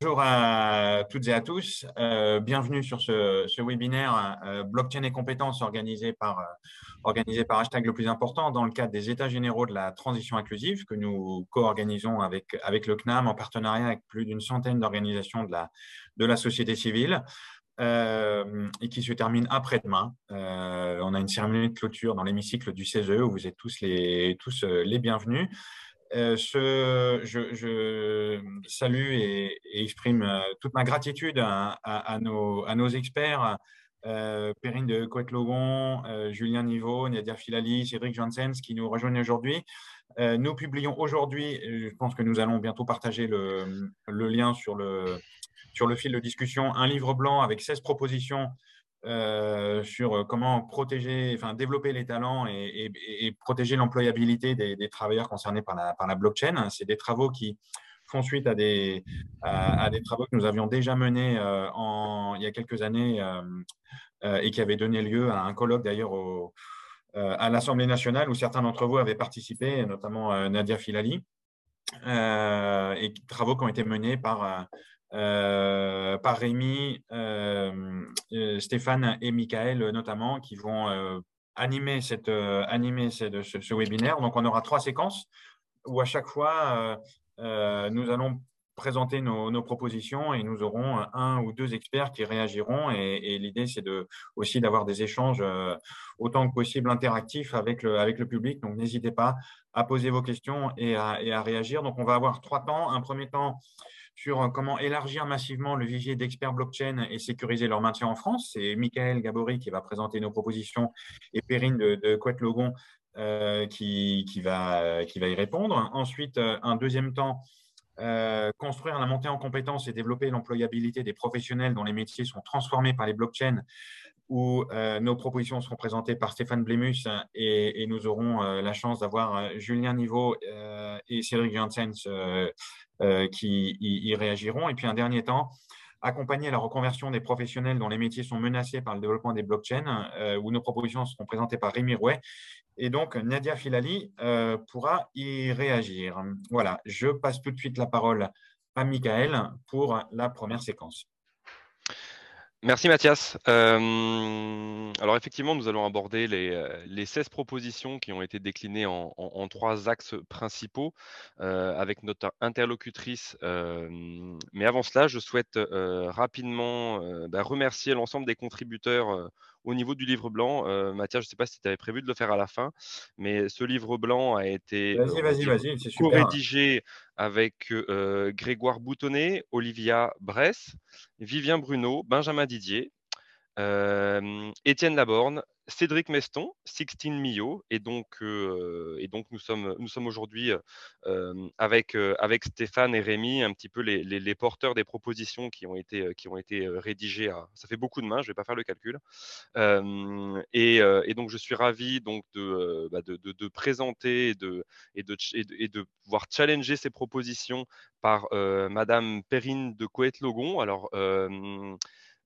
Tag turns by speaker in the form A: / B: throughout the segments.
A: Bonjour à toutes et à tous. Euh, bienvenue sur ce, webinaire euh, Blockchain et compétences organisé par, euh, organisé par Hashtag le plus important dans le cadre des États généraux de la transition inclusive que nous co-organisons avec, le CNAM en partenariat avec plus d'une centaine d'organisations de la société civile. Et qui se termine après-demain. on a une cérémonie de clôture dans l'hémicycle du CESE où vous êtes tous les, les bienvenus. Euh, je, salue et, exprime euh, toute ma gratitude à, nos, experts, euh, Perrine de Coët-Logon, Julien Niveau, Nadia Filali, Cédric Janssens qui nous rejoignent aujourd'hui. nous publions aujourd'hui, je pense que nous allons bientôt partager le, lien sur le, sur le fil de discussion, un livre blanc avec 16 propositions euh, sur euh, comment protéger, enfin développer les talents et, protéger l'employabilité des, travailleurs concernés par la, blockchain. C'est des travaux qui font suite à des, travaux que nous avions déjà menés euh, il y a quelques années et qui avaient donné lieu à un colloque d'ailleurs à l'Assemblée nationale où certains d'entre vous avaient participé, notamment Nadia Filali, et travaux qui ont été menés par euh, par Rémi, euh, euh, Stéphane et Michael notamment, qui vont animer, cette, animer ce, webinaire. Donc, on aura trois séquences où à chaque fois, nous allons présenter nos, propositions et nous aurons un ou deux experts qui réagiront. Et, l'idée, c'est de, aussi d'avoir des échanges autant que possible interactifs avec le, avec le public. Donc, n'hésitez pas à poser vos questions et à, et à, réagir. Donc, on va avoir trois temps. Un premier temps sur euh, comment élargir massivement le vivier d'experts blockchain et sécuriser leur maintien en France. C'est Michael Gabory qui va présenter nos propositions et Perrine de, de Couette-Logon euh, qui, qui, va, y répondre. Ensuite, euh, un deuxième temps, construire la montée en compétences et développer l'employabilité des professionnels dont les métiers sont transformés par les blockchains où nos propositions seront présentées par Stéphane Blémus et, nous aurons la chance d'avoir Julien Niveau et Cédric Janssens euh, qui y, réagiront. Et puis un dernier temps, accompagner la reconversion des professionnels dont les métiers sont menacés par le développement des blockchains, euh, où nos propositions seront présentées par Rémi Rouet. Et donc, Nadia Filali euh, pourra y réagir. Voilà, je passe tout de suite la parole à Michael pour la première séquence.
B: Merci Mathias. Euh, alors effectivement, nous allons aborder les, 16 euh, propositions qui ont été déclinées en, trois axes principaux euh, avec notre interlocutrice. mais avant cela, je souhaite rapidement bah, remercier l'ensemble des contributeurs au niveau du livre blanc. Mathias, je ne sais pas si tu avais prévu de le faire à la fin, mais ce livre blanc a été rédigé avec Grégoire Boutonnet, Olivia Bress, Vivien Bruno, Benjamin Didier, Étienne Laborne, Cédric Meston, Sixtine Millot, et donc, et donc nous sommes, nous sommes aujourd'hui avec, avec Stéphane et Rémi, un petit peu les, les, porteurs des propositions qui ont été, qui ont été rédigées. Ça fait beaucoup de mains, je ne vais pas faire le calcul. Et, et, donc je suis ravi donc de, bah de, de, présenter et de, et, de, et de pouvoir challenger ces propositions par Madame Perrine de Coët-Logon. Alors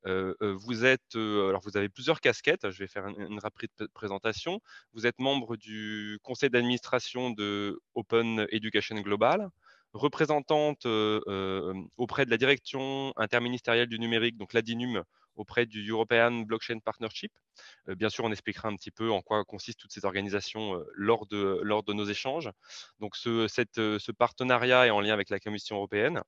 B: vous êtes, alors vous avez plusieurs casquettes. Je vais faire une, rapide présentation. Vous êtes membre du conseil d'administration de Open Education Global, représentante auprès de la direction interministérielle du numérique, donc l'ADINUM, auprès du European Blockchain Partnership. bien sûr, on expliquera un petit peu en quoi consistent toutes ces organisations lors, de, lors de nos échanges. Donc, ce partenariat est en lien avec la Commission européenne.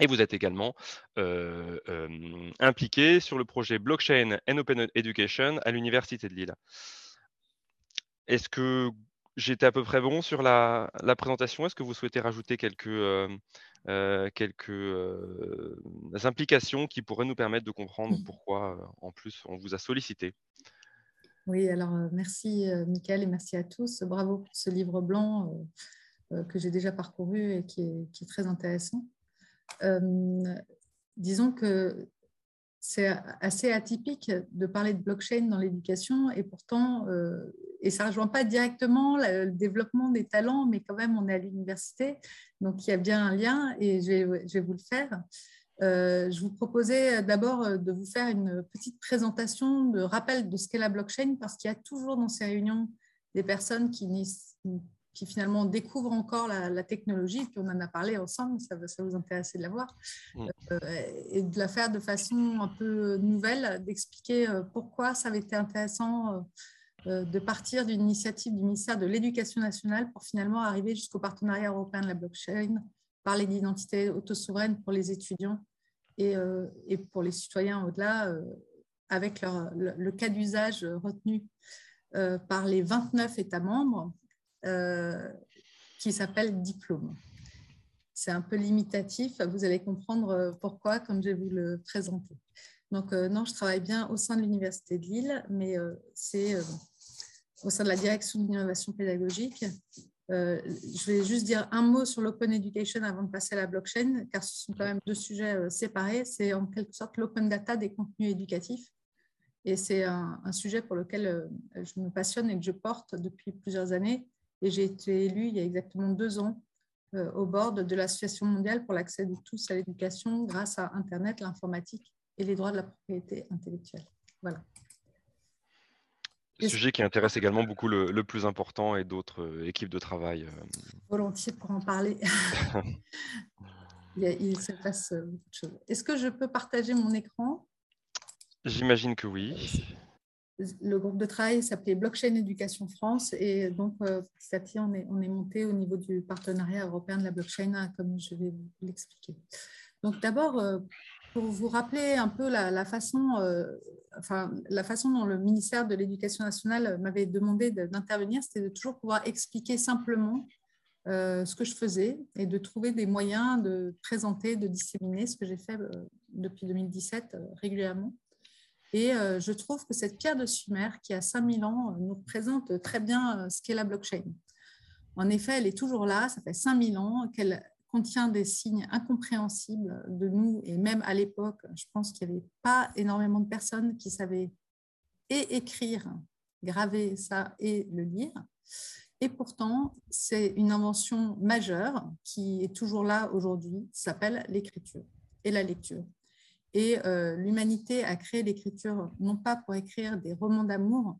B: Et vous êtes également euh, euh, impliqué sur le projet Blockchain and Open Education à l'Université de Lille. Est-ce que j'étais à peu près bon sur la, présentation? Est-ce que vous souhaitez rajouter quelques, euh, quelques implications qui pourraient nous permettre de comprendre mmh. pourquoi, en plus, on vous a sollicité?
C: Oui, alors merci Michael et merci à tous. Bravo pour ce livre blanc que j'ai déjà parcouru et qui est très intéressant. Euh, disons que c'est assez atypique de parler de blockchain dans l'éducation et pourtant, euh, et ça ne rejoint pas directement le développement des talents, mais quand même, on est à l'université, donc il y a bien un lien et je vais, vous le faire. je vous proposais d'abord de vous faire une petite présentation de rappel de ce qu'est la blockchain, parce qu'il y a toujours dans ces réunions des personnes qui, qui finalement découvrent encore la, technologie, puis on en a parlé ensemble, ça, ça vous intéresser de la voir, mm. euh, et de la faire de façon un peu nouvelle, d'expliquer euh, pourquoi ça avait été intéressant euh, de partir d'une initiative du ministère de l'Éducation nationale pour finalement arriver jusqu'au partenariat européen de la blockchain, parler d'identité autosouveraine pour les étudiants et, et pour les citoyens au-delà, avec leur, le, cas d'usage retenu par les 29 États membres qui s'appelle diplôme. C'est un peu limitatif, vous allez comprendre euh, pourquoi, comme je vais vous le présenter. Donc, euh, non, je travaille bien au sein de l'Université de Lille, mais c'est au sein de la direction de l'innovation pédagogique. je vais juste dire un mot sur l'open education avant de passer à la blockchain, car ce sont quand même deux sujets séparés. C'est en quelque sorte l'open data des contenus éducatifs. Et c'est un, sujet pour lequel je me passionne et que je porte depuis plusieurs années. Et j'ai été élue il y a exactement deux ans euh, au bord de l'Association mondiale pour l'accès de tous à l'éducation grâce à Internet, l'informatique et les droits de la propriété intellectuelle. Voilà.
B: Sujet qui intéresse également beaucoup le, plus important et d'autres euh, équipes de travail. Euh.
C: Volontiers pour en parler. il, il, se passe beaucoup de choses. Est-ce que je peux partager mon écran?
B: J'imagine que oui
C: le groupe de travail s'appelait Blockchain Éducation France et donc euh, petit à petit on est, on est monté au niveau du partenariat européen de la blockchain hein, comme je vais vous l'expliquer. Donc d'abord euh, pour vous rappeler un peu la, façon, euh, enfin, la façon dont le ministère de l'Éducation nationale m'avait demandé d'intervenir, c'était de toujours pouvoir expliquer simplement ce que je faisais et de trouver des moyens de présenter, de disséminer ce que j'ai fait depuis 2017 régulièrement. Et euh, je trouve que cette pierre de Sumer, qui a 5000 ans, euh, nous présente très bien euh, ce qu'est la blockchain. En effet, elle est toujours là, ça fait 5000 ans qu'elle contient des signes incompréhensibles de nous, et même à l'époque, je pense qu'il n'y avait pas énormément de personnes qui savaient écrire, graver ça et le lire. Et pourtant, c'est une invention majeure qui est toujours là aujourd'hui, s'appelle l'écriture et la lecture. Et euh, l'humanité a créé l'écriture non pas pour écrire des romans d'amour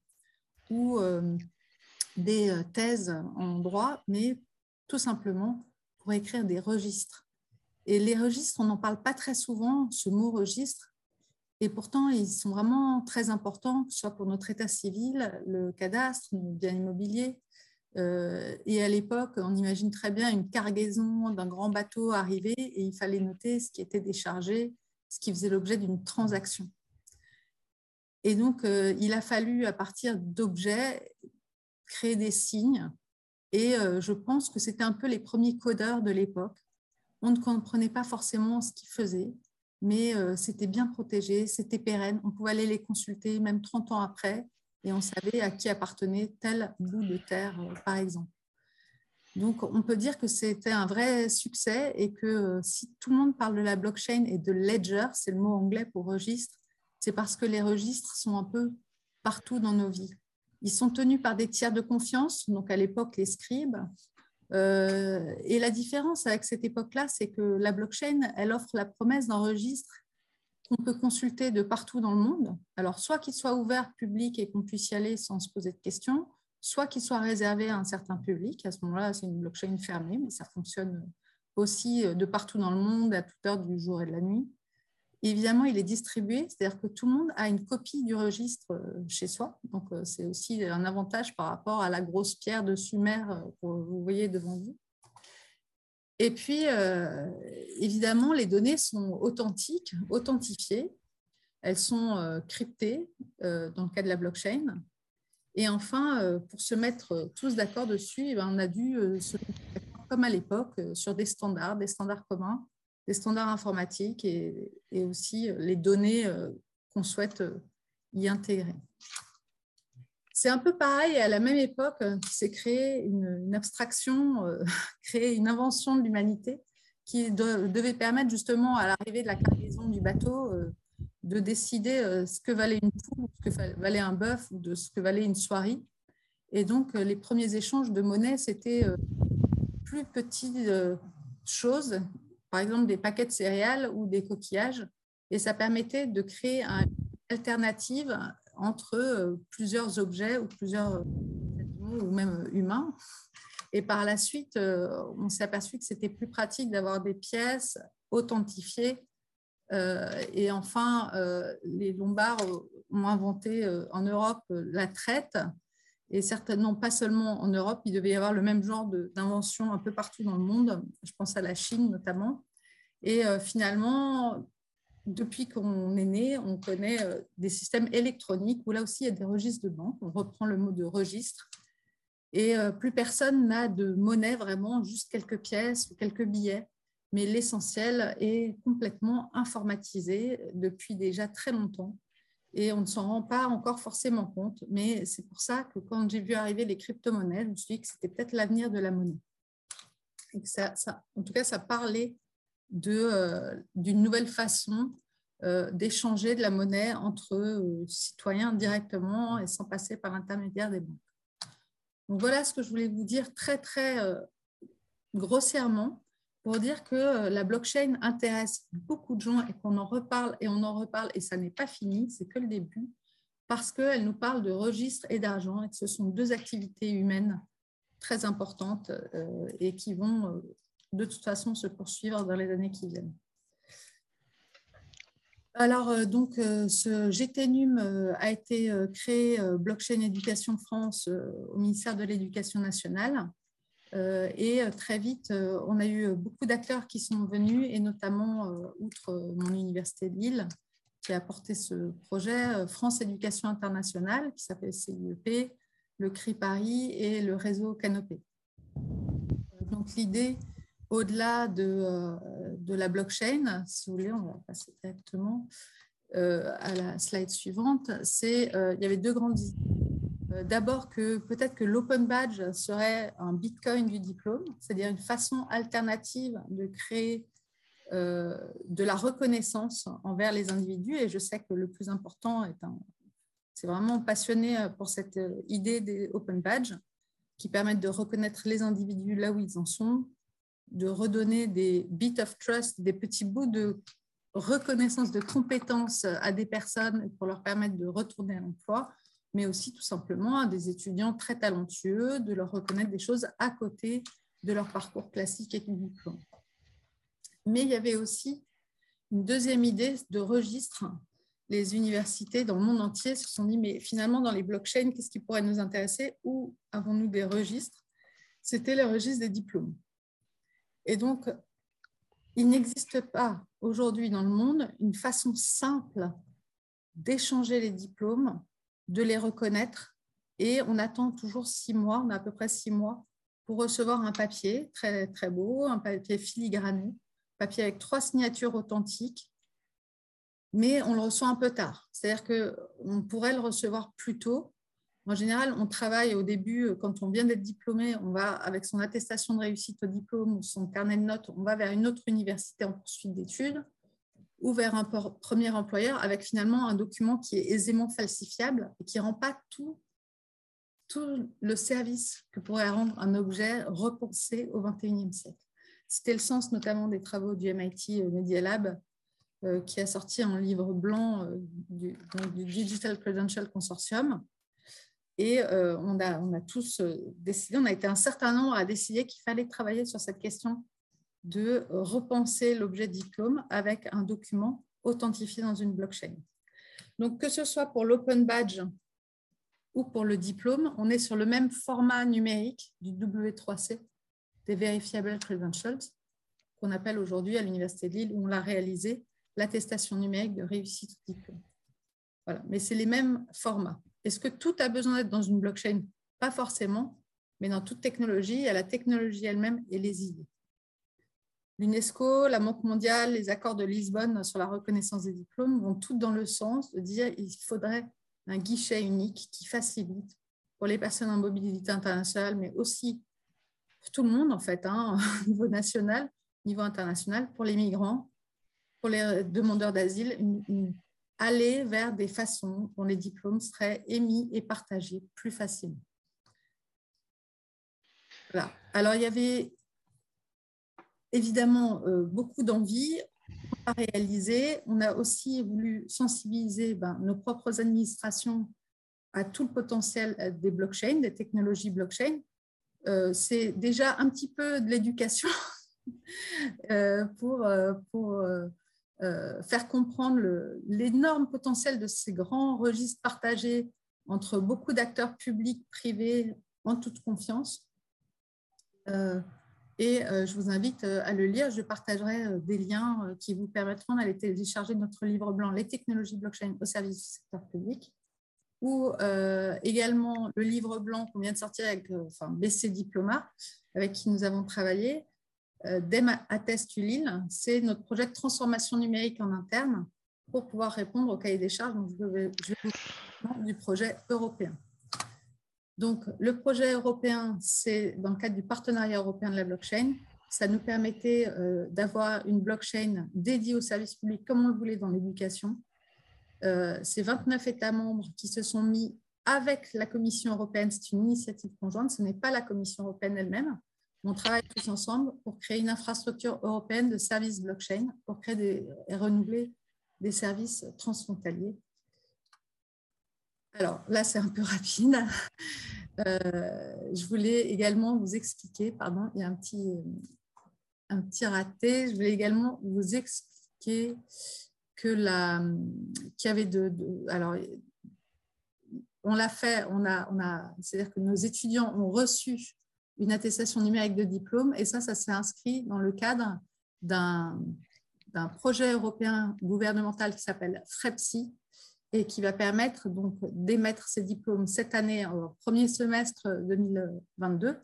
C: ou euh, des euh, thèses en droit, mais tout simplement pour écrire des registres. Et les registres, on n'en parle pas très souvent, ce mot registre, et pourtant ils sont vraiment très importants, que ce soit pour notre état civil, le cadastre, nos biens immobiliers. et à l'époque, on imagine très bien une cargaison d'un grand bateau arriver et il fallait noter ce qui était déchargé, ce qui faisait l'objet d'une transaction. Et donc, euh, il a fallu, à partir d'objets, créer des signes. Et euh, je pense que c'était un peu les premiers codeurs de l'époque. On ne comprenait pas forcément ce qu'ils faisaient, mais euh, c'était bien protégé, c'était pérenne. On pouvait aller les consulter même 30 ans après, et on savait à qui appartenait tel bout de terre, par exemple. Donc, on peut dire que c'était un vrai succès et que euh, si tout le monde parle de la blockchain et de ledger, c'est le mot anglais pour registre, c'est parce que les registres sont un peu partout dans nos vies. Ils sont tenus par des tiers de confiance, donc à l'époque les scribes. Euh, et la différence avec cette époque-là, c'est que la blockchain, elle offre la promesse d'un registre qu'on peut consulter de partout dans le monde. Alors, soit qu'il soit ouvert, public et qu'on puisse y aller sans se poser de questions, soit qu'il soit réservé à un certain public. À ce moment-là, c'est une blockchain fermée, mais ça fonctionne aussi de partout dans le monde, à toute heure du jour et de la nuit. évidemment, il est distribué, c'est-à-dire que tout le monde a une copie du registre euh, chez soi. Donc, euh, c'est aussi un avantage par rapport à la grosse pierre de Sumer euh, que vous voyez devant vous. Et puis, évidemment, les données sont authentiques, authentifiées. Elles sont cryptées dans le cas de la blockchain. Et enfin, euh, pour se mettre euh, tous d'accord dessus, eh ben, on a dû euh, se mettre comme à l'époque sur des standards, des standards communs, des standards informatiques et, aussi les données qu'on souhaite y intégrer. C'est un peu pareil, à la même époque, c'est créer une, abstraction, créer une invention de l'humanité qui devait permettre justement à l'arrivée de la cargaison du bateau de décider euh, ce que valait une poule, ce que valait un bœuf ou de ce que valait une soierie. Et donc, euh, les premiers échanges de monnaie, c'était euh, plus petites choses par exemple des paquets de céréales ou des coquillages, et ça permettait de créer une alternative entre plusieurs objets ou plusieurs ou même humains. Et par la suite, on s'est aperçu que c'était plus pratique d'avoir des pièces authentifiées. Euh, et enfin, les Lombards ont inventé en Europe la traite. Et certainement pas seulement en Europe, il devait y avoir le même genre d'invention un peu partout dans le monde. Je pense à la Chine notamment. Et finalement, depuis qu'on est né, on connaît euh, des systèmes électroniques où là aussi il y a des registres de banque. On reprend le mot de registre. Et euh, plus personne n'a de monnaie vraiment, juste quelques pièces ou quelques billets. Mais l'essentiel est complètement informatisé depuis déjà très longtemps. Et on ne s'en rend pas encore forcément compte. Mais c'est pour ça que quand j'ai vu arriver les crypto-monnaies, je me suis dit que c'était peut-être l'avenir de la monnaie. En tout cas, ça parlait euh, d'une nouvelle façon euh, d'échanger de la monnaie entre euh, citoyens directement et sans passer par l'intermédiaire des banques. Donc voilà ce que je voulais vous dire très très grossièrement pour dire que la blockchain intéresse beaucoup de gens et qu'on en reparle et on en reparle et ça n'est pas fini, c'est que le début, parce qu'elle nous parle de registre et d'argent et que ce sont deux activités humaines très importantes et qui vont de toute façon se poursuivre dans les années qui viennent. Alors, euh, donc, euh, ce GTNUM euh, a été créé Blockchain Éducation France au ministère de l'Éducation nationale. Et très vite, on a eu beaucoup d'acteurs qui sont venus, et notamment, outre mon université de Lille, qui a porté ce projet, France Éducation Internationale, qui s'appelle CIEP, le CRI Paris et le réseau Canopé. Donc, l'idée, au-delà de, euh, la blockchain, si vous voulez, on va passer directement euh, à la slide suivante, c'est euh, il y avait deux grandes idées. D'abord que peut-être que l'open badge serait un bitcoin du diplôme, c'est-à-dire une façon alternative de créer de la reconnaissance envers les individus. Et je sais que le plus important est c'est vraiment passionné pour cette idée des open badges qui permettent de reconnaître les individus là où ils en sont, de redonner des bits of trust, des petits bouts de reconnaissance de compétences à des personnes pour leur permettre de retourner à l'emploi, mais aussi tout simplement à des étudiants très talentueux, de leur reconnaître des choses à côté de leur parcours classique et du diplôme. Mais il y avait aussi une deuxième idée de registre. Les universités dans le monde entier se sont dit, mais finalement, dans les blockchains, qu'est-ce qui pourrait nous intéresser? Où avons-nous des registres? C'était le registre des diplômes. Et donc, il n'existe pas aujourd'hui dans le monde une façon simple d'échanger les diplômes, de les reconnaître. Et on attend toujours six mois, on a à peu près six mois, pour recevoir un papier très, beau, un papier filigrané, papier avec trois signatures authentiques, mais on le reçoit un peu tard. C'est-à-dire qu'on pourrait le recevoir plus tôt, en général, on travaille au début, quand on vient d'être diplômé, on va avec son attestation de réussite au diplôme ou son carnet de notes, on va vers une autre université en poursuite d'études ou vers un premier employeur avec finalement un document qui est aisément falsifiable et qui ne rend pas tout, tout le service que pourrait rendre un objet repensé au XXIe siècle. C'était le sens notamment des travaux du MIT Media Lab, euh, qui a sorti un livre blanc euh, du, Digital Credential Consortium, et euh, on, a, on a tous euh, décidé, on a été un certain nombre à décider qu'il fallait travailler sur cette question de repenser l'objet diplôme avec un document authentifié dans une blockchain. Donc, que ce soit pour l'open badge ou pour le diplôme, on est sur le même format numérique du W3C, des Verifiable Credentials, qu'on appelle aujourd'hui à l'Université de Lille, où on l'a réalisé, l'attestation numérique de réussite au diplôme. Voilà. Mais c'est les mêmes formats. Est-ce que tout a besoin d'être dans une blockchain? Pas forcément, mais dans toute technologie, il y a la technologie elle-même et les idées. L'UNESCO, la Banque mondiale, les accords de Lisbonne sur la reconnaissance des diplômes vont toutes dans le sens de dire qu'il faudrait un guichet unique qui facilite pour les personnes en mobilité internationale, mais aussi pour tout le monde, en fait, hein, au niveau national, au niveau international, pour les migrants, pour les demandeurs d'asile, aller vers des façons dont les diplômes seraient émis et partagés plus facilement. Alors, il y avait évidemment beaucoup d'envie à réaliser. On a aussi voulu sensibiliser ben, nos propres administrations à tout le potentiel des blockchains, des technologies blockchain. C'est déjà un petit peu de l'éducation pour, faire comprendre l'énorme potentiel de ces grands registres partagés entre beaucoup d'acteurs publics, privés, en toute confiance. Euh, et euh, je vous invite euh, à le lire. Je partagerai des liens qui vous permettront d'aller télécharger notre livre blanc Les technologies blockchain au service du secteur public ou également le livre blanc qu'on vient de sortir avec enfin, BC Diploma, avec qui nous avons travaillé. DEM Attest ULIL, c'est notre projet de transformation numérique en interne pour pouvoir répondre au cahier des charges. Donc, je vais, je vais vous du projet européen. Donc, le projet européen, c'est dans le cadre du partenariat européen de la blockchain. Ça nous permettait euh, d'avoir une blockchain dédiée au service public comme on le voulait dans l'éducation. Euh, c'est 29 États membres qui se sont mis avec la Commission européenne. C'est une initiative conjointe, ce n'est pas la Commission européenne elle-même. On travaille tous ensemble pour créer une infrastructure européenne de services blockchain pour créer et renouveler des services transfrontaliers alors là, c'est un peu rapide. Euh, je voulais également vous expliquer, pardon, il y a un petit, raté. Je voulais également vous expliquer que la, qu'il y avait de, alors, on l'a fait, on a, on c'est-à-dire que nos étudiants ont reçu une attestation numérique de diplôme et ça, ça s'est inscrit dans le cadre d'un, d'un projet européen gouvernemental qui s'appelle FREPSI, et qui va permettre donc d'émettre ces diplômes cette année, au premier semestre 2022,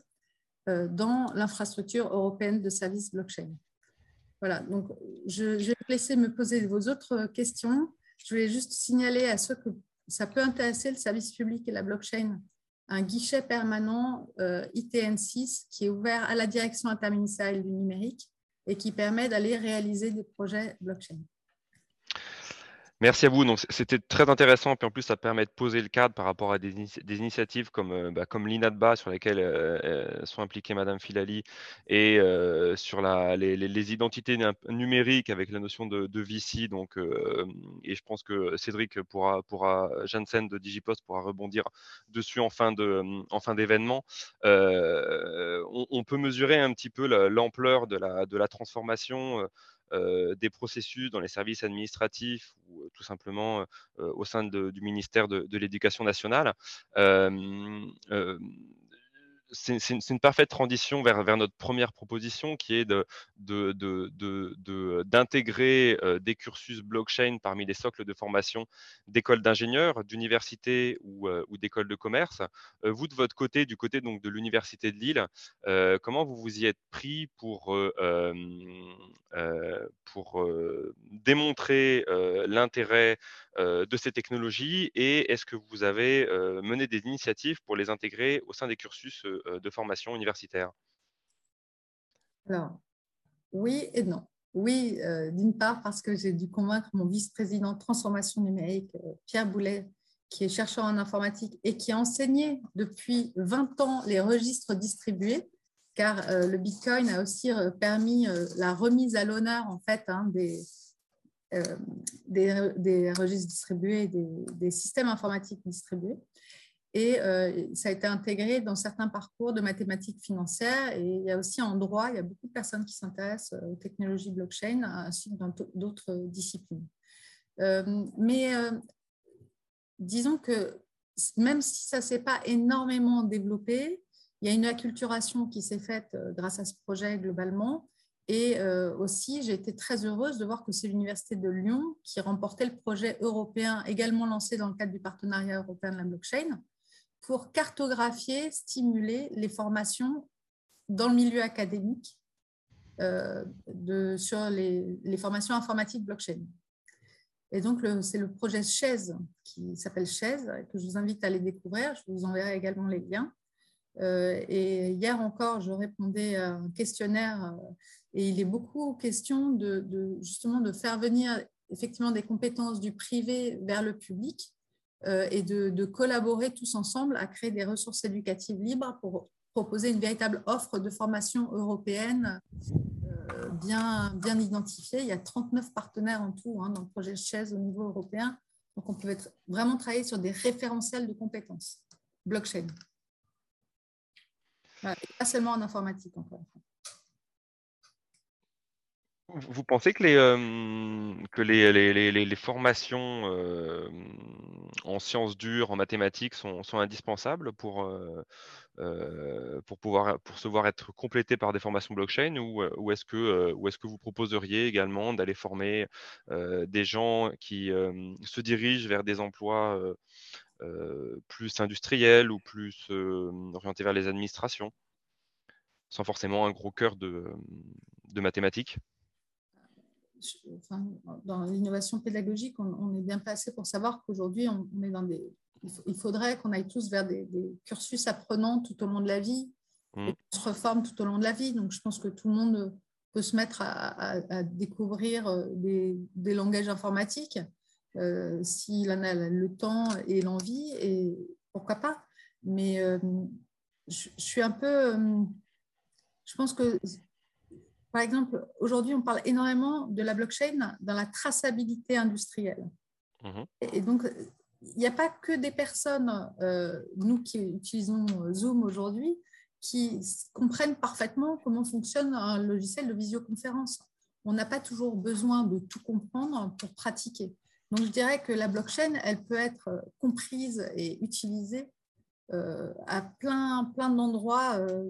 C: euh, dans l'infrastructure européenne de services blockchain. Voilà, donc je, vais laisser me poser vos autres questions. Je voulais juste signaler à ceux que ça peut intéresser le service public et la blockchain un guichet permanent euh, ITN6 qui est ouvert à la direction interministérielle du numérique et qui permet d'aller réaliser des projets blockchain.
B: Merci à vous. Donc, c'était très intéressant. Puis en plus, ça permet de poser le cadre par rapport à des, initiatives comme, euh, bah, l'INADBA, sur lesquelles euh, euh, sont impliquées Madame Filali, et sur les, identités numériques avec la notion de, de VC. Donc, et je pense que Cédric pourra, pourra, Janssen de Digipost pourra rebondir dessus en fin d'événement. On, peut mesurer un petit peu l'ampleur de la, de la transformation des processus dans les services administratifs ou tout simplement au sein du ministère de l'Éducation nationale c'est une, parfaite transition vers, notre première proposition qui est d'intégrer euh, des cursus blockchain parmi les socles de formation d'écoles d'ingénieurs, d'universités ou, euh, d'écoles de commerce. Euh, vous, de votre côté, du côté donc, de l'Université de Lille, comment vous vous y êtes pris pour démontrer l'intérêt de ces technologies et est-ce que vous avez mené des initiatives pour les intégrer au sein des cursus de formation universitaire?
C: Alors, oui et non. Oui, d'une part parce que j'ai dû convaincre mon vice-président de transformation numérique, Pierre Boulet, qui est chercheur en informatique et qui a enseigné depuis 20 ans les registres distribués, car le Bitcoin a aussi permis la remise à l'honneur en fait hein, des, euh, des, registres distribués, des, systèmes informatiques distribués. Et euh, ça a été intégré dans certains parcours de mathématiques financières. Et il y a aussi en droit, il y a beaucoup de personnes qui s'intéressent aux technologies blockchain, ainsi que dans d'autres disciplines. Euh, mais disons que même si ça ne s'est pas énormément développé, il y a une acculturation qui s'est faite grâce à ce projet globalement. Et euh, aussi, j'ai été très heureuse de voir que c'est l'Université de Lyon qui remportait le projet européen, également lancé dans le cadre du partenariat européen de la blockchain, pour cartographier, stimuler les formations dans le milieu académique euh, sur les, les, formations informatiques blockchain. Et donc, c'est le projet Chaise qui s'appelle Chaise, que je vous invite à aller découvrir. Je vous enverrai également les liens. Euh, et hier encore, je répondais à un questionnaire et il est beaucoup question de, justement de faire venir effectivement des compétences du privé vers le public euh, et de, collaborer tous ensemble à créer des ressources éducatives libres pour proposer une véritable offre de formation européenne euh, bien, bien identifiés. Il y a 39 partenaires en tout hein, dans le projet Chaise au niveau européen. Donc, on peut vraiment travailler sur des référentiels de compétences blockchain. Pas seulement en informatique,
B: vous pensez que les, euh, formations euh, en sciences dures, en mathématiques sont, indispensables pour, euh, pour, pouvoir, pour se voir être complétées par des formations blockchain ou, est-ce que, est que vous proposeriez également d'aller former des gens qui se dirigent vers des emplois plus industriels ou plus orientés vers les administrations sans forcément un gros cœur de, de mathématiques
C: dans l'innovation pédagogique, on, est bien placé pour savoir qu'aujourd'hui, on, est dans des. Il, faudrait qu'on aille tous vers des, cursus apprenants tout au long de la vie, mmh. et qu'on se reforme tout au long de la vie. Donc, je pense que tout le monde peut se mettre à, découvrir euh, des, langages informatiques euh, s'il en a le temps et l'envie, et pourquoi pas. Mais euh, je, je, suis un peu. Je pense que par exemple, aujourd'hui, on parle énormément de la blockchain dans la traçabilité industrielle. Mhm. Et donc, il n'y a pas que des personnes, euh, nous qui utilisons Zoom aujourd'hui, qui comprennent parfaitement comment fonctionne un logiciel de visioconférence. On n'a pas toujours besoin de tout comprendre pour pratiquer. Donc, je dirais que la blockchain, elle peut être comprise et utilisée euh, à plein, plein d'endroits euh,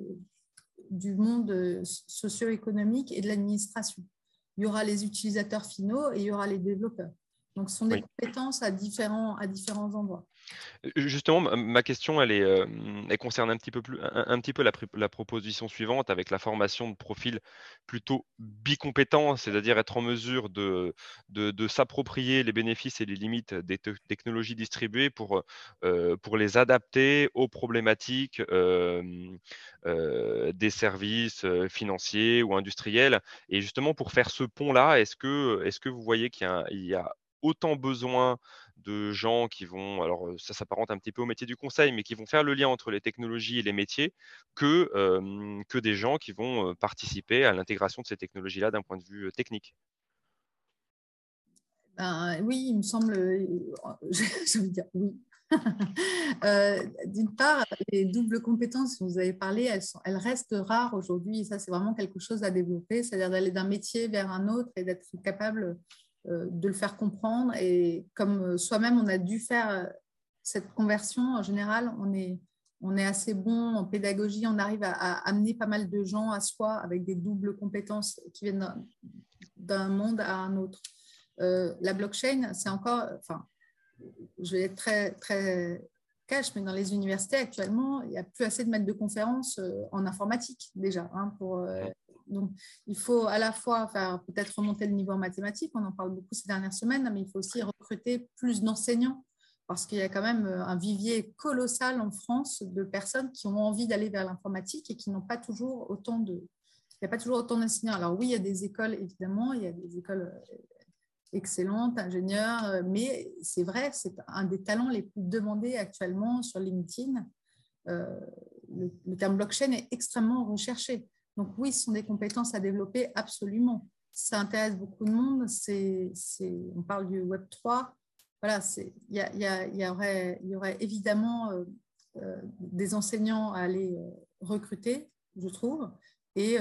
C: du monde socio-économique et de l'administration. Il y aura les utilisateurs finaux et il y aura les développeurs. Donc, ce sont des compétences à différents, à différents endroits.
B: Justement, ma question, elle, concerne un petit peu, la, proposition suivante avec la formation de profil plutôt bicompétent, c'est-à-dire être en mesure de, s'approprier les bénéfices et les limites des technologies distribuées pour, les adapter aux problématiques des services financiers ou industriels. Et justement, pour faire ce pont-là, est-ce que, vous voyez qu'il y a autant besoin de gens qui vont, alors ça s'apparente un petit peu au métier du conseil, mais qui vont faire le lien entre les technologies et les métiers, que, que des gens qui vont participer à l'intégration de ces technologies-là d'un point de vue technique.
C: Ben, oui, il me semble, je veux dire oui. D'une part, les doubles compétences dont vous avez parlé, elles, restent rares aujourd'hui. Ça, c'est vraiment quelque chose à développer, c'est-à-dire d'aller d'un métier vers un autre et d'être capable euh, de le faire comprendre. Et comme euh, soi-même, on a dû faire euh, cette conversion, en général, on est, on est assez bon en pédagogie, on arrive à, amener pas mal de gens à soi avec des doubles compétences qui viennent d'un monde à un autre. la blockchain, c'est encore, enfin, je vais être très, très cash, mais dans les universités actuellement, il n'y a plus assez de maîtres de conférences en informatique déjà hein, pour donc, il faut à la fois faire peut-être remonter le niveau en mathématiques, on en parle beaucoup ces dernières semaines, mais il faut aussi recruter plus d'enseignants parce qu'il y a quand même euh, un vivier colossal en France de personnes qui ont envie d'aller vers l'informatique et qui n'ont pas toujours autant de... Il n'y a toujours autant d'enseignants. Alors oui, il y a des écoles, évidemment, il y a des écoles euh, excellentes, ingénieurs, euh, mais c'est vrai, c'est un des talents les plus demandés actuellement sur LinkedIn. le, terme blockchain est extrêmement recherché. Donc oui, ce sont des compétences à développer absolument. Ça intéresse beaucoup de monde. C'est, on parle du Web 3. Voilà, il y, aurait, y aurait évidemment euh, euh, des enseignants à aller euh, recruter, je trouve, et,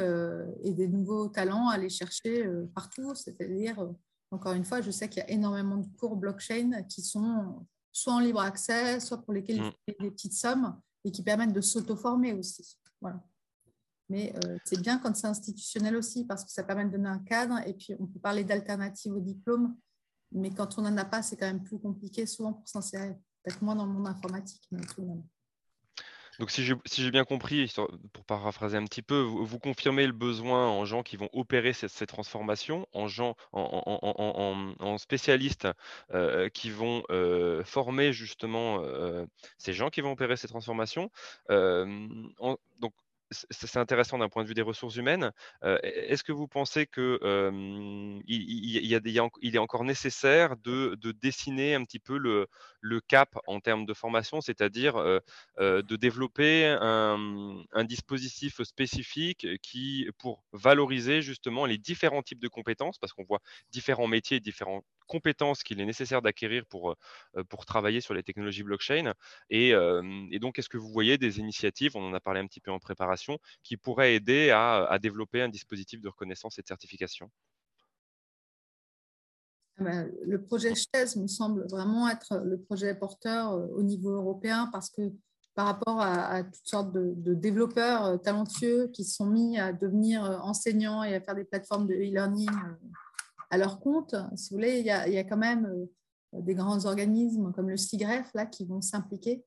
C: et, des nouveaux talents à aller chercher partout. C'est-à-dire, encore une fois, je sais qu'il y a énormément de cours blockchain qui sont soit en libre accès, soit pour lesquels il faut payer des petites sommes et qui permettent de s'auto-former aussi. Voilà. Mais euh, c'est bien quand c'est institutionnel aussi, parce que ça permet de donner un cadre. Et puis, on peut parler d'alternatives au diplôme, mais quand on n'en a pas, c'est quand même plus compliqué souvent pour s'insérer. Peut-être moins dans le monde informatique, tout de même.
B: Donc, si j'ai bien compris, pour paraphraser un petit peu, vous, confirmez le besoin en gens qui vont opérer ces, transformations, en gens, en, spécialistes euh, qui vont euh, former justement ces gens qui vont opérer ces transformations. donc, c'est intéressant d'un point de vue des ressources humaines. Euh, est-ce que vous pensez qu'il il, est encore nécessaire de, dessiner un petit peu le, cap en termes de formation, c'est-à-dire de développer un, un, dispositif spécifique qui, pour valoriser justement les différents types de compétences, parce qu'on voit différents métiers, différents compétences qu'il est nécessaire d'acquérir pour, euh, pour travailler sur les technologies blockchain. Et, donc, est-ce que vous voyez des initiatives, on en a parlé un petit peu en préparation, qui pourraient aider à, développer un dispositif de reconnaissance et de certification?
C: Ah ben, le projet chaise me semble vraiment être le projet porteur euh, au niveau européen parce que par rapport à, toutes sortes de, développeurs euh, talentueux qui sont mis à devenir enseignants et à faire des plateformes de e-learning à leur compte, si vous voulez, il y a, quand même euh, des grands organismes comme le CIGREF là, qui vont s'impliquer,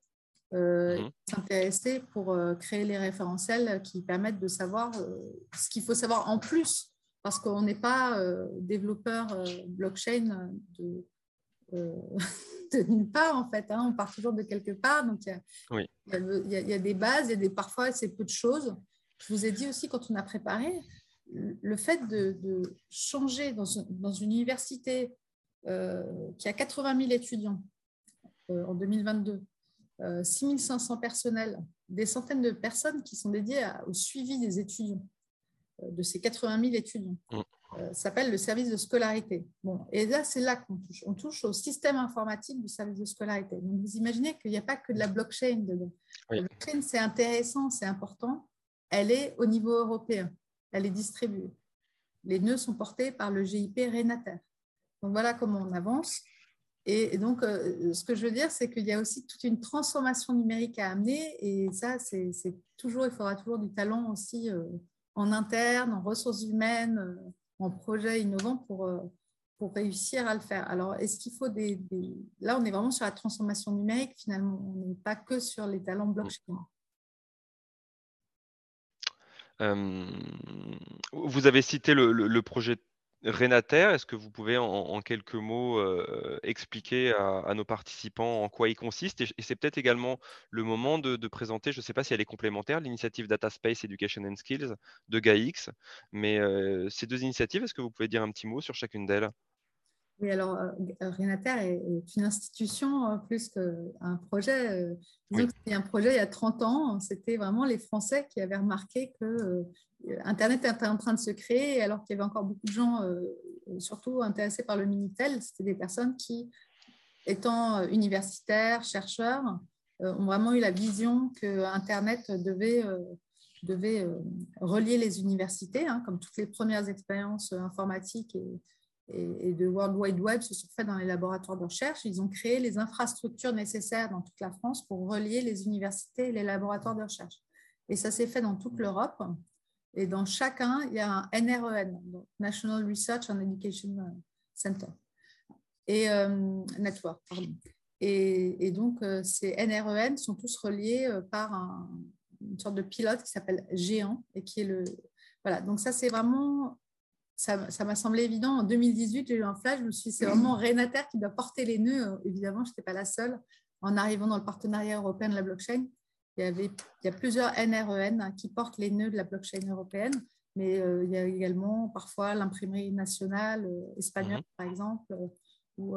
C: euh, mhm. s'intéresser pour euh, créer les référentiels qui permettent de savoir ce qu'il faut savoir en plus, parce qu'on n'est pas développeur blockchain de, de, nulle part en fait, hein. on part toujours de quelque part, donc il y, a, il, y a, des bases, il y a des, parfois c'est peu de choses. Je vous ai dit aussi quand on a préparé, le fait de, changer dans, une université euh, qui a 80 000 étudiants euh, en 2022, 6 500 personnels, des centaines de personnes qui sont dédiées au suivi des étudiants, euh, de ces 80 000 étudiants. Mm. s'appelle le service de scolarité. Bon, et là, c'est là qu'on touche. On touche au système informatique du service de scolarité. Donc, vous imaginez qu'il n'y a pas que de la blockchain dedans. La blockchain, c'est intéressant, c'est important. Elle est au niveau européen elle est distribuée. Les nœuds sont portés par le GIP Renater. Donc voilà comment on avance. Et, donc, euh, ce que je veux dire, c'est qu'il y a aussi toute une transformation numérique à amener. Et ça, c'est toujours, il faudra toujours du talent aussi euh, en interne, en ressources humaines, euh, en projets innovants pour, pour réussir à le faire. Alors, est-ce qu'il faut des, des, Là, on est vraiment sur la transformation numérique, finalement. On n'est pas que sur les talents blockchain.
B: Vous avez cité le, projet Renater. Est-ce que vous pouvez en, quelques mots expliquer à, nos participants en quoi il consiste Et, c'est peut-être également le moment de, présenter, je ne sais pas si elle est complémentaire, l'initiative Data Space Education and Skills de GAIX. Mais ces deux initiatives, est-ce que vous pouvez dire un petit mot sur chacune d'elles?
C: Oui, alors euh, Renater est une institution euh, plus qu'un projet. Euh, disons que c'était un projet il y a 30 ans. C'était vraiment les Français qui avaient remarqué que Internet était en train de se créer, alors qu'il y avait encore beaucoup de gens, surtout intéressés par le Minitel. C'était des personnes qui, étant universitaires, chercheurs, ont vraiment eu la vision que Internet devait devait relier les universités, hein, comme toutes les premières expériences informatiques et, et, de World Wide Web se sont faits dans les laboratoires de recherche. Ils ont créé les infrastructures nécessaires dans toute la France pour relier les universités et les laboratoires de recherche. Et ça s'est fait dans toute l'Europe. Et dans chacun, il y a un NREN, e National Research and Education Center, et euh, Network. Et, donc, euh, ces NREN sont tous reliés euh, par une sorte de pilote qui s'appelle Géant et qui est le. Voilà, donc ça, c'est vraiment ça m'a semblé évident. En 2018, j'ai eu un flash. Je me suis dit, c'est vraiment Renater qui doit porter les nœuds. Évidemment, je n'étais pas la seule. En arrivant dans le partenariat européen de la blockchain, il y, avait, il y a plusieurs NREN e qui portent les nœuds de la blockchain européenne, mais euh, il y a également parfois l'imprimerie nationale euh, espagnole, mhm. par exemple, euh, ou,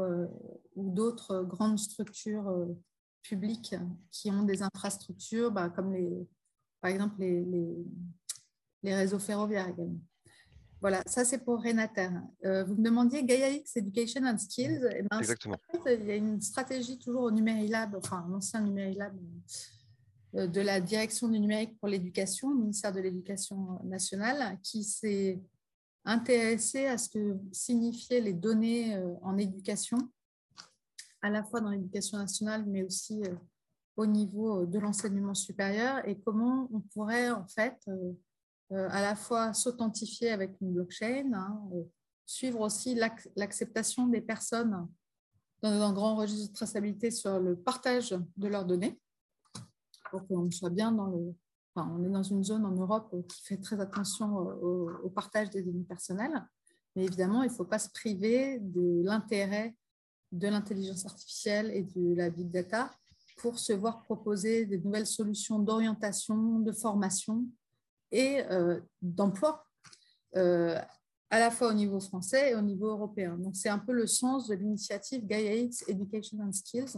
C: ou d'autres grandes structures publiques qui ont des infrastructures, bah, comme les, par exemple les, les, les réseaux ferroviaires également. Voilà, ça c'est pour Renater. Euh, vous me demandiez Gaia X Education and Skills.
B: Eh ben, Exactement.
C: il y a une stratégie toujours au Numérilab, enfin l'ancien Numérilab euh, de la direction du numérique pour l'éducation, le ministère de l'Éducation nationale, qui s'est intéressé à ce que signifiaient les données euh, en éducation, à la fois dans l'éducation nationale, mais aussi au niveau de l'enseignement supérieur, et comment on pourrait en fait euh, à la fois s'authentifier avec une blockchain, hein, euh, suivre aussi l'acceptation des personnes dans un grand registre de traçabilité sur le partage de leurs données, pour qu'on soit bien dans le... Enfin, on est dans une zone en Europe qui fait très attention au, partage des données personnelles, mais évidemment, il ne faut pas se priver de l'intérêt de l'intelligence artificielle et de la big data pour se voir proposer de nouvelles solutions d'orientation, de formation et d'emploi, à la fois au niveau français et au niveau européen. Donc, c'est un peu le sens de l'initiative Gaia Education and Skills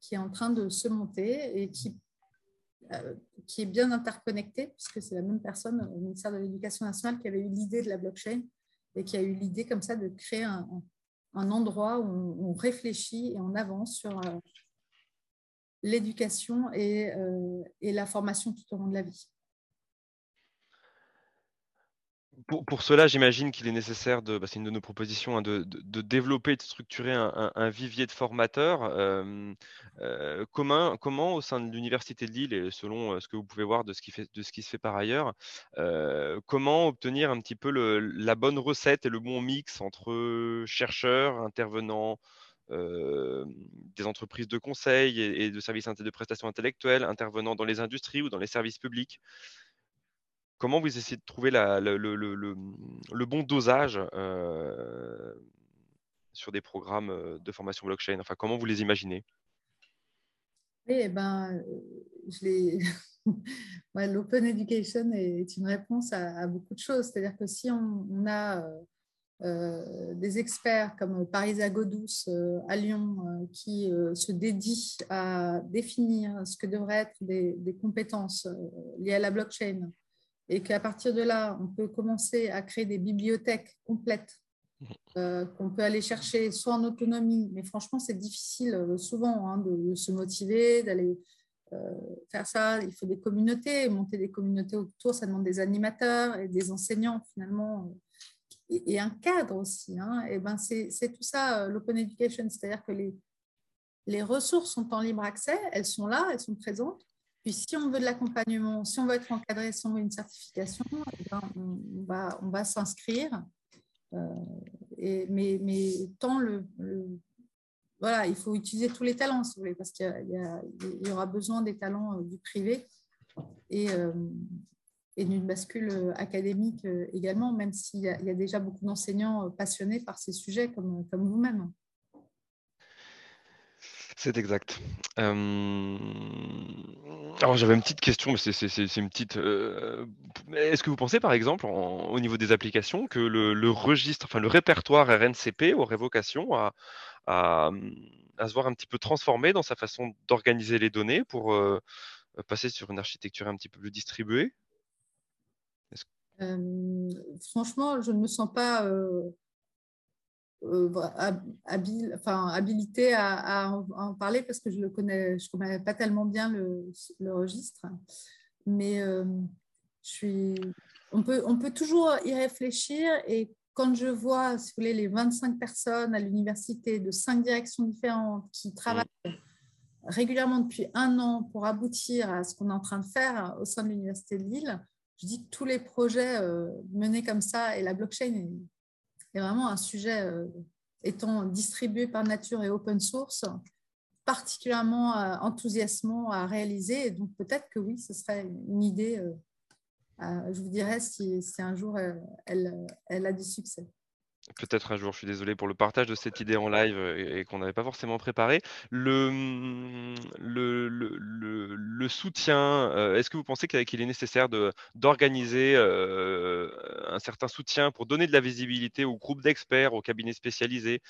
C: qui est en train de se monter et qui, qui est bien interconnectée, puisque c'est la même personne au ministère de l'Éducation nationale qui avait eu l'idée de la blockchain et qui a eu l'idée comme ça de créer un, un endroit où on, réfléchit et on avance sur euh, l'éducation et, euh, et, la formation tout au long de la vie.
B: Pour, cela, j'imagine qu'il est nécessaire, de, bah, c'est une de nos propositions, hein, de, développer et de structurer un, vivier de formateurs. Euh, euh, comment, au sein de l'Université de Lille, et selon euh, ce que vous pouvez voir de ce qui, fait, de ce qui se fait par ailleurs, comment obtenir un petit peu la bonne recette et le bon mix entre chercheurs, intervenants, des entreprises de conseil et, et de services de prestations intellectuelles, intervenant dans les industries ou dans les services publics? Comment vous essayez de trouver le, bon dosage euh, sur des programmes euh, de formation blockchain? Enfin, comment vous les imaginez?
C: Eh ben, euh, l'open education est une réponse à, beaucoup de choses. C'est-à-dire que si on, a des experts comme Parisa Godous à Lyon qui se dédient à définir ce que devraient être des compétences liées à la blockchain, et qu'à partir de là, on peut commencer à créer des bibliothèques complètes euh, qu'on peut aller chercher soit en autonomie, mais franchement, c'est difficile euh, souvent hein, de, se motiver, d'aller euh, faire ça. Il faut des communautés, monter des communautés autour, ça demande des animateurs et des enseignants finalement, et, un cadre aussi. Hein. Et ben, c'est tout ça, l'open education, c'est-à-dire que les, les ressources sont en libre accès, elles sont là, elles sont présentes, puis si on veut de l'accompagnement, si on veut être encadré, si on veut une certification, eh ben, on, va, s'inscrire. Euh, mais, tant le, Voilà, il faut utiliser tous les talents, si vous voulez, parce qu'il y, aura besoin des talents euh, du privé et, euh, d'une bascule académique également, même s'il y, y, a déjà beaucoup d'enseignants passionnés par ces sujets comme vous-même.
B: C'est exact. Alors j'avais une petite question, mais c'est une petite. Est-ce que vous pensez, par exemple, au niveau des applications, que le, registre, enfin le répertoire RNCP aurait vocation à, à, se voir un petit peu transformé dans sa façon d'organiser les données pour passer sur une architecture un petit peu plus distribuée?
C: Franchement, je ne me sens pas euh, enfin, habilité à, en parler parce que je le connais, je connais pas tellement bien le, registre. Mais euh, je suis, on, peut, on peut toujours y réfléchir et quand je vois, si vous voulez, les 25 personnes à l'université de cinq directions différentes qui travaillent régulièrement depuis un an pour aboutir à ce qu'on est en train de faire au sein de l'université de Lille, je dis que tous les projets euh, menés comme ça et la blockchain est est vraiment un sujet euh, étant distribué par nature et open source, particulièrement euh, enthousiasmant à réaliser. Et donc peut-être que oui, ce serait une idée, euh, je vous dirais, si, si un jour elle, elle a du succès
B: peut-être un jour, je suis désolé pour le partage de cette idée en live et, qu'on n'avait pas forcément préparé. Le, mmh, soutien, est-ce que vous pensez qu'il est nécessaire d'organiser un certain soutien pour donner de la visibilité aux groupes d'experts, aux cabinets spécialisés,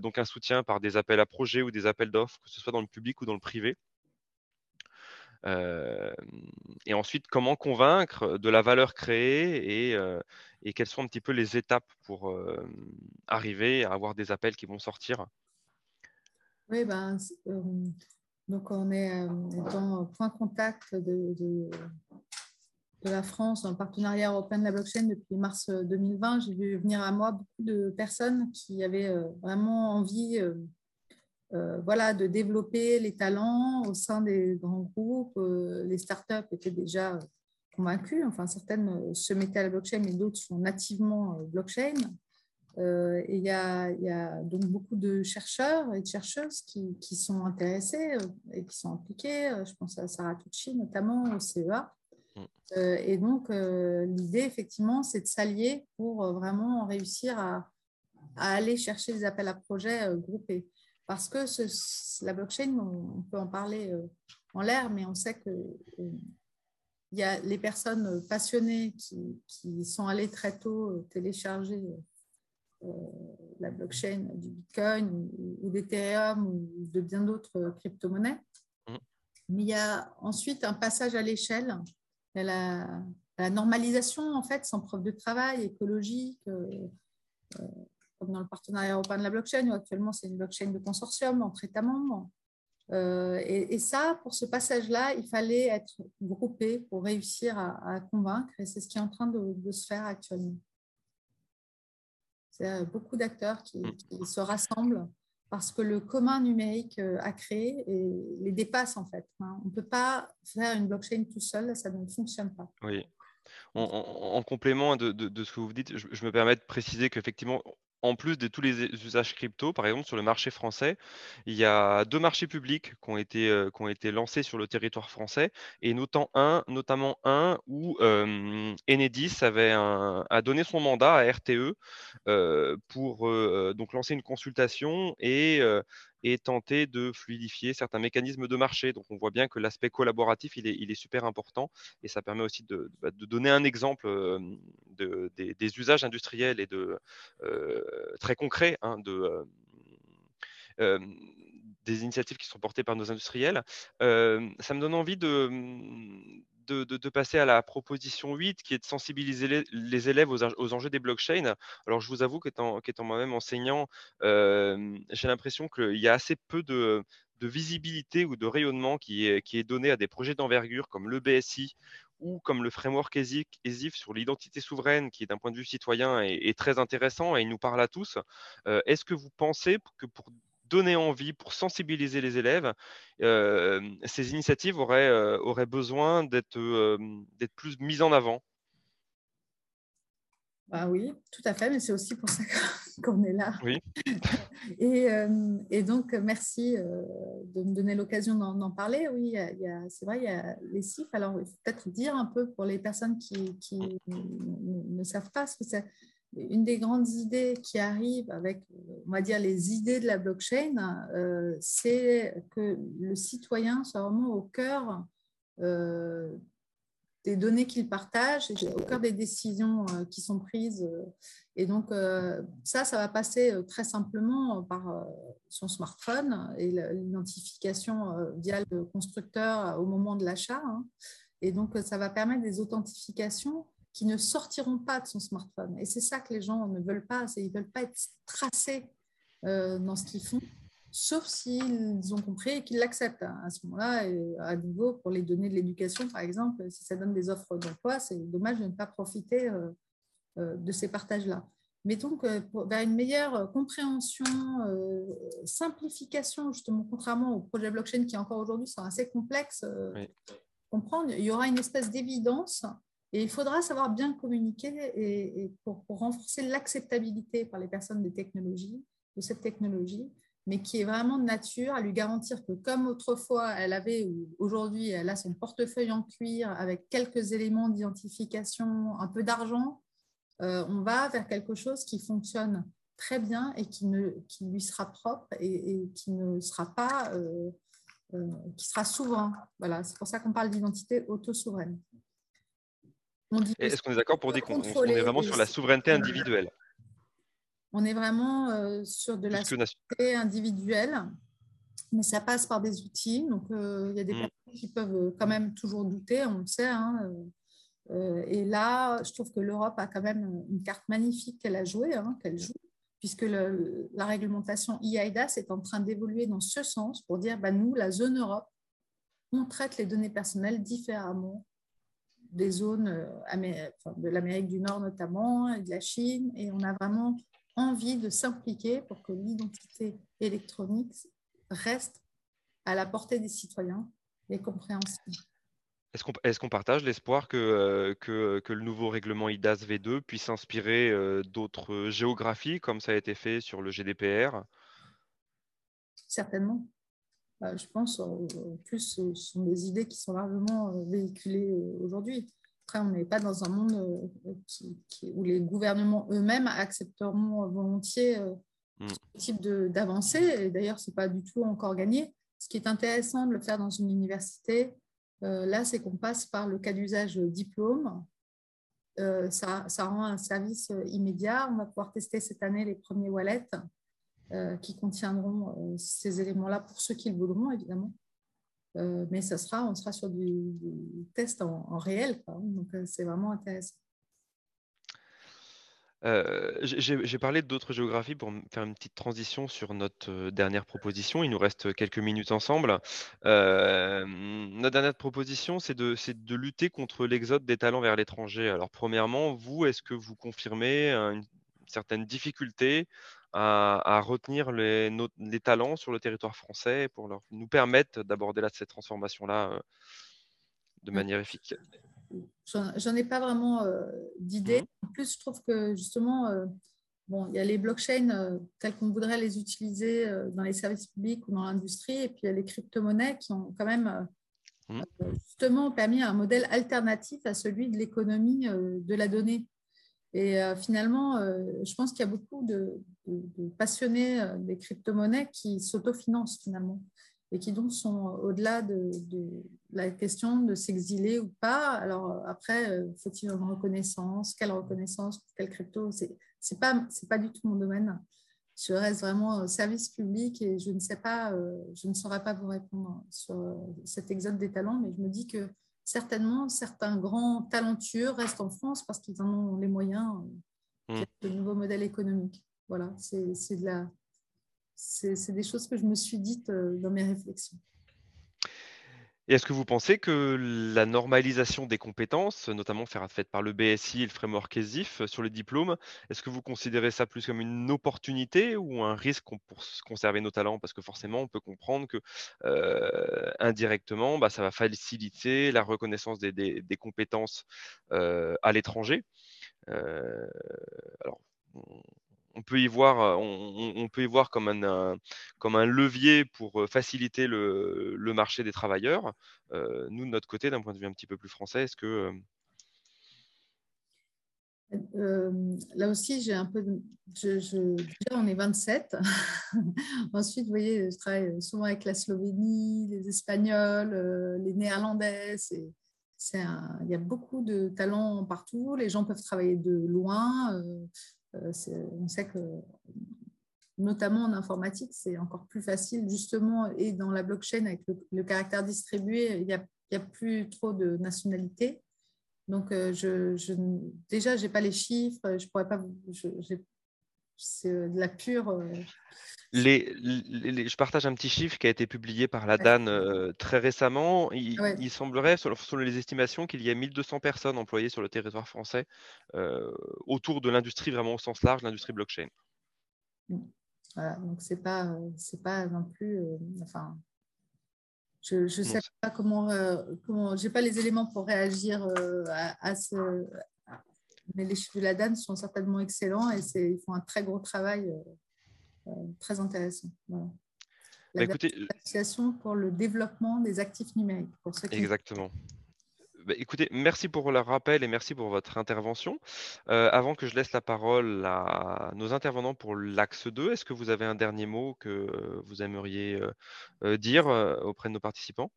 B: donc un soutien par des appels à projets ou des appels d'offres, que ce soit dans le public ou dans le privé? Et ensuite, comment convaincre de la valeur créée et, et quelles sont un petit peu les étapes pour euh, arriver à avoir des appels qui vont sortir?
C: Oui, ben, euh, donc on est euh, dans point contact de, de, la France en partenariat européen de la blockchain depuis mars 2020. J'ai vu venir à moi beaucoup de personnes qui avaient vraiment envie voilà, de développer les talents au sein des grands groupes. les startups étaient déjà convaincus. Enfin, certaines euh, se mettaient à la blockchain, mais d'autres sont nativement euh, blockchain. Euh, et il y, a, il y, a, donc beaucoup de chercheurs et de chercheuses qui, qui, sont intéressés et qui sont impliqués. Je pense à Sarah Tucci notamment au CEA. Mm. et donc, l'idée, effectivement, c'est de s'allier pour vraiment réussir à, à, aller chercher des appels à projets groupés. Parce que ce, la blockchain, on, peut en parler en l'air, mais on sait que il y a les personnes passionnées qui, qui sont allées très tôt télécharger la blockchain du Bitcoin ou, d'Ethereum ou de bien d'autres crypto-monnaies. Mm. Mais il y a ensuite un passage à l'échelle, la, la, normalisation, en fait, sans preuve de travail écologique, comme dans le partenariat européen de la blockchain, où actuellement c'est une blockchain de consortium entre États membres. Euh, et, ça, pour ce passage-là, il fallait être groupé pour réussir à, convaincre, et c'est ce qui est en train de, se faire actuellement. C'est euh, beaucoup d'acteurs qui, se rassemblent parce que le commun numérique euh, a créé et les dépasse en fait. Hein. On ne peut pas faire une blockchain tout seul, ça ne fonctionne pas.
B: Oui. En, complément de, ce que vous dites, je me permets de préciser qu'effectivement, en plus de tous les usages crypto, par exemple, sur le marché français, il y a deux marchés publics qui ont été, euh, qui ont été lancés sur le territoire français, et notamment un, notamment un où Enedis avait a donné son mandat à RTE euh, pour euh, donc lancer une consultation et, et tenter de fluidifier certains mécanismes de marché. Donc on voit bien que l'aspect collaboratif, il est, super important et ça permet aussi de, bah, donner un exemple de, des, usages industriels et de, très concrets hein, de, des initiatives qui sont portées par nos industriels. ça me donne envie de, de, passer à la proposition 8, qui est de sensibiliser les, élèves aux, enjeux des blockchains. Alors, je vous avoue qu'étant moi-même enseignant, euh, j'ai l'impression qu'il y a assez peu de, visibilité ou de rayonnement qui est, qui est donné à des projets d'envergure comme le BSI ou comme le framework ESIF sur l'identité souveraine, qui d'un point de vue citoyen est, très intéressant et il nous parle à tous. Euh, est-ce que vous pensez que pour donner envie, pour sensibiliser les élèves, euh, ces initiatives auraient, euh, auraient besoin d'être euh, plus mises en avant
C: bah oui, tout à fait, mais c'est aussi pour ça qu'on est là.
B: Oui.
C: Et, et donc, merci de me donner l'occasion d'en parler. Oui, c'est vrai, il y a les CIF. Alors, peut-être dire un peu pour les personnes qui, qui ne savent pas ce que c'est une des grandes idées qui arrive avec, on va dire, les idées de la blockchain, euh, c'est que le citoyen soit vraiment au cœur euh, des données qu'il partage, et au cœur des décisions euh, qui sont prises. Et donc, ça, ça va passer très simplement par son smartphone et l'identification via le constructeur au moment de l'achat. Hein. Et donc, ça va permettre des authentifications qui ne sortiront pas de son smartphone. Et c'est ça que les gens ne veulent pas, ils ne veulent pas être tracés euh, dans ce qu'ils font, sauf s'ils ont compris et qu'ils l'acceptent. À ce moment-là, à nouveau, pour les données de l'éducation, par exemple, si ça donne des offres d'emploi, c'est dommage de ne pas profiter euh, euh, de ces partages-là. Mais donc, vers une meilleure compréhension, simplification, justement, contrairement aux projets blockchain qui encore aujourd'hui sont assez complexes, comprendre, il y aura une espèce d'évidence et il faudra savoir bien communiquer et, pour, renforcer l'acceptabilité par les personnes des technologies, de cette technologie, mais qui est vraiment de nature à lui garantir que comme autrefois elle avait ou aujourd'hui elle a son portefeuille en cuir avec quelques éléments d'identification, un peu d'argent, euh, on va vers quelque chose qui fonctionne très bien et qui, lui sera propre et, qui ne sera pas, euh, euh, qui sera souverain. Voilà, c'est pour ça qu'on parle d'identité auto-souveraine.
B: Est-ce qu'on est d'accord pour dire qu'on est vraiment sur la souveraineté individuelle?
C: On est vraiment euh, sur de la souveraineté individuelle, mais ça passe par des outils. Donc, euh, il y a des mmh. personnes qui peuvent euh, quand même toujours douter, on le sait. Hein, et là, je trouve que l'Europe a quand même une carte magnifique qu'elle a jouée, hein, qu'elle joue, puisque la réglementation EIDAS est en train d'évoluer dans ce sens pour dire, bah, nous, la zone Europe, on traite les données personnelles différemment des zones euh, de l'Amérique du Nord notamment, et de la Chine, et on a vraiment envie de s'impliquer pour que l'identité électronique reste à la portée des citoyens et compréhensible.
B: Est-ce qu'on partage l'espoir que, euh, que, que, le nouveau règlement IDAS V2 puisse inspirer euh, d'autres géographies, comme ça a été fait sur le GDPR
C: Certainement. Bah, je pense, en plus, ce sont des idées qui sont largement euh, véhiculées euh, aujourd'hui. Après, on n'est pas dans un monde euh, où les gouvernements eux-mêmes accepteront volontiers mm. ce type d'avancée. Et d'ailleurs, ce n'est pas du tout encore gagné. Ce qui est intéressant de le faire dans une université, là, c'est qu'on passe par le cas d'usage diplôme. ça, ça, rend un service immédiat. On va pouvoir tester cette année les premiers wallets qui contiendront ces éléments-là pour ceux qui le voudront, évidemment. mais ça sera, on sera sur du, test en, réel. Donc, c'est vraiment intéressant.
B: Euh, j'ai parlé d'autres géographies pour faire une petite transition sur notre euh, dernière proposition. Il nous reste quelques minutes ensemble. Euh, notre dernière proposition, c'est de lutter contre l'exode des talents vers l'étranger. Alors, premièrement, vous, est-ce que vous confirmez une certaine difficulté à, retenir les, les, talents sur le territoire français pour leur, nous permettre d'aborder cette transformation-là de manière efficace
C: J'en ai pas vraiment euh, d'idée. Mhm. En plus, je trouve que justement, euh, bon, il y a les blockchains euh, tels qu'on voudrait les utiliser dans les services publics ou dans l'industrie, et puis il y a les crypto-monnaies qui ont quand même mhm. justement permis un modèle alternatif à celui de l'économie de la donnée. Et finalement, je pense qu'il y a beaucoup de, passionnés des crypto-monnaies qui s'autofinancent finalement et qui donc sont au-delà de, la question de s'exiler ou pas. Alors après, euh, faut-il une reconnaissance? Quelle reconnaissance Quelle crypto? C'est n'est pas, du tout mon domaine. Je reste vraiment service public et je ne sais pas, euh, je ne saurais pas vous répondre sur euh, cet exode des talents, mais je me dis que certainement certains grands talentueux restent en France parce qu'ils en ont les moyens mmh. de nouveaux modèles économiques. Voilà, c'est de la c'est des choses que je me suis dites euh, dans mes réflexions.
B: Et est-ce que vous pensez que la normalisation des compétences, notamment faite par le BSI et le framework ESIF sur les diplômes, est-ce que vous considérez ça plus comme une opportunité ou un risque pour conserver nos talents? Parce que forcément, on peut comprendre que euh, indirectement, bah, ça va faciliter la reconnaissance des, compétences euh, à l'étranger. alors, on peut y voir, on, peut y voir comme un, comme un levier pour faciliter le, marché des travailleurs. Nous, de notre côté, d'un point de vue un petit peu plus français, est-ce que
C: là aussi, j'ai un peu. De, déjà, on est 27. Ensuite, vous voyez, je travaille souvent avec la Slovénie, les Espagnols, les Néerlandais. il y a beaucoup de talents partout. Les gens peuvent travailler de loin. On sait que notamment en informatique, c'est encore plus facile, justement, et dans la blockchain, avec le, caractère distribué, il n'y a, plus trop de nationalité. Donc, euh, je, je, déjà, je n'ai pas les chiffres, je pourrais pas. C'est de la pure. Euh,
B: les, je partage un petit chiffre qui a été publié par la DAN très récemment. Il, semblerait, selon, les estimations, qu'il y ait 1200 personnes employées sur le territoire français autour de l'industrie vraiment au sens large, l'industrie blockchain.
C: Mmh. Voilà, donc c'est pas, c'est pas non plus. enfin, je ne sais pas comment, comment j'ai pas les éléments pour réagir à, ce. Mais les chiffres de la DAN sont certainement excellents et ils font un très gros travail euh, très intéressant. Voilà. Bah, pour le développement des actifs numériques. Pour
B: Exactement. Bah, écoutez, merci pour le rappel et merci pour votre intervention. Euh, avant que je laisse la parole à nos intervenants pour l'axe 2, est-ce que vous avez un dernier mot que vous aimeriez euh, dire auprès de nos participants?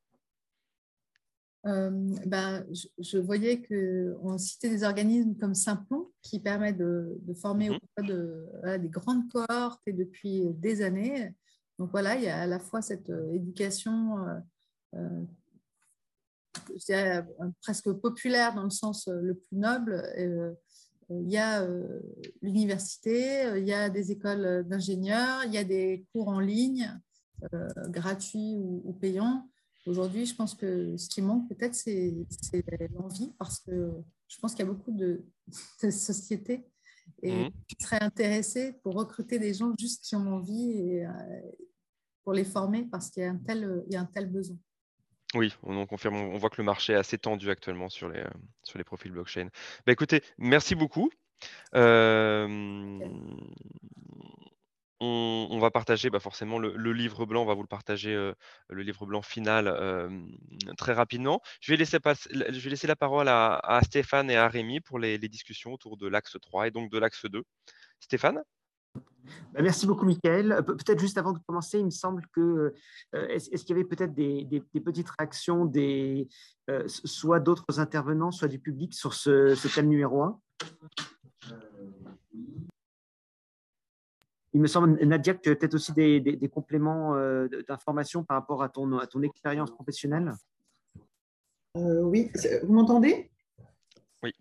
C: Ben, je, voyais qu'on citait des organismes comme Simplon qui permettent de, former mmh de, des grandes cohortes et depuis des années. Donc voilà, il y a à la fois cette éducation euh, presque populaire dans le sens le plus noble. il y a l'université, il y a des écoles d'ingénieurs, il y a des cours en ligne, gratuits ou payants. Aujourd'hui, je pense que ce qui manque peut-être, c'est l'envie, parce que je pense qu'il y a beaucoup de, sociétés et mmh. qui seraient intéressées pour recruter des gens juste qui ont envie et euh, pour les former, parce qu'il y, a un tel, il y a un tel besoin.
B: Oui, on confirme, on voit que le marché est assez tendu actuellement sur les, sur les profils blockchain. Bah, écoutez, merci beaucoup. Euh, on, va partager bah, forcément le, livre blanc, on va vous le partager, euh, le livre blanc final très rapidement. Je vais laisser, la parole à, Stéphane et à Rémi pour les, discussions autour de l'axe 3 et donc de l'axe 2. Stéphane?
D: Bah, merci beaucoup, Michael. Peut-être juste avant de commencer, il me semble que est-ce qu'il y avait peut-être des, petites réactions, des, soit d'autres intervenants, soit du public sur ce, ce thème numéro 1 il me semble, Nadia, que tu as peut-être aussi des, compléments euh, d'informations par rapport à ton, à ton expérience professionnelle?
E: Euh, oui, vous m'entendez?
B: Oui.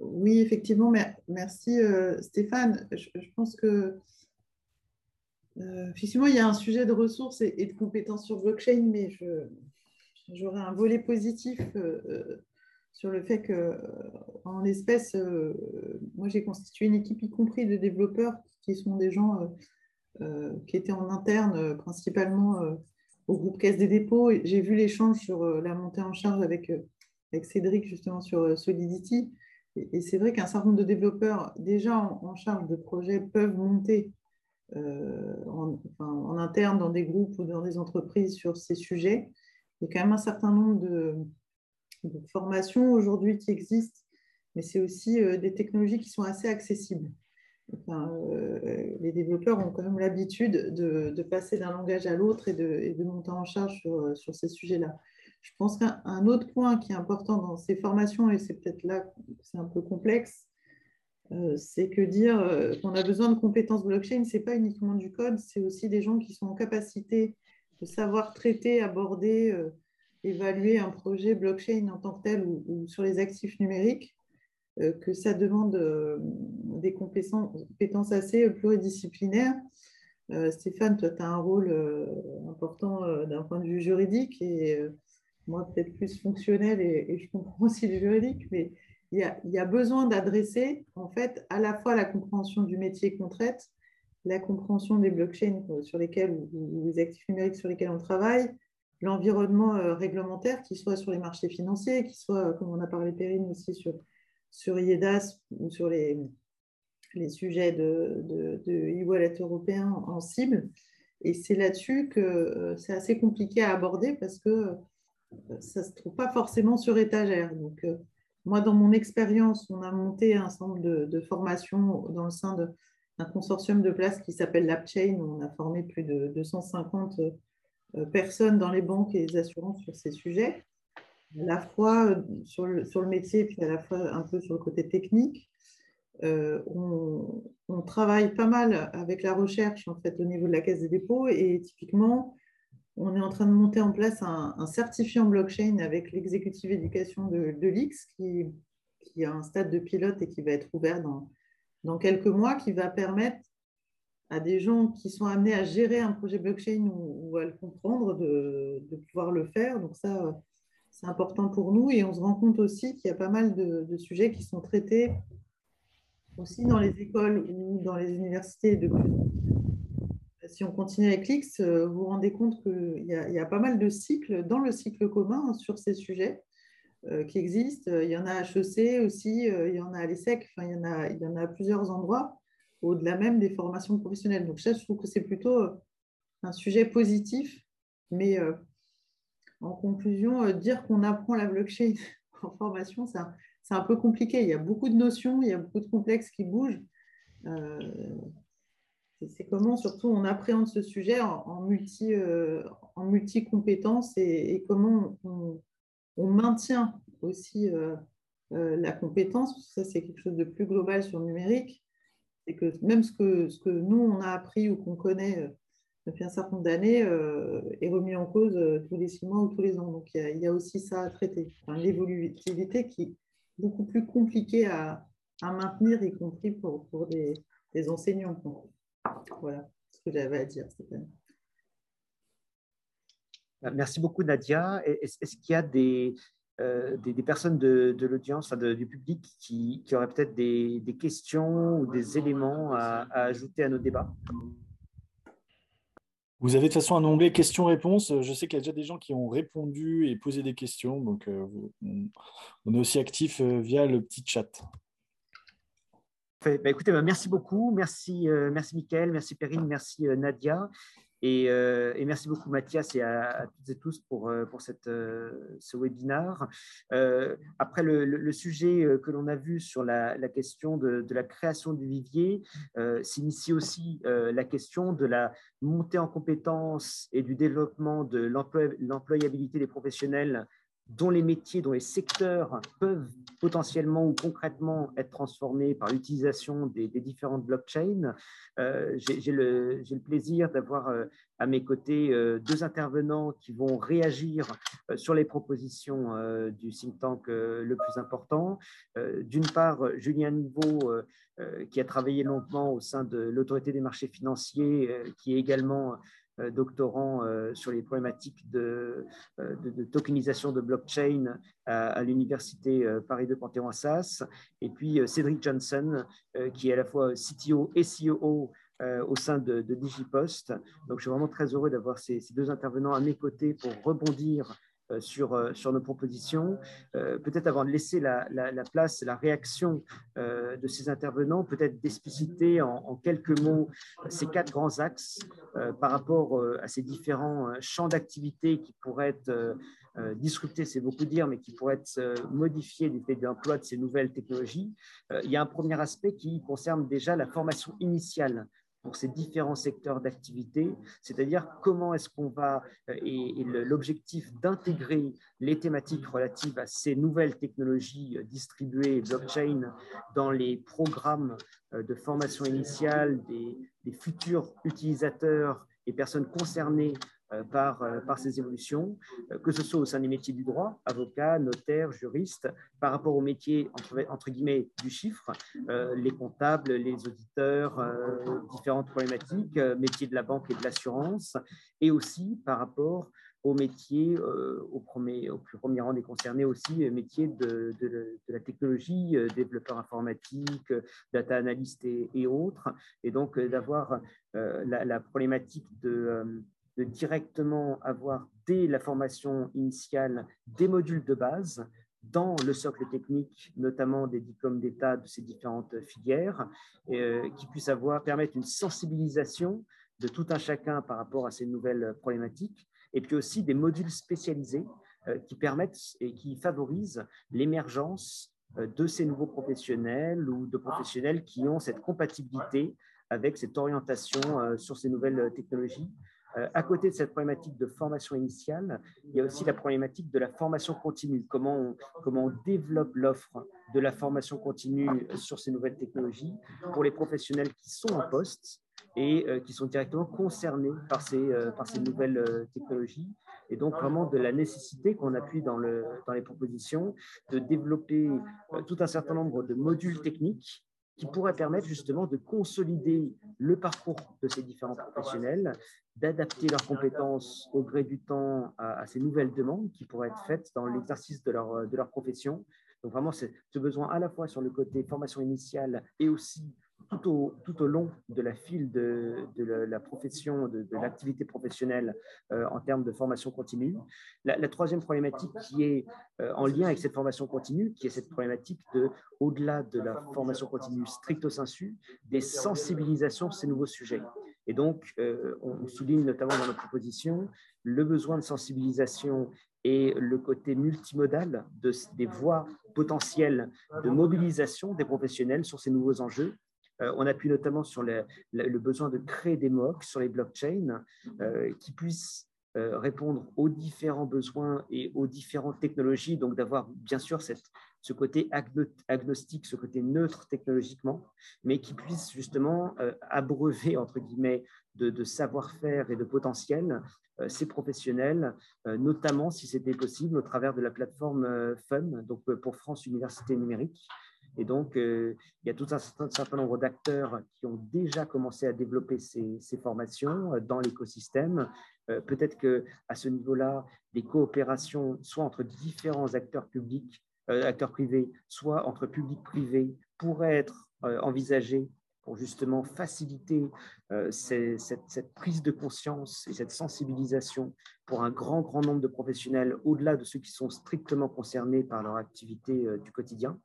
E: oui. effectivement, merci euh, Stéphane. Je, pense que effectivement, il y a un sujet de ressources et, de compétences sur blockchain, mais j'aurais un volet positif sur le fait que, en espèce, moi j'ai constitué une équipe, y compris de développeurs, qui sont des gens euh, euh, qui étaient en interne euh, principalement au groupe Caisse des dépôts. J'ai vu l'échange sur la montée en charge avec, avec Cédric justement sur Solidity. Et, c'est vrai qu'un certain nombre de développeurs déjà en, charge de projets peuvent monter en, en, interne dans des groupes ou dans des entreprises sur ces sujets. Il y a quand même un certain nombre de, de formations aujourd'hui qui existent, mais c'est aussi des technologies qui sont assez accessibles. Euh, les développeurs ont quand même l'habitude de, passer d'un langage à l'autre et de, monter en charge sur, sur ces sujets-là. Je pense qu'un autre point qui est important dans ces formations, et c'est peut-être là que c'est un peu complexe, euh, c'est que dire euh, qu'on a besoin de compétences blockchain, ce n'est pas uniquement du code, c'est aussi des gens qui sont en capacité de savoir traiter, aborder, évaluer un projet blockchain en tant que tel ou sur les actifs numériques euh, que ça demande euh, des compétences assez pluridisciplinaires. Euh, Stéphane, toi, tu as un rôle important d'un point de vue juridique et moi peut-être plus fonctionnel et, je comprends aussi le juridique, mais il y a, besoin d'adresser en fait à la fois la compréhension du métier qu'on traite, la compréhension des blockchains sur lesquels ou, les actifs numériques sur lesquels on travaille, l'environnement réglementaire, qui soit sur les marchés financiers, qui soit, comme on a parlé Perrine aussi, sur sur IEDAS ou sur les, les sujets de, de, de e-wallet européen en cible. Et c'est là-dessus que euh, c'est assez compliqué à aborder parce que euh, ça ne se trouve pas forcément sur étagère. Donc, euh, moi, dans mon expérience, on a monté un certain de, de formations dans le sein d'un consortium de places qui s'appelle l'AppChain. Où on a formé plus de 250 personnes dans les banques et les assurances sur ces sujets à la fois euh, sur le, sur le métier, puis à la fois un peu sur le côté technique. Euh, on, travaille pas mal avec la recherche en fait, au niveau de la caisse des dépôts et typiquement, on est en train de monter en place un, un certifiant blockchain avec l'exécutive éducation de, de l'IX qui, qui, a un stade de pilote et qui va être ouvert dans, dans quelques mois, qui va permettre à des gens qui sont amenés à gérer un projet blockchain ou, à le comprendre de, pouvoir le faire. Donc ça, c'est important pour nous et on se rend compte aussi qu'il y a pas mal de, sujets qui sont traités aussi dans les écoles ou dans les universités. Si on continue avec l'X, vous vous rendez compte qu'il y, a pas mal de cycles dans le cycle commun sur ces sujets euh, qui existent. Il y en a à HEC aussi, euh, il y en a à l'ESSEC, il, y en a, il y en a à plusieurs endroits, au-delà même des formations professionnelles. Donc ça, je trouve que c'est plutôt un sujet positif, mais euh, en conclusion, euh, dire qu'on apprend la blockchain en formation, c'est un, peu compliqué. Il y a beaucoup de notions, il y a beaucoup de complexes qui bougent. Euh, c'est comment surtout on appréhende ce sujet en, multi, euh, en multi-compétences et, comment on, maintient aussi la compétence. Ça, c'est quelque chose de plus global sur le numérique. C'est que même ce que, ce que nous, on a appris ou qu'on connaît depuis un certain nombre d'années euh, est remis en cause euh, tous les six mois ou tous les ans. Donc il y a, aussi ça à traiter. L'évolutivité qui est beaucoup plus compliquée à, maintenir, y compris pour, pour des, enseignants. Voilà ce que j'avais à dire.
D: Bah, merci beaucoup Nadia. Est-ce qu'il y a des, euh, des, personnes de, l'audience, du public qui, qui auraient peut-être des, questions ou des éléments à ajouter à nos débats
F: vous avez de toute façon un onglet questions-réponses. Je sais qu'il y a déjà des gens qui ont répondu et posé des questions. Donc, euh, on est aussi actif euh, via le petit chat.
D: Bah, écoutez, bah, merci beaucoup. Merci, merci Mickaël, merci Perrine, merci Nadia. Euh, et, merci beaucoup Mathias et à, toutes et tous pour, euh, pour cette, euh, ce webinaire. après le, sujet que l'on a vu sur la, question de, de, la création du vivier, s'initie aussi la question de la montée en compétences et du développement de l'employabilité des professionnels dont les métiers, dont les secteurs peuvent potentiellement ou concrètement être transformés par l'utilisation des, différentes blockchains. Euh, J'ai le, plaisir d'avoir euh, à mes côtés euh, deux intervenants qui vont réagir sur les propositions du think tank le plus important. D'une part, Julien Niveau, qui a travaillé longtemps au sein de l'autorité des marchés financiers, qui est également euh, doctorant euh, sur les problématiques de, euh, de, tokenisation de blockchain à, l'université Paris de Panthéon-Assas, et puis Cédric Johnson, qui est à la fois CTO et CEO au sein de, Digipost. Donc, je suis vraiment très heureux d'avoir ces, deux intervenants à mes côtés pour rebondir sur, euh, sur nos propositions. Euh, peut-être avant de laisser la, la, place, la réaction de ces intervenants, peut-être d'expliciter en, quelques mots ces quatre grands axes par rapport à ces différents champs d'activité qui pourraient être disruptés, c'est beaucoup dire, mais qui pourraient être modifiés du fait de l'emploi de ces nouvelles technologies. il y a un premier aspect qui concerne déjà la formation initiale pour ces différents secteurs d'activité, c'est-à-dire comment est-ce qu'on va, euh, et, l'objectif d'intégrer les thématiques relatives à ces nouvelles technologies euh, distribuées blockchain dans les programmes euh, de formation initiale des, des futurs utilisateurs et personnes concernées par, euh, par ces évolutions, euh, que ce soit au sein des métiers du droit, avocat, notaire, juriste, par rapport aux métiers entre, guillemets du chiffre, les comptables, les auditeurs, différentes problématiques, métiers de la banque et de l'assurance, et aussi par rapport aux métiers, au, premier, plus premier rang des concernés aussi, métiers de, la technologie, développeurs informatiques, data analystes et, autres. Et donc d'avoir la, problématique de de directement avoir dès la formation initiale des modules de base dans le socle technique, notamment des diplômes d'État de ces différentes filières, euh, qui puissent avoir, permettre une sensibilisation de tout un chacun par rapport à ces nouvelles problématiques, et puis aussi des modules spécialisés euh, qui permettent et qui favorisent l'émergence euh, de ces nouveaux professionnels ou de professionnels qui ont cette compatibilité avec cette orientation sur ces nouvelles technologies à côté de cette problématique de formation initiale, il y a aussi la problématique de la formation continue. Comment on, comment on développe l'offre de la formation continue sur ces nouvelles technologies pour les professionnels qui sont en poste et euh, qui sont directement concernés par ces, euh, par ces nouvelles technologies. Et donc, vraiment de la nécessité qu'on appuie dans, le, dans les propositions de développer tout un certain nombre de modules techniques qui pourraient permettre justement de consolider le parcours de ces différents professionnels, d'adapter leurs compétences au gré du temps à, ces nouvelles demandes qui pourraient être faites dans l'exercice de leur, de leur profession. Donc vraiment, ce besoin à la fois sur le côté formation initiale et aussi tout au, long de la file de, la, profession, de, l'activité professionnelle euh, en termes de formation continue. La, troisième problématique qui est euh, en lien avec cette formation continue, qui est cette problématique de, au-delà de la formation continue stricto sensu, des sensibilisations sur ces nouveaux sujets. Et donc, euh, on souligne notamment dans notre proposition le besoin de sensibilisation et le côté multimodal de, des voies potentielles de mobilisation des professionnels sur ces nouveaux enjeux. Euh, on appuie notamment sur le, besoin de créer des MOOC sur les blockchains euh, qui puissent répondre aux différents besoins et aux différentes technologies, donc d'avoir bien sûr ce côté agnostique, ce côté neutre technologiquement, mais qui puisse justement euh, abreuver, entre guillemets, de, savoir-faire et de potentiel euh, ces professionnels, euh, notamment, si c'était possible, au travers de la plateforme FUN, donc pour France Université Numérique. Et donc, il y a tout un certain, nombre d'acteurs qui ont déjà commencé à développer ces, formations dans l'écosystème. Peut-être qu'à ce niveau-là, des coopérations, soit entre différents acteurs publics, euh, acteurs privés, soit entre public-privé, pourraient être euh, envisagés pour justement faciliter euh, cette, prise de conscience et cette sensibilisation pour un grand, grand nombre de professionnels, au-delà de ceux qui sont strictement concernés par leur activité du quotidien.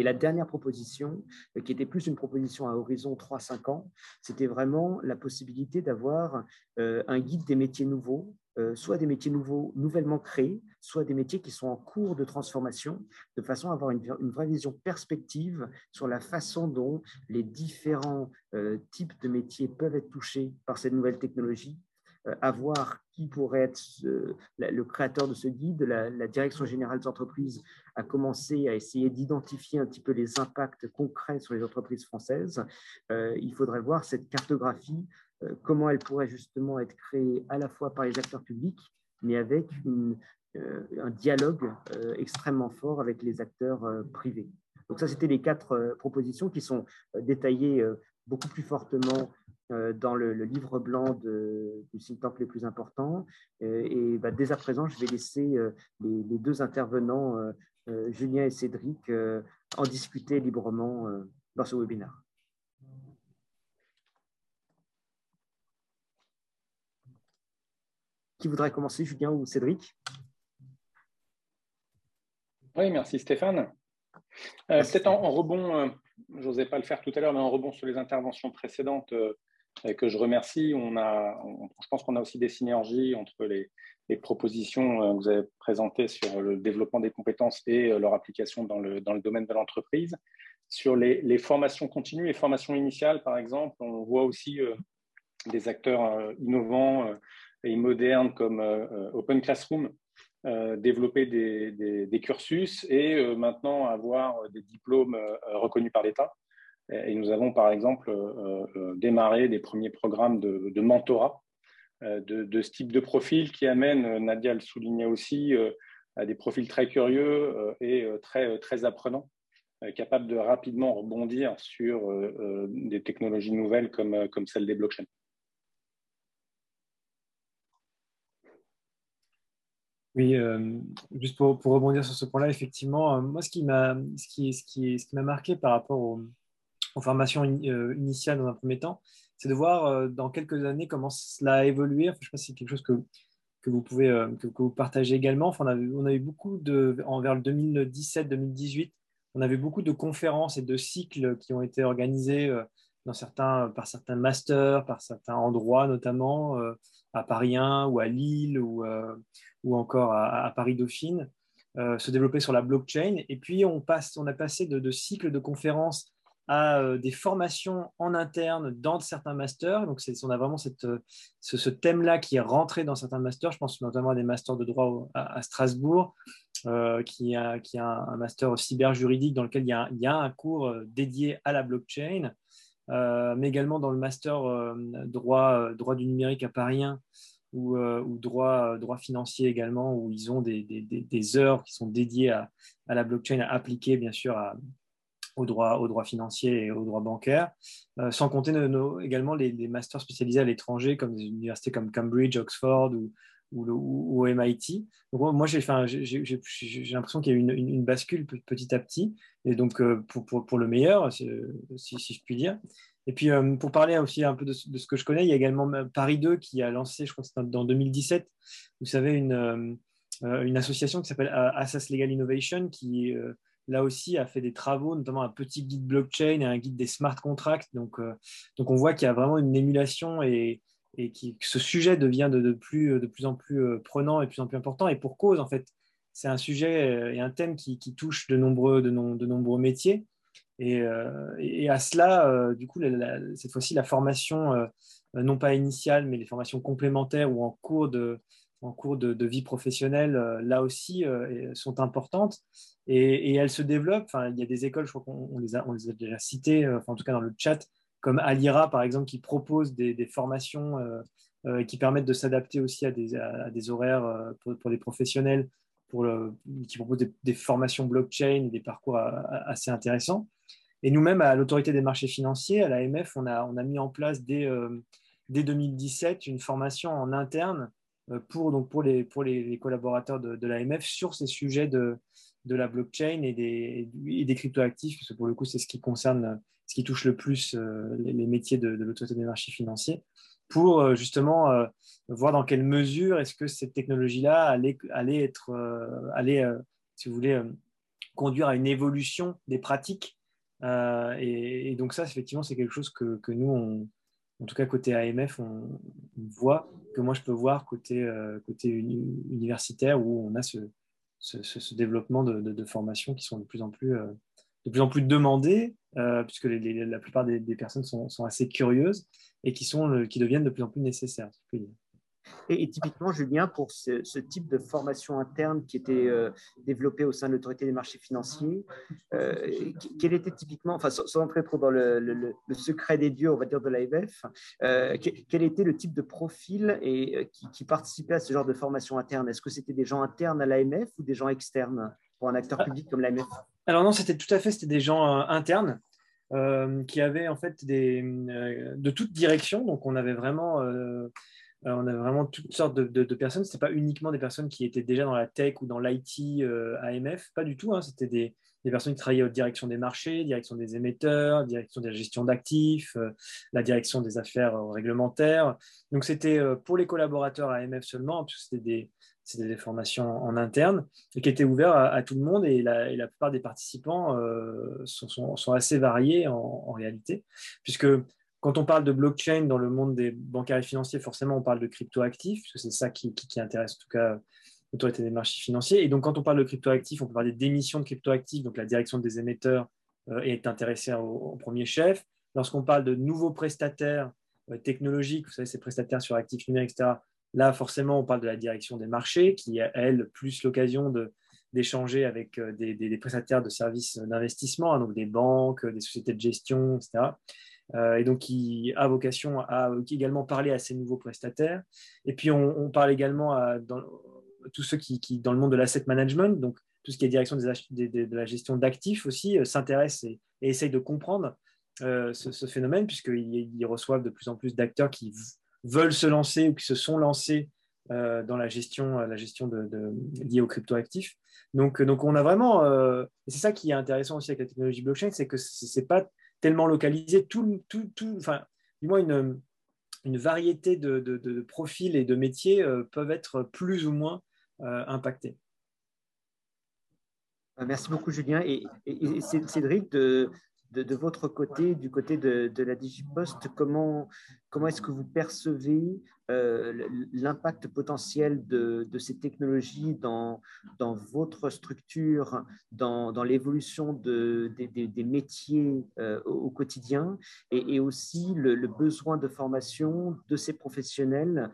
D: Et la dernière proposition, qui était plus une proposition à horizon 3-5 ans, c'était vraiment la possibilité d'avoir un guide des métiers nouveaux euh, soit des métiers nouveaux, nouvellement créés, soit des métiers qui sont en cours de transformation, de façon à avoir une, vraie vision perspective sur la façon dont les différents euh, types de métiers peuvent être touchés par cette nouvelle technologie, euh, à voir qui pourrait être le créateur de ce guide. La, Direction générale des entreprises a commencé à essayer d'identifier un petit peu les impacts concrets sur les entreprises françaises. il faudrait voir cette cartographie euh, comment elle pourrait justement être créée à la fois par les acteurs publics, mais avec euh, un dialogue euh, extrêmement fort avec les acteurs privés. Donc ça, c'était les quatre propositions qui sont détaillées beaucoup plus fortement dans le, livre blanc de, du think tank les plus importants. Et, bah, dès à présent, je vais laisser les, les deux intervenants, Julien et Cédric, en discuter librement dans ce webinaire. Qui voudrait commencer, Julien ou Cédric?
G: Oui, merci Stéphane. Euh, peut-être en, rebond, euh, je n'osais pas le faire tout à l'heure, mais en rebond sur les interventions précédentes euh, que je remercie, on a, je pense qu'on a aussi des synergies entre les, propositions que vous avez présentées sur le développement des compétences et leur application dans le, dans le domaine de l'entreprise. Sur les, formations continues et formations initiales, par exemple, on voit aussi des acteurs innovants et modernes comme euh, euh, Open Classroom euh, développer des, cursus et maintenant avoir des diplômes reconnus par l'État. Et nous avons par exemple démarré des premiers programmes de, mentorat de, ce type de profil qui amène, Nadia le soulignait aussi, à des profils très curieux et très, très apprenants, capables de rapidement rebondir sur des technologies nouvelles comme, comme celle des blockchains.
H: Oui, euh, juste pour, pour, rebondir sur ce point-là, effectivement, euh, moi, ce qui m'a ce qui, ce qui, ce qui m'a marqué par rapport aux, formations euh, initiales dans un premier temps, c'est de voir dans quelques années comment cela a évolué. Je pense que c'est quelque chose que, que vous pouvez que, vous partagez également. Enfin, on, a, on a eu beaucoup de, envers le 2017-2018, on avait beaucoup de conférences et de cycles qui ont été organisés dans certains, par certains masters, par certains endroits notamment, à Paris 1 ou à Lille ou ou encore à, Paris Dauphine, euh, se développer sur la blockchain. Et puis, on, passe, on a passé de, cycles de conférences à euh, des formations en interne dans certains masters. Donc, on a vraiment cette, ce, thème-là qui est rentré dans certains masters. Je pense notamment à des masters de droit à, Strasbourg, euh, qui, a, qui a un, master cyber juridique dans lequel il y a, il y a un cours dédié à la blockchain. mais également dans le master droit, droit du numérique à Paris 1, ou, euh, ou droit, droit financier également, où ils ont des, des, des heures qui sont dédiées à, à, la blockchain, à appliquer bien sûr à, au, droit, au droit financier et au droit bancaire, euh, sans compter également les, masters spécialisés à l'étranger, comme des universités comme Cambridge, Oxford ou, ou, MIT. Donc, moi, j'ai l'impression qu'il y a eu une, une, bascule petit à petit, et donc euh, pour, pour, le meilleur, si, si, je puis dire. Et puis, euh, pour parler aussi un peu de, ce que je connais, il y a également euh, Paris 2 qui a lancé, je crois que c'était en 2017, vous savez, une, une association qui s'appelle Assas Legal Innovation qui, là aussi, a fait des travaux, notamment un petit guide blockchain et un guide des smart contracts. Donc, donc on voit qu'il y a vraiment une émulation et, que ce sujet devient de, plus, en plus prenant et de plus en plus important. Et pour cause, en fait, c'est un sujet et un thème qui, touche de nombreux, métiers. Euh, et, à cela, euh, du coup, cette fois-ci, la formation, euh, non pas initiale, mais les formations complémentaires ou en cours de, en cours de, vie professionnelle, là aussi, sont importantes. Et, elles se développent. Enfin, il y a des écoles, je crois qu'on les, a, déjà citées, en tout cas dans le chat, comme Alira, par exemple, qui propose des, formations qui permettent de s'adapter aussi à des, horaires pour, pour, les professionnels, pour qui proposent des, formations blockchain des parcours assez intéressants. Et nous-mêmes, à l'autorité des marchés financiers, à l'AMF, on a, on a mis en place dès, euh, dès 2017 une formation en interne euh, pour, donc pour, les, pour les, collaborateurs de, de l'AMF sur ces sujets de, de la blockchain et des, et des cryptoactifs, parce que pour le coup, c'est ce qui concerne, ce qui touche le plus euh, les, métiers de, de l'autorité des marchés financiers, pour justement voir dans quelle mesure est-ce que cette technologie-là allait, allait être, allait, si vous voulez, conduire à une évolution des pratiques. Et, donc ça, effectivement, c'est quelque chose que, que, nous, en tout cas côté AMF, on, voit, que moi je peux voir côté, côté universitaire où on a ce, développement de, formations qui sont de plus en plus, plus demandées, puisque la plupart des, personnes sont, assez curieuses et qui, qui deviennent de plus en plus nécessaires.
D: Et, typiquement, Julien, pour ce, type de formation interne qui était euh, développée au sein de l'autorité des marchés financiers, euh, quel était typiquement, enfin, sans, entrer trop dans le, secret des dieux, on va dire, de l'AMF, euh, quel était le type de profil et, qui, participait à ce genre de formation interne? Est-ce que c'était des gens internes à l'AMF ou des gens externes pour un acteur public comme l'AMF
H: Alors non, c'était tout à fait, c'était des gens internes. qui avaient en fait des, de toutes directions. Donc, on avait vraiment euh, on avait vraiment toutes sortes de, personnes. Ce n'était pas uniquement des personnes qui étaient déjà dans la tech ou dans l'IT euh, AMF, pas du tout. Hein. C'était des, personnes qui travaillaient aux directions des marchés, direction des émetteurs, direction de la gestion d'actifs, euh, la direction des affaires réglementaires. Donc c'était pour les collaborateurs AMF seulement, puisque c'était des, des formations en interne et qui étaient ouvertes à, tout le monde et la, plupart des participants sont, assez variés en, en, réalité, puisque quand on parle de blockchain dans le monde des bancaires et financiers, forcément, on parle de cryptoactifs, parce que c'est ça qui, intéresse en tout cas l'autorité des marchés financiers. Et donc, quand on parle de cryptoactifs, on peut parler d'émissions de cryptoactifs, donc la direction des émetteurs euh, est intéressée au, premier chef. Lorsqu'on parle de nouveaux prestataires euh, technologiques, vous savez, ces prestataires sur actifs numériques, etc., là, forcément, on parle de la direction des marchés, qui a, elle, plus l'occasion d'échanger avec euh, des, prestataires de services d'investissement, hein, donc des banques, des sociétés de gestion, etc. Euh, et donc qui a vocation à également parler à ces nouveaux prestataires. Et puis on, parle également à tous ceux qui, dans le monde de l'asset management, donc tout ce qui est direction de la gestion d'actifs aussi, euh, s'intéressent et, essayent de comprendre euh, ce, phénomène, puisqu'ils reçoivent de plus en plus d'acteurs qui veulent se lancer ou qui se sont lancés dans la gestion, liée aux cryptoactifs. Donc, donc on a vraiment, et c'est ça qui est intéressant aussi avec la technologie blockchain, c'est que ce n'est pas tellement localisé, tout, tout, tout, enfin, du moins une, une variété de, de, profils et de métiers euh, peuvent être plus ou moins euh, impactés.
D: Merci beaucoup, Julien. Et, et Cédric, de, de, votre côté, du côté de, la DigiPost, comment, comment est-ce que vous percevez euh, l'impact potentiel de, ces technologies dans, dans votre structure, dans, dans l'évolution des, métiers euh, au, quotidien et, aussi le, besoin de formation de ces professionnels,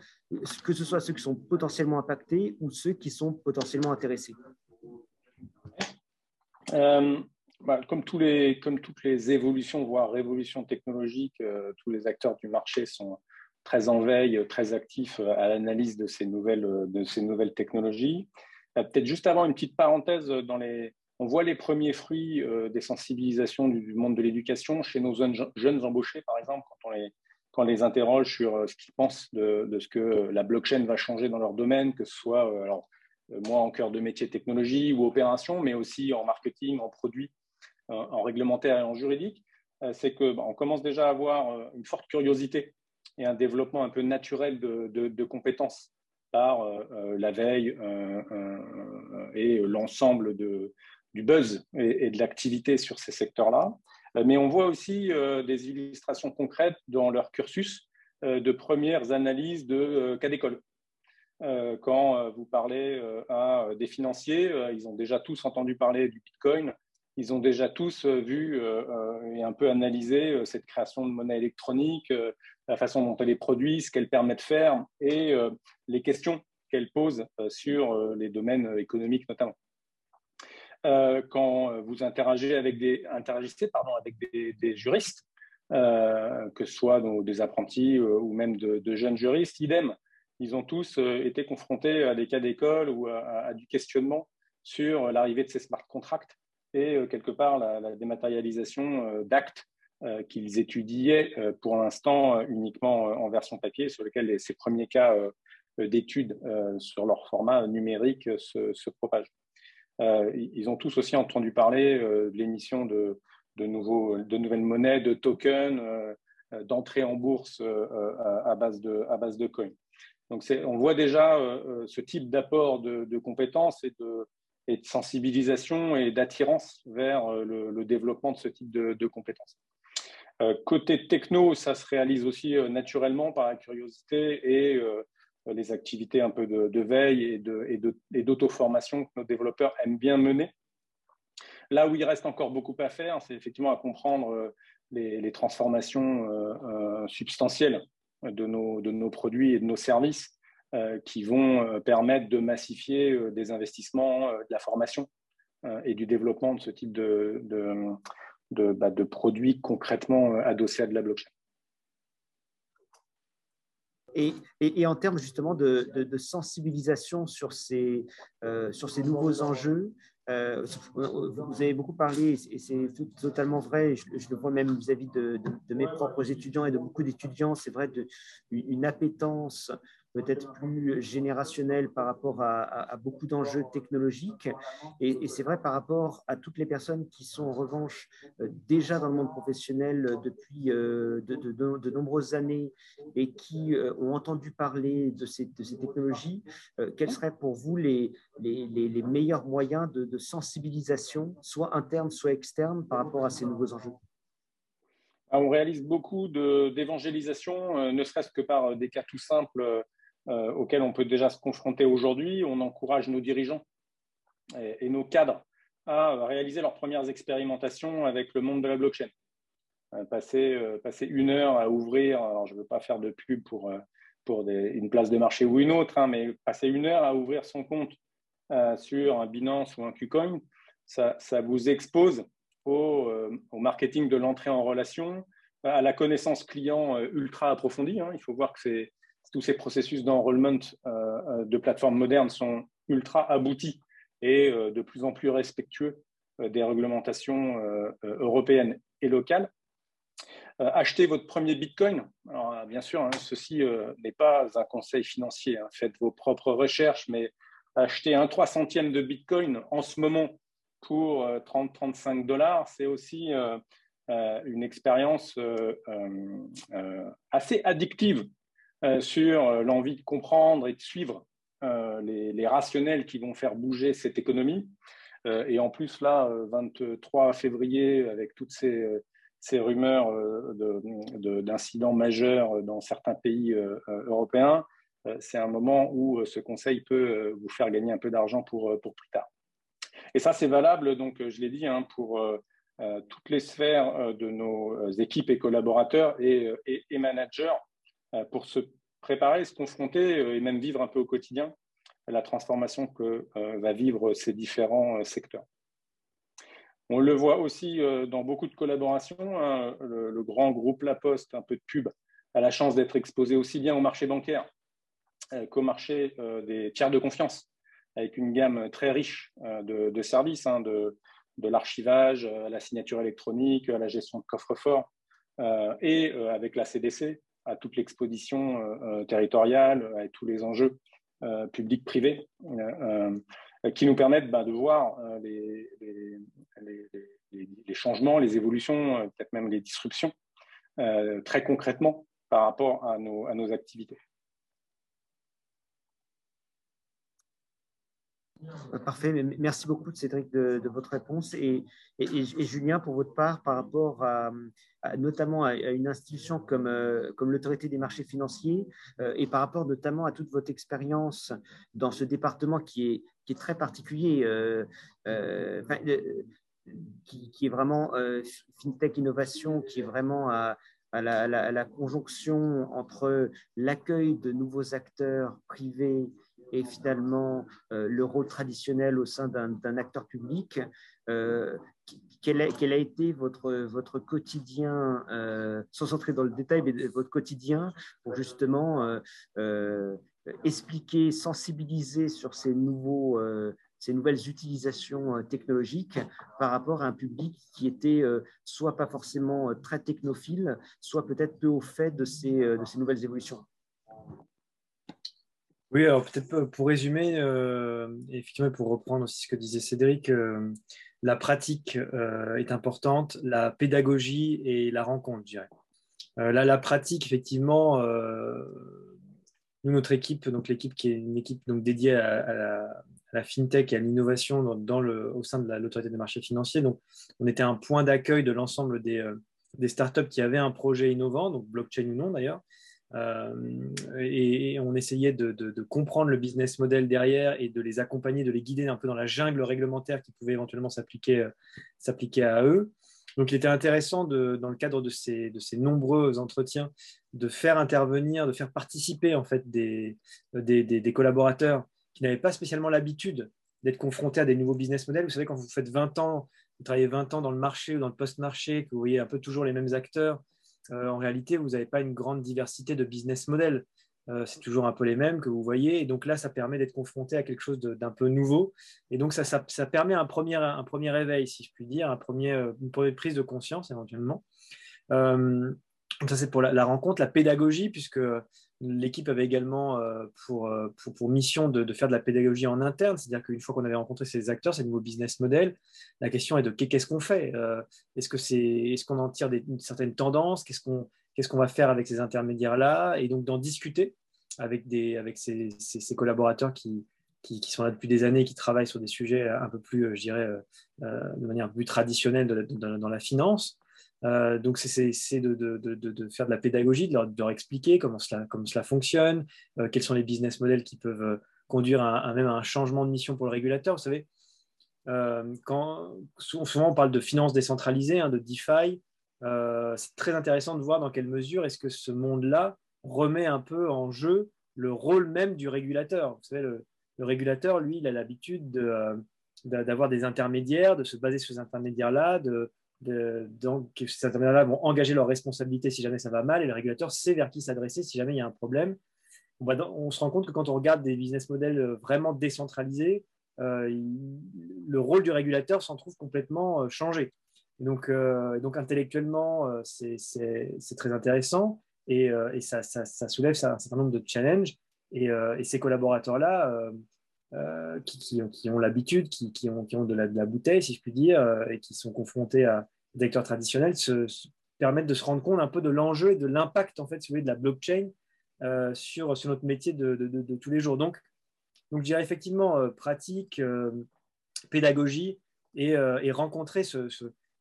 D: que ce soit ceux qui sont potentiellement impactés ou ceux qui sont potentiellement intéressés?
G: Euh, bah, comme, toutes les évolutions, voire révolutions technologiques, euh, tous les acteurs du marché sont très en veille, très actifs euh, à l'analyse de, ces nouvelles, euh, technologies. Peut-être juste avant une petite parenthèse, on voit les premiers fruits des sensibilisations du, monde de l'éducation chez nos jeunes, embauchés, par exemple, quand on les, interroge sur ce qu'ils pensent de, ce que la blockchain va changer dans leur domaine, que ce soit moi en cœur de métier technologie ou opération, mais aussi en marketing, en produit en réglementaire et en juridique, euh, c'est qu'on bah, commence déjà à avoir euh, une forte curiosité et un développement un peu naturel de, compétences par euh, la veille et l'ensemble du buzz et, de l'activité sur ces secteurs-là. Mais on voit aussi des illustrations concrètes dans leur cursus de premières analyses de cas d'école. Quand vous parlez à des financiers, ils ont déjà tous entendu parler du Bitcoin, ils ont déjà tous euh, vu euh, euh, et un peu analysé cette création de monnaie électronique, la façon dont elle est produite, ce qu'elle permet de faire et les questions qu'elle pose sur les domaines économiques notamment. quand vous interagissez avec des, avec des, juristes, que ce soit des apprentis ou même de, jeunes juristes, idem, ils ont tous été confrontés à des cas d'école ou à, du questionnement sur l'arrivée de ces smart contracts et euh, quelque part la, dématérialisation euh, d'actes euh, qu'ils étudiaient pour l'instant uniquement en version papier, sur lequel ces premiers cas d'études sur leur format numérique se, propagent. ils ont tous aussi entendu parler de l'émission de, de, de nouvelles monnaies, de tokens, d'entrée en bourse à, base de, à base de coins. Donc on voit déjà ce type d'apport de, compétences et de, et de sensibilisation et d'attirance vers le, développement de ce type de, compétences. côté techno, ça se réalise aussi naturellement par la curiosité et les activités un peu de, veille et d'auto-formation que nos développeurs aiment bien mener. Là où il reste encore beaucoup à faire, c'est effectivement à comprendre les, transformations substantielles de nos, de nos, produits et de nos services qui vont permettre de massifier des investissements, de la formation et du développement de ce type de, de, bah, produits concrètement adossés à de la blockchain.
D: Et, et, en termes justement de, sensibilisation sur ces, euh, sur ces nouveaux enjeux, euh, vous avez beaucoup parlé, et c'est totalement vrai, je, le vois même vis-à-vis de, de, mes propres étudiants et de beaucoup d'étudiants, c'est vrai, une appétence peut-être plus générationnel par rapport à, beaucoup d'enjeux technologiques. Et, c'est vrai par rapport à toutes les personnes qui sont en revanche euh, déjà dans le monde professionnel depuis euh, de, nombreuses années et qui euh, ont entendu parler de ces, ces technologies, quels seraient pour vous les, les, les meilleurs moyens de, sensibilisation, soit interne, soit externe, par rapport à ces nouveaux enjeux?
G: Ah, on réalise beaucoup d'évangélisation, ne serait-ce que par des cas tout simples euh, on peut déjà se confronter aujourd'hui. On encourage nos dirigeants et, nos cadres à réaliser leurs premières expérimentations avec le monde de la blockchain. Euh, passer, euh, passer une heure à ouvrir, alors je ne veux pas faire de pub pour, une place de marché ou une autre, hein, mais passer une heure à ouvrir son compte sur un Binance ou un KuCoin, ça, vous expose au, au marketing de l'entrée en relation, à la connaissance client ultra approfondie. Hein. Il faut voir que c'est tous ces processus d'enrollment euh, euh, de plateformes modernes sont ultra aboutis et euh, de plus en plus respectueux des réglementations européennes et locales. achetez votre premier Bitcoin. Alors, bien sûr, hein, ceci n'est pas un conseil financier. Hein. Faites vos propres recherches, mais acheter un 3 centième de Bitcoin en ce moment pour 30-35 dollars, c'est aussi une expérience assez addictive sur euh, l'envie de comprendre et de suivre euh, les, rationnels qui vont faire bouger cette économie. et en plus, là, 23 février, avec toutes ces, rumeurs d'incidents majeurs dans certains pays européens, c'est un moment où ce conseil peut vous faire gagner un peu d'argent pour, pour plus tard. Et ça, c'est valable, donc je l'ai dit, hein, pour toutes les sphères de nos équipes et collaborateurs et, managers euh, pour se préparer, se confronter euh, et même vivre un peu au quotidien la transformation que euh, va vivre ces différents secteurs. On le voit aussi dans beaucoup de collaborations. Hein, le, grand groupe La Poste, un peu de pub, a la chance d'être exposé aussi bien au marché bancaire qu'au marché des tiers de confiance, avec une gamme très riche de, services, hein, de, de l'archivage à la signature électronique, à la gestion de coffre-fort, et avec la CDC, à toute l'exposition euh, euh, territoriale, à tous les enjeux euh, publics-privés, qui nous permettent bah, de voir les, changements, les évolutions, peut-être même les disruptions, très concrètement par rapport à nos activités.
D: Parfait, merci beaucoup Cédric de, votre réponse. Et, Julien pour votre part par rapport notamment à, une institution comme, euh, comme l'autorité des marchés financiers euh, et par rapport notamment à toute votre expérience dans ce département qui est, qui est très particulier, euh, qui, est vraiment FinTech Innovation, qui est vraiment à, la, conjonction entre l'accueil de nouveaux acteurs privés et finalement euh, le rôle traditionnel au sein d'un acteur public. Euh, quel, a, été votre, quotidien, euh, sans entrer dans le détail, mais votre quotidien pour justement expliquer, sensibiliser sur ces, nouveaux, ces nouvelles utilisations technologiques par rapport à un public qui était soit pas forcément très technophile, soit peut-être peu au fait de ces nouvelles évolutions?
H: Oui, alors peut-être pour résumer, euh, effectivement, pour reprendre aussi ce que disait Cédric, euh, la pratique euh, est importante, la pédagogie et la rencontre, je dirais. là, la pratique, effectivement, nous, notre équipe, donc l'équipe qui est une équipe donc dédiée à, la, fintech et à l'innovation dans, le, au sein de l'autorité des marchés financiers. Donc, on était un point d'accueil de l'ensemble des, des startups qui avaient un projet innovant, donc blockchain ou non d'ailleurs, euh, et, on essayait de, comprendre le business model derrière et de les accompagner, de les guider un peu dans la jungle réglementaire qui pouvait éventuellement s'appliquer euh, à eux. Donc, il était intéressant, dans le cadre de ces, de ces, nombreux entretiens, de faire intervenir, de faire participer en fait des, des, collaborateurs qui n'avaient pas spécialement l'habitude d'être confrontés à des nouveaux business models. Vous savez, quand vous faites 20 ans, vous travaillez 20 ans dans le marché ou dans le post-marché, que vous voyez un peu toujours les mêmes acteurs, en réalité, vous n'avez pas une grande diversité de business models. Euh, c'est toujours un peu les mêmes que vous voyez. Et donc là, ça permet d'être confronté à quelque chose d'un peu nouveau. Et donc, ça, permet un premier, un premier réveil, si je puis dire, un premier, euh, une première prise de conscience éventuellement. ça, c'est pour la, rencontre, la pédagogie, puisque L'équipe avait également euh, pour, euh, pour, mission de, faire de la pédagogie en interne, c'est-à-dire qu'une fois qu'on avait rencontré ces acteurs, ces nouveaux business models, la question est de qu'est-ce qu'on fait euh, Est-ce qu'on en tire une certaine tendance Qu'est-ce qu'on va faire avec ces intermédiaires-là Et donc d'en discuter avec, ces, collaborateurs qui, sont là depuis des années, qui travaillent sur des sujets un peu plus, je dirais, de manière plus traditionnelle dans la finance. Euh, donc, c'est de, faire de la pédagogie, de leur, expliquer comment cela, comment cela fonctionne, euh, quels sont les business models qui peuvent euh, conduire à, même à un changement de mission pour le régulateur. Vous savez, quand, souvent on parle de finances décentralisées, hein, de DeFi, c'est très intéressant de voir dans quelle mesure est-ce que ce monde-là remet un peu en jeu le rôle même du régulateur. Vous savez, le, le régulateur, lui, il a l'habitude d'avoir des intermédiaires, de se baser sur ces intermédiaires-là, de, donc, ces intermédiaires-là vont engager leurs responsabilités si jamais ça va mal et le régulateur sait vers qui s'adresser si jamais il y a un problème. On, se rend compte que quand on regarde des business models euh, vraiment décentralisés, euh, le rôle du régulateur s'en trouve complètement euh, changé. Donc intellectuellement, c'est très intéressant et, ça, soulève un certain nombre de challenges. Et, ces collaborateurs-là, euh, qui, ont l'habitude, qui, ont, de la, bouteille, si je puis dire, euh, et qui sont confrontés à des acteurs traditionnels, se, permettent de se rendre compte un peu de l'enjeu et de l'impact en fait, si vous voulez, de la blockchain euh, sur, notre métier de, tous les jours. Donc, donc je dirais effectivement pratique, pédagogie et, rencontrer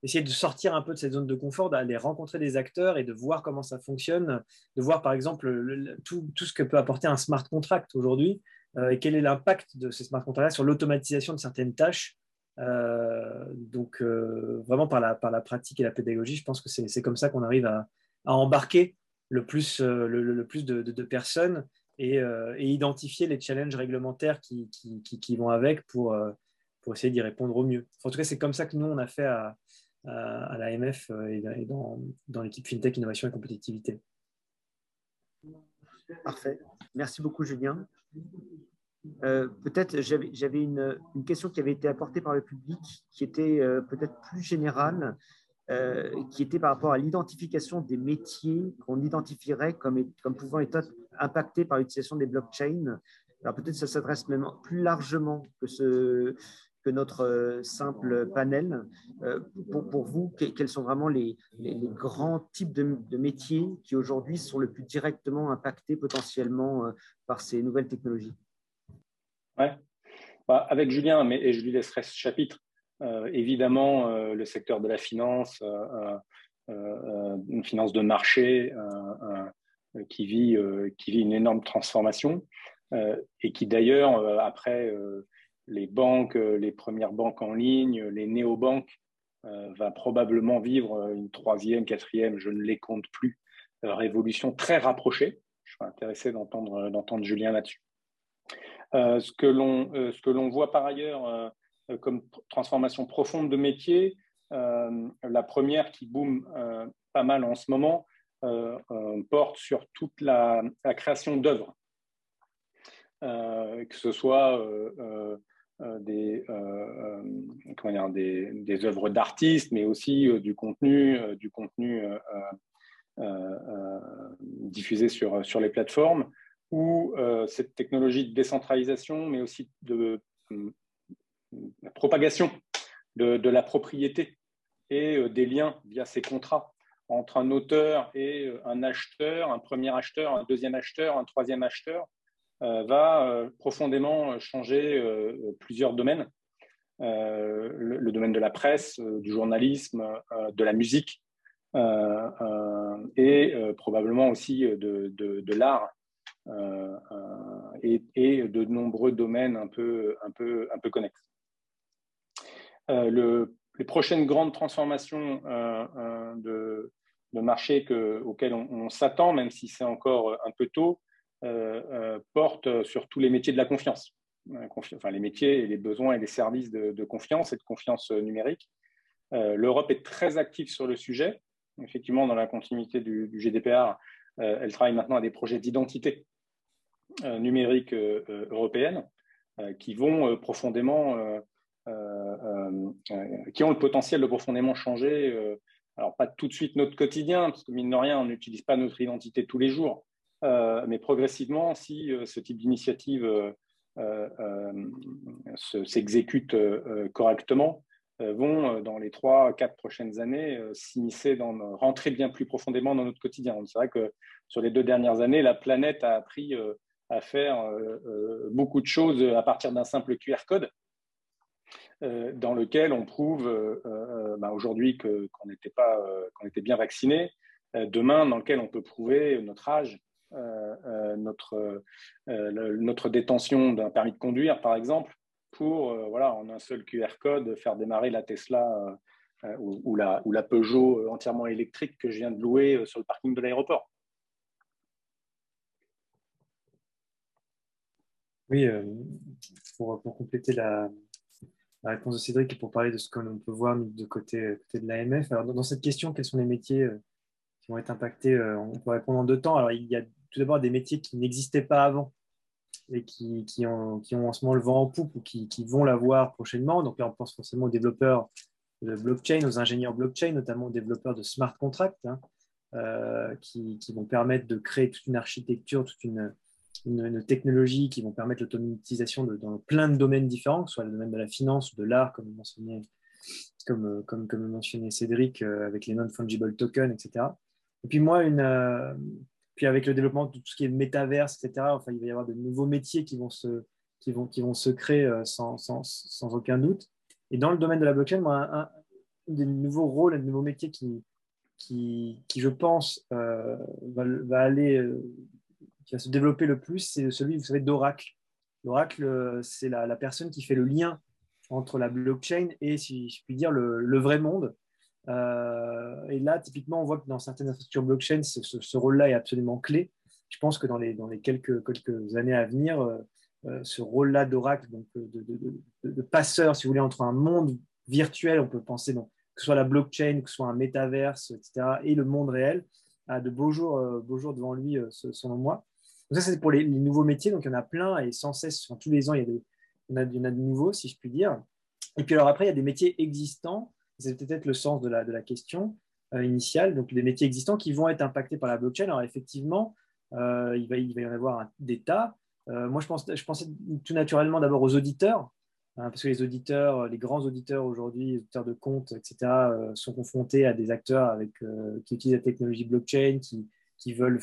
H: essayer de sortir un peu de cette zone de confort, d'aller rencontrer des acteurs et de voir comment ça fonctionne, de voir par exemple tout, ce que peut apporter un smart contract aujourd'hui. Euh, et quel est l'impact de ces smart contracts sur l'automatisation de certaines tâches. Euh, donc, euh, vraiment par la, par la pratique et la pédagogie, je pense que c'est comme ça qu'on arrive à, embarquer le plus, le, plus de, personnes et, identifier les challenges réglementaires qui, qui, vont avec pour, pour essayer d'y répondre au mieux. en tout cas, c'est comme ça que nous, on a fait à, à, l'AMF et, dans, dans l'équipe FinTech, Innovation et Compétitivité.
D: Parfait. Merci beaucoup, Julien. Euh, peut-être j'avais une, question qui avait été apportée par le public qui était euh, peut-être plus générale, euh, qui était par rapport à l'identification des métiers qu'on identifierait comme, comme pouvant être impactés par l'utilisation des blockchains. Alors peut-être ça s'adresse même plus largement que, ce, que notre simple panel. Pour, pour, vous, quels sont vraiment les, grands types de, métiers qui aujourd'hui sont le plus directement impactés potentiellement par ces nouvelles technologies?
G: Ouais. Bah, avec Julien, mais, et je lui laisserai ce chapitre, euh, évidemment, euh, le secteur de la finance, euh, une finance de marché qui vit une énorme transformation et qui d'ailleurs, après les banques, les premières banques en ligne, les néobanques, va probablement vivre une troisième, quatrième, je ne les compte plus, révolution très rapprochée. Je suis intéressé d'entendre Julien là-dessus. Euh, ce que l'on euh, ce que l'on voit par ailleurs euh, comme transformation profonde de métier, la première qui boom pas mal en ce moment porte sur toute la, création d'œuvres, que ce soit des, comment dire, des, œuvres d'artistes, mais aussi du contenu, du contenu diffusé sur, sur les plateformes où euh, cette technologie de décentralisation, mais aussi de, euh, propagation de, la propriété et euh, des liens via ces contrats entre un auteur et un acheteur, un premier acheteur, un deuxième acheteur, un troisième acheteur, va profondément changer plusieurs domaines. Le, domaine de la presse, du journalisme, de la musique et probablement aussi de, de l'art et, de nombreux domaines un peu, un peu, un peu connexes. Le, les prochaines grandes transformations euh, euh, de, marché auxquelles on, s'attend, même si c'est encore un peu tôt, euh, portent sur tous les métiers de la confiance. Enfin, les métiers et les besoins et les services de, confiance et de confiance numérique. L'Europe est très active sur le sujet. Effectivement, dans la continuité du, GDPR, elle travaille maintenant à des projets d'identité numérique européenne qui vont profondément euh, euh, qui ont le potentiel de profondément changer, euh, alors pas tout de suite notre quotidien, parce que mine de rien, on n'utilise pas notre identité tous les jours, mais progressivement, si ce type d'initiative s'exécute correctement, vont, dans les trois, quatre prochaines années, s'immiscer rentrer bien plus profondément dans notre quotidien. C'est vrai que sur les deux dernières années, la planète a appris à faire beaucoup de choses à partir d'un simple QR code. Euh, dans lequel on prouve euh, euh, bah, aujourd'hui qu'on était, était bien vacciné, demain dans lequel on peut prouver notre âge, notre, notre détention d'un permis de conduire, par exemple, pour, voilà, en un seul QR code, faire démarrer la Tesla ou, la, ou la Peugeot entièrement électrique que je viens de louer sur le parking de l'aéroport.
H: Oui, pour, pour, compléter la, réponse de Cédric et pour parler de ce qu'on peut voir de côté, côté de l'AMF. Dans cette question, quels sont les métiers euh, qui vont être impactés euh, On peut répondre en deux temps. Alors, il y a tout d'abord des métiers qui n'existaient pas avant et qui, qui, ont, qui, ont, en ce moment le vent en poupe ou qui, qui vont l'avoir prochainement. Donc là, on pense forcément aux développeurs de blockchain, aux ingénieurs blockchain, notamment aux développeurs de smart contracts, hein, euh, qui, vont permettre de créer toute une architecture, toute une, une, technologie qui vont permettre l'automatisation dans plein de domaines différents, que ce soit le domaine de la finance ou de l'art, comme mentionnait, comme, comme, comme mentionnait Cédric, euh, avec les non-fungible tokens, etc. Et puis moi, une, euh, puis avec le développement de tout ce qui est métaverse, etc., enfin, il va y avoir de nouveaux métiers qui vont se, qui vont, qui vont se créer euh, sans, sans, sans, aucun doute. Et dans le domaine de la blockchain, un, des nouveaux rôles, un des nouveaux métiers qui, qui, qui je pense, va, va, aller qui va se développer le plus, c'est celui, vous savez, d'Oracle. L'Oracle, euh, c'est la, personne qui fait le lien entre la blockchain et, si je puis dire, le, vrai monde. Euh, et là, typiquement, on voit que dans certaines infrastructures blockchain, ce, rôle-là est absolument clé. Je pense que dans les, quelques, années à venir, euh, ce rôle-là d'Oracle, de, passeur, si vous voulez, entre un monde virtuel, on peut penser que ce soit la blockchain, que ce soit un métaverse, etc., et le monde réel, a de beaux jours, beaux jours devant lui, selon moi. Donc ça, c'est pour les, nouveaux métiers. Donc, il y en a plein et sans cesse, tous les ans, il, y en a, de nouveaux, si je puis dire. Et puis, alors après, il y a des métiers existants. C'est peut-être le sens de la, question euh, initiale. Donc, des métiers existants qui vont être impactés par la blockchain. Alors, effectivement, euh, il, va, y en avoir des tas. Euh, moi, je, pense, je pensais tout naturellement d'abord aux auditeurs, hein, parce que les auditeurs, les grands auditeurs aujourd'hui, les auditeurs de comptes, etc., sont confrontés à des acteurs qui utilisent la technologie blockchain, qui, veulent,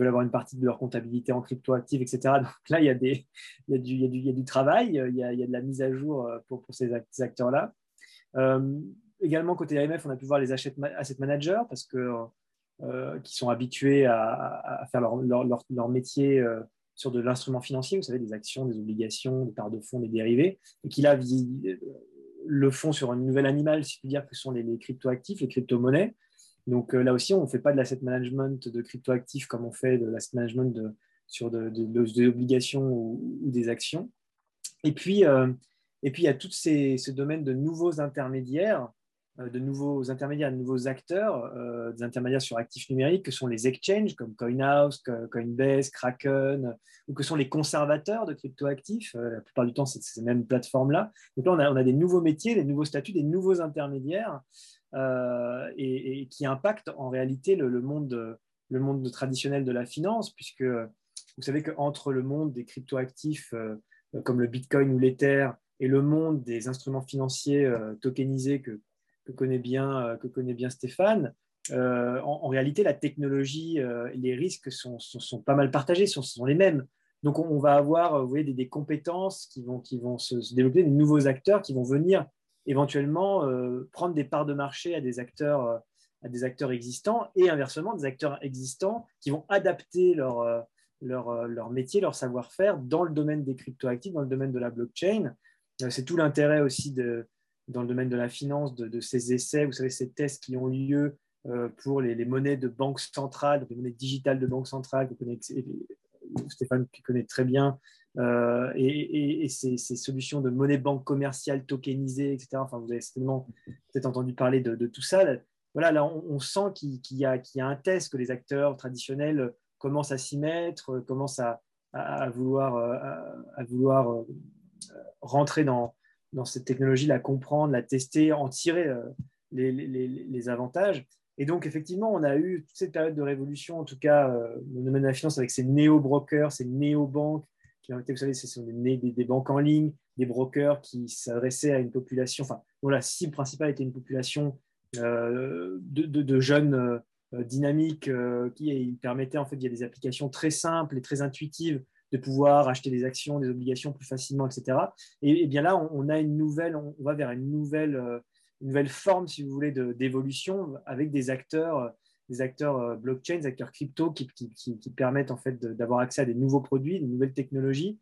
H: avoir une partie de leur comptabilité en cryptoactive, etc. Donc là, il y a, du, travail, il y a, de la mise à jour pour, pour ces, acteurs-là. Euh, également, côté AMF, on a pu voir les asset, managers parce que, euh, qui sont habitués à, faire leur, leur, métier sur de l'instrument financier, vous savez, des actions, des obligations, des parts de fonds, des dérivés, et qui là le font sur un nouvel animal, si je puis dire, que sont les, les cryptoactifs, les crypto-monnaies. Donc euh, là aussi, on ne fait pas de l'asset management de cryptoactifs comme on fait de l'asset management de, sur de, de, obligations ou, des actions. Et puis, euh, et puis, il y a tous ces, domaines de nouveaux intermédiaires, euh, de nouveaux intermédiaires, de nouveaux acteurs, des intermédiaires sur actifs numériques, que sont les exchanges comme CoinHouse, Coinbase, Kraken, ou que sont les conservateurs de cryptoactifs. la plupart du temps, c'est ces mêmes plateformes-là. Donc là, on a, des nouveaux métiers, des nouveaux statuts, des nouveaux intermédiaires euh, et, qui impacte en réalité le, monde, le monde traditionnel de la finance, puisque vous savez qu'entre le monde des cryptoactifs euh, comme le Bitcoin ou l'Ether et le monde des instruments financiers euh, tokenisés que, connaît bien, que connaît bien Stéphane, en, réalité, la technologie, les risques sont, sont, pas mal partagés, sont, sont les mêmes. Donc, on, va avoir vous voyez, des, compétences qui vont, qui vont se, développer, des nouveaux acteurs qui vont venir éventuellement prendre des parts de marché à des acteurs à des acteurs existants et inversement des acteurs existants qui vont adapter leur, leur, leur métier, leur savoir-faire dans le domaine des cryptoactifs, dans le domaine de la blockchain. C'est tout l'intérêt aussi dans le domaine de la finance de, ces essais, vous savez, ces tests qui ont lieu euh, pour les, monnaies de banque centrale, les monnaies digitales de banque centrale, que Stéphane qui connaît très bien, euh, et, ces, solutions de monnaie banque commerciale tokenisée, etc. Enfin, vous avez certainement peut-être entendu parler de, tout ça. Voilà, là, on, sent qu'il y, a un test, que les acteurs traditionnels commencent à s'y mettre, commencent à, vouloir, à vouloir euh, rentrer dans, cette technologie, la comprendre, la tester, en tirer euh, les, avantages. Et donc, effectivement, on a eu toute cette période de révolution, en tout cas, euh, le domaine de la finance, avec ces néo-brokers, ces néo-banques, qui ont été, vous savez, ce sont des, banques en ligne, des brokers qui s'adressaient à une population, enfin, dont la cible principale était une population euh, de, jeunes dynamiques qui permettaient, en fait, il y a des applications très simples et très intuitives de pouvoir acheter des actions, des obligations plus facilement, etc. Et, bien là, on, a une nouvelle, on, va vers une nouvelle, euh, une nouvelle forme, si vous voulez, d'évolution avec des acteurs, euh, des acteurs euh, blockchain, des acteurs crypto qui, qui, permettent en fait d'avoir accès à des nouveaux produits, de nouvelles technologies.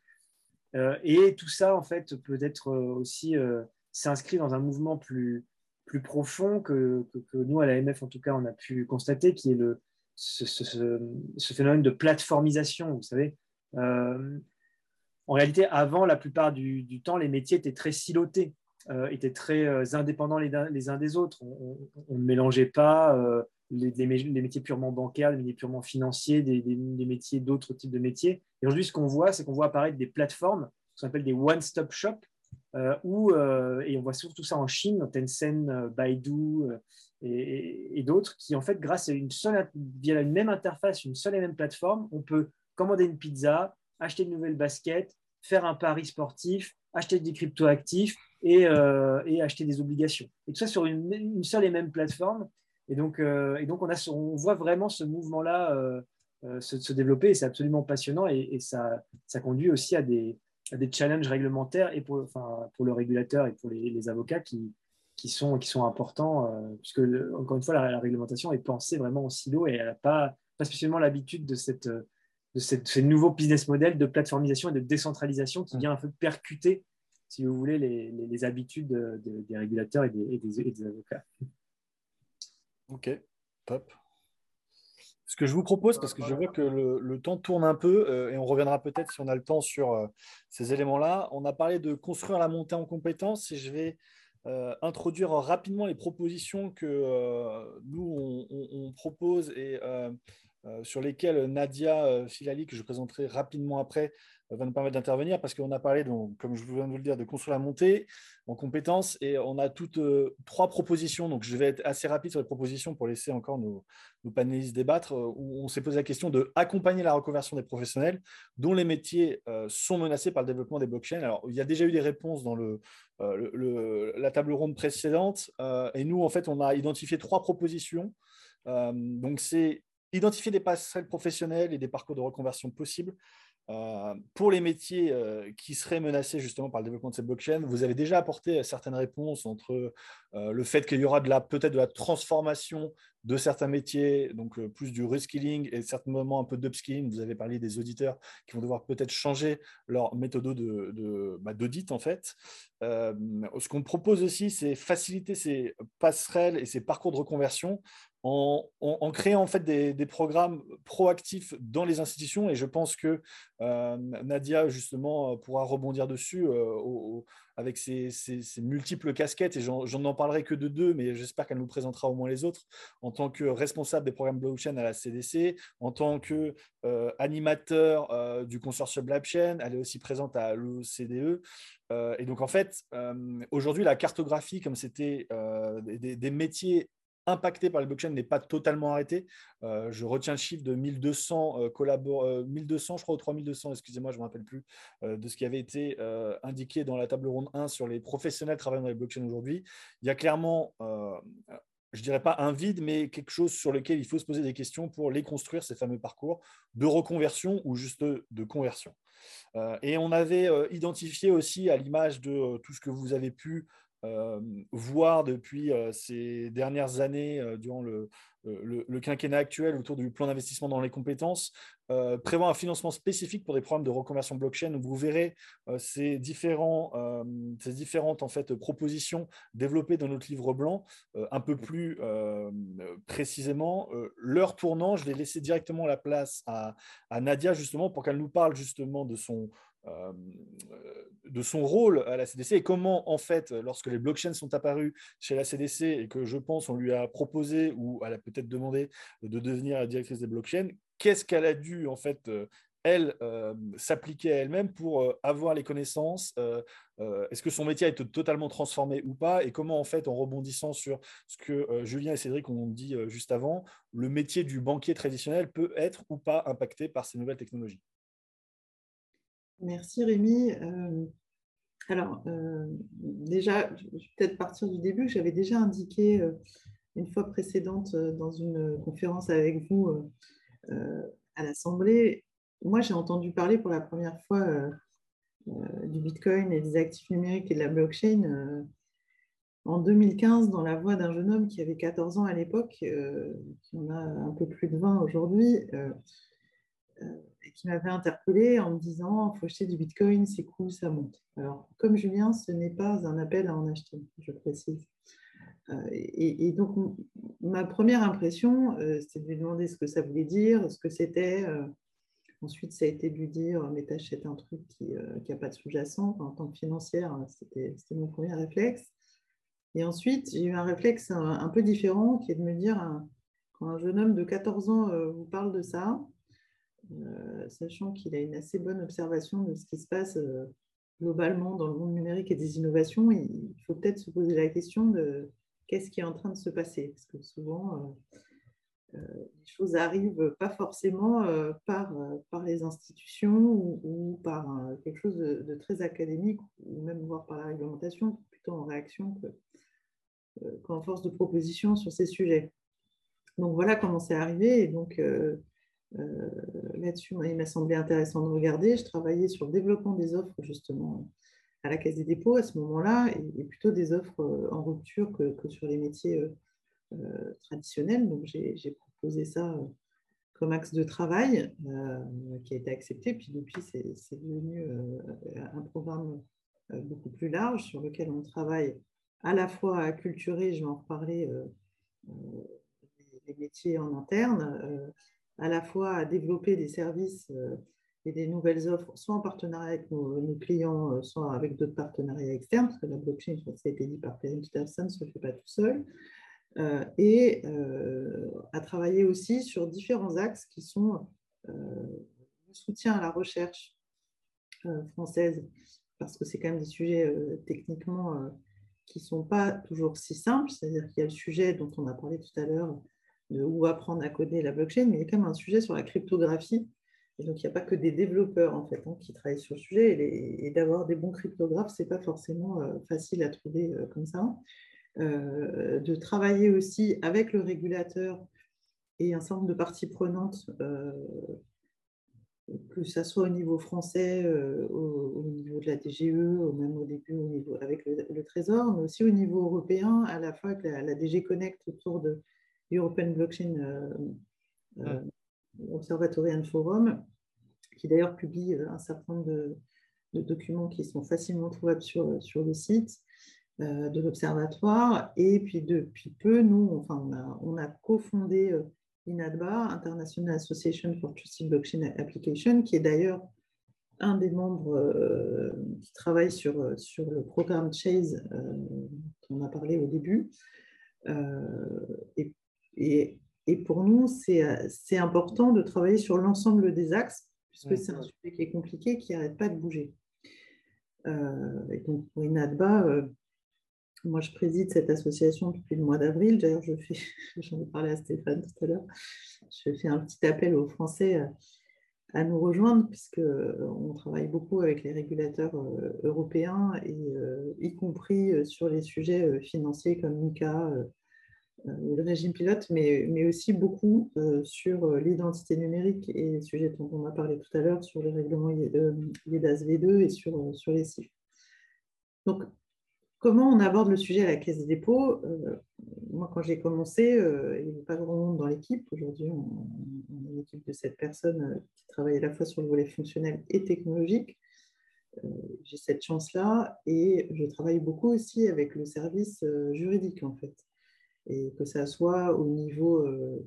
H: et tout ça, en fait, peut être aussi s'inscrit dans un mouvement plus, plus profond que, que, nous, à l'AMF, en tout cas, on a pu constater, qui est le, ce, phénomène de plateformisation. Vous savez, en réalité, avant, la plupart du, temps, les métiers étaient très silotés, euh, étaient très euh, indépendants les, uns des autres. On, ne mélangeait pas les, métiers purement bancaires, les métiers purement financiers, des, métiers d'autres types de métiers. Et aujourd'hui, ce qu'on voit, c'est qu'on voit apparaître des plateformes, ce qu'on appelle des one-stop shops, où, et on voit surtout ça en Chine, Tencent, Baidu et, et d'autres, qui en fait, grâce à une seule, via une même interface, une seule et même plateforme, on peut commander une pizza, acheter de nouvelles baskets, faire un pari sportif, acheter des cryptoactifs et, euh, et acheter des obligations. Et tout ça sur une, seule et même plateforme. Et donc, euh, et donc on, a, on voit vraiment ce mouvement-là euh, se, développer et c'est absolument passionnant et, ça, ça, conduit aussi à des, des, challenges réglementaires et pour, enfin, pour le régulateur et pour les, avocats qui, qui, sont, qui sont importants puisque, encore une fois, la, réglementation est pensée vraiment en silo et elle n'a pas, pas spécialement l'habitude de cette de ce nouveau business model de plateformisation et de décentralisation qui mm. vient un peu percuter, si vous voulez, les, habitudes des régulateurs et des, avocats.
F: Ok, top. Ce que je vous propose, parce que je vois que le, temps tourne un peu, euh, et on reviendra peut-être si on a le temps sur euh, ces éléments-là. On a parlé de construire la montée en compétences, et je vais euh, introduire rapidement les propositions que nous, on, propose et sur lesquels Nadia euh, Filali, que je présenterai rapidement après, euh, va nous permettre d'intervenir parce qu'on a parlé, donc, comme je viens de vous le dire, de construire la montée en compétences et on a toutes trois propositions. Donc, je vais être assez rapide sur les propositions pour laisser encore nos, panélistes débattre. où on s'est posé la question de accompagner la reconversion des professionnels dont les métiers sont menacés par le développement des blockchains. Alors, il y a déjà eu des réponses dans le, la table ronde précédente et nous, en fait, on a identifié trois propositions. donc, c'est identifier des passerelles professionnelles et des parcours de reconversion possibles euh, pour les métiers euh, qui seraient menacés justement par le développement de ces blockchains. Vous avez déjà apporté certaines réponses entre euh, le fait qu'il y aura peut-être de la transformation de certains métiers, donc plus du reskilling et certainement un peu d'upskilling. Vous avez parlé des auditeurs qui vont devoir peut-être changer leur méthode bah, d'audit de, en fait. ce qu'on propose aussi, c'est faciliter ces passerelles et ces parcours de reconversion en, créant en fait des, programmes proactifs dans les institutions. Et je pense que euh, Nadia, justement, pourra rebondir dessus euh, avec ses, multiples casquettes. Et j'en n'en parlerai que de deux, mais j'espère qu'elle nous présentera au moins les autres. En tant que responsable des programmes blockchain à la CDC, en tant que euh, animateur du consortium blockchain, elle est aussi présente à l'OCDE. et donc, en fait, aujourd'hui, la cartographie, comme c'était des métiers impacté par les blockchains n'est pas totalement arrêté. Euh, je retiens le chiffre de 1200 euh, collaborateurs, 1200, je crois, ou 3200, excusez-moi, je ne me rappelle plus, euh, de ce qui avait été indiqué dans la table ronde 1 sur les professionnels travaillant dans les blockchains aujourd'hui. Il y a clairement je dirais pas un vide, mais quelque chose sur lequel il faut se poser des questions pour les construire, ces fameux parcours de reconversion ou juste de conversion. et on avait identifié aussi à l'image de tout ce que vous avez pu voir depuis ces dernières années durant le, quinquennat actuel autour du plan d'investissement dans les compétences euh, prévoit un financement spécifique pour des programmes de reconversion blockchain. Vous verrez euh, ces, différents, euh, ces différentes en fait, propositions développées dans notre livre blanc un peu plus précisément. leur tournant, je vais laisser directement la place à, à Nadia justement pour qu'elle nous parle justement de son, euh, de son rôle à la CDC et comment, en fait, lorsque les blockchains sont apparus chez la CDC et que je pense on lui a proposé ou elle a peut-être demandé de devenir la directrice des blockchains, qu'est-ce qu'elle a dû, en fait, euh, elle, euh, s'appliquer à elle-même pour avoir les connaissances Est-ce que son métier a été totalement transformé ou pas Et comment, en fait, en rebondissant sur ce que Julien et Cédric ont dit juste avant, le métier du banquier traditionnel peut être ou pas impacté par ces nouvelles technologies?
E: Merci Rémi. Euh, alors, euh, déjà, je vais peut-être partir du début. J'avais déjà indiqué euh, une fois précédente dans une conférence avec vous à l'Assemblée. Moi, j'ai entendu parler pour la première fois du Bitcoin et des actifs numériques et de la blockchain en 2015 dans la voix d'un jeune homme qui avait 14 ans à l'époque, qui en a un peu plus de 20 aujourd'hui qui m'avait interpellé en me disant il faut acheter du bitcoin, c'est cool, ça monte. Alors, comme Julien, ce n'est pas un appel à en acheter, je précise. Euh, et, donc, ma première impression, euh, c'était de lui demander ce que ça voulait dire, ce que c'était. Euh, ensuite, ça a été de lui dire mais t'achètes un truc qui n'a pas de sous-jacent. en tant que financière, c'était mon premier réflexe. Et ensuite, j'ai eu un réflexe un, peu différent qui est de me dire quand un jeune homme de 14 ans vous parle de ça, sachant qu'il a une assez bonne observation de ce qui se passe euh, globalement dans le monde numérique et des innovations, il faut peut-être se poser la question de qu'est-ce qui est en train de se passer. Parce que souvent, euh, les choses arrivent pas forcément par, par les institutions ou, par quelque chose de, très académique, ou même voire par la réglementation, plutôt en réaction qu'en force de proposition sur ces sujets. Donc voilà comment c'est arrivé. Et donc, euh, là-dessus, il m'a semblé intéressant de regarder. Je travaillais sur le développement des offres justement à la Caisse des dépôts à ce moment-là, et, plutôt des offres euh, en rupture que, sur les métiers euh, traditionnels. Donc j'ai proposé ça comme axe de travail qui a été accepté. Puis depuis, c'est devenu un programme beaucoup plus large sur lequel on travaille à la fois à culturer, je vais en reparler, les métiers en interne, à la fois à développer des services euh, et des nouvelles offres, soit en partenariat avec nos, clients, euh, soit avec d'autres partenariats externes, parce que la blockchain, ça a été dit par Perrin Peterson, ne se fait pas tout seul, euh, et à travailler aussi sur différents axes qui sont le soutien à la recherche française, parce que c'est quand même des sujets techniquement qui ne sont pas toujours si simples, c'est-à-dire qu'il y a le sujet dont on a parlé tout à l'heure, ou apprendre à coder la blockchain, mais il y a quand même un sujet sur la cryptographie. Et donc, il n'y a pas que des développeurs en fait, hein, qui travaillent sur le sujet. Et, d'avoir des bons cryptographes, ce n'est pas forcément euh, facile à trouver euh, comme ça. Euh, de travailler aussi avec le régulateur et un certain nombre de parties prenantes, que ce soit au niveau français, au, niveau de la DGE, ou même au début au niveau, avec le, Trésor, mais aussi au niveau européen, à la fois avec la DG Connect autour de, European Blockchain euh, euh, Observatory and Forum, qui d'ailleurs publie euh, un certain nombre de, documents qui sont facilement trouvables sur, sur le site de l'Observatoire. Et puis depuis peu, nous, enfin, on a, on a cofondé INADBA, International Association for Trusted Blockchain Application, qui est d'ailleurs un des membres qui travaille sur, sur le programme Chase dont on a parlé au début. et et, pour nous, c'est important de travailler sur l'ensemble des axes, puisque c'est un sujet qui est compliqué, qui n'arrête pas de bouger. Euh, et donc, pour INADBA, euh, moi, je préside cette association depuis le mois d'avril. D'ailleurs, je fais, j'en ai parlé à Stéphane tout à l'heure, je fais un petit appel aux Français à, nous rejoindre, puisqu'on travaille beaucoup avec les régulateurs euh, européens, et, y compris sur les sujets financiers comme MICA, le régime pilote, mais, mais aussi beaucoup sur l'identité numérique et sujet dont on a parlé tout à l'heure sur les règlements IEDAS V2 et sur, sur les CIF. Donc, comment on aborde le sujet à la caisse des dépôts? Moi, quand j'ai commencé, il n'y avait pas grand monde dans l'équipe. Aujourd'hui, on, on, a une équipe de sept personnes qui travaillent à la fois sur le volet fonctionnel et technologique. j'ai cette chance-là et je travaille beaucoup aussi avec le service juridique, en fait et que ça soit au niveau euh,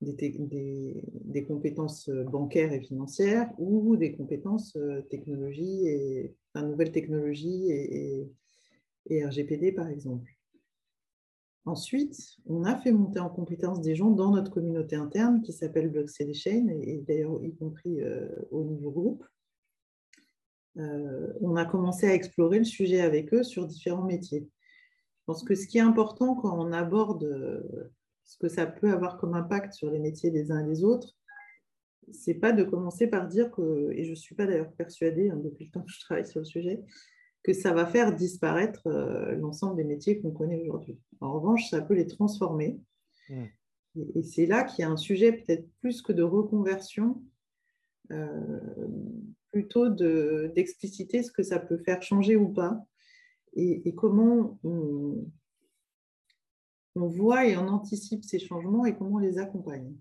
E: des, compétences bancaires et financières ou des compétences euh, technologie et nouvelles technologies et, RGPD par exemple. Ensuite, on a fait monter en compétence des gens dans notre communauté interne qui s'appelle Block Chain et, d'ailleurs y compris euh, au niveau groupe. on a commencé à explorer le sujet avec eux sur différents métiers. Je pense que ce qui est important quand on aborde euh, ce que ça peut avoir comme impact sur les métiers des uns et des autres, c'est pas de commencer par dire que, et je ne suis pas d'ailleurs persuadée hein, depuis le temps que je travaille sur le sujet, que ça va faire disparaître euh, l'ensemble des métiers qu'on connaît aujourd'hui. En revanche, ça peut les transformer. Mmh. Et, c'est là qu'il y a un sujet peut-être plus que de reconversion, euh, plutôt d'expliciter ce que ça peut faire changer ou pas et, comment on, voit et on anticipe ces changements et comment on les accompagne.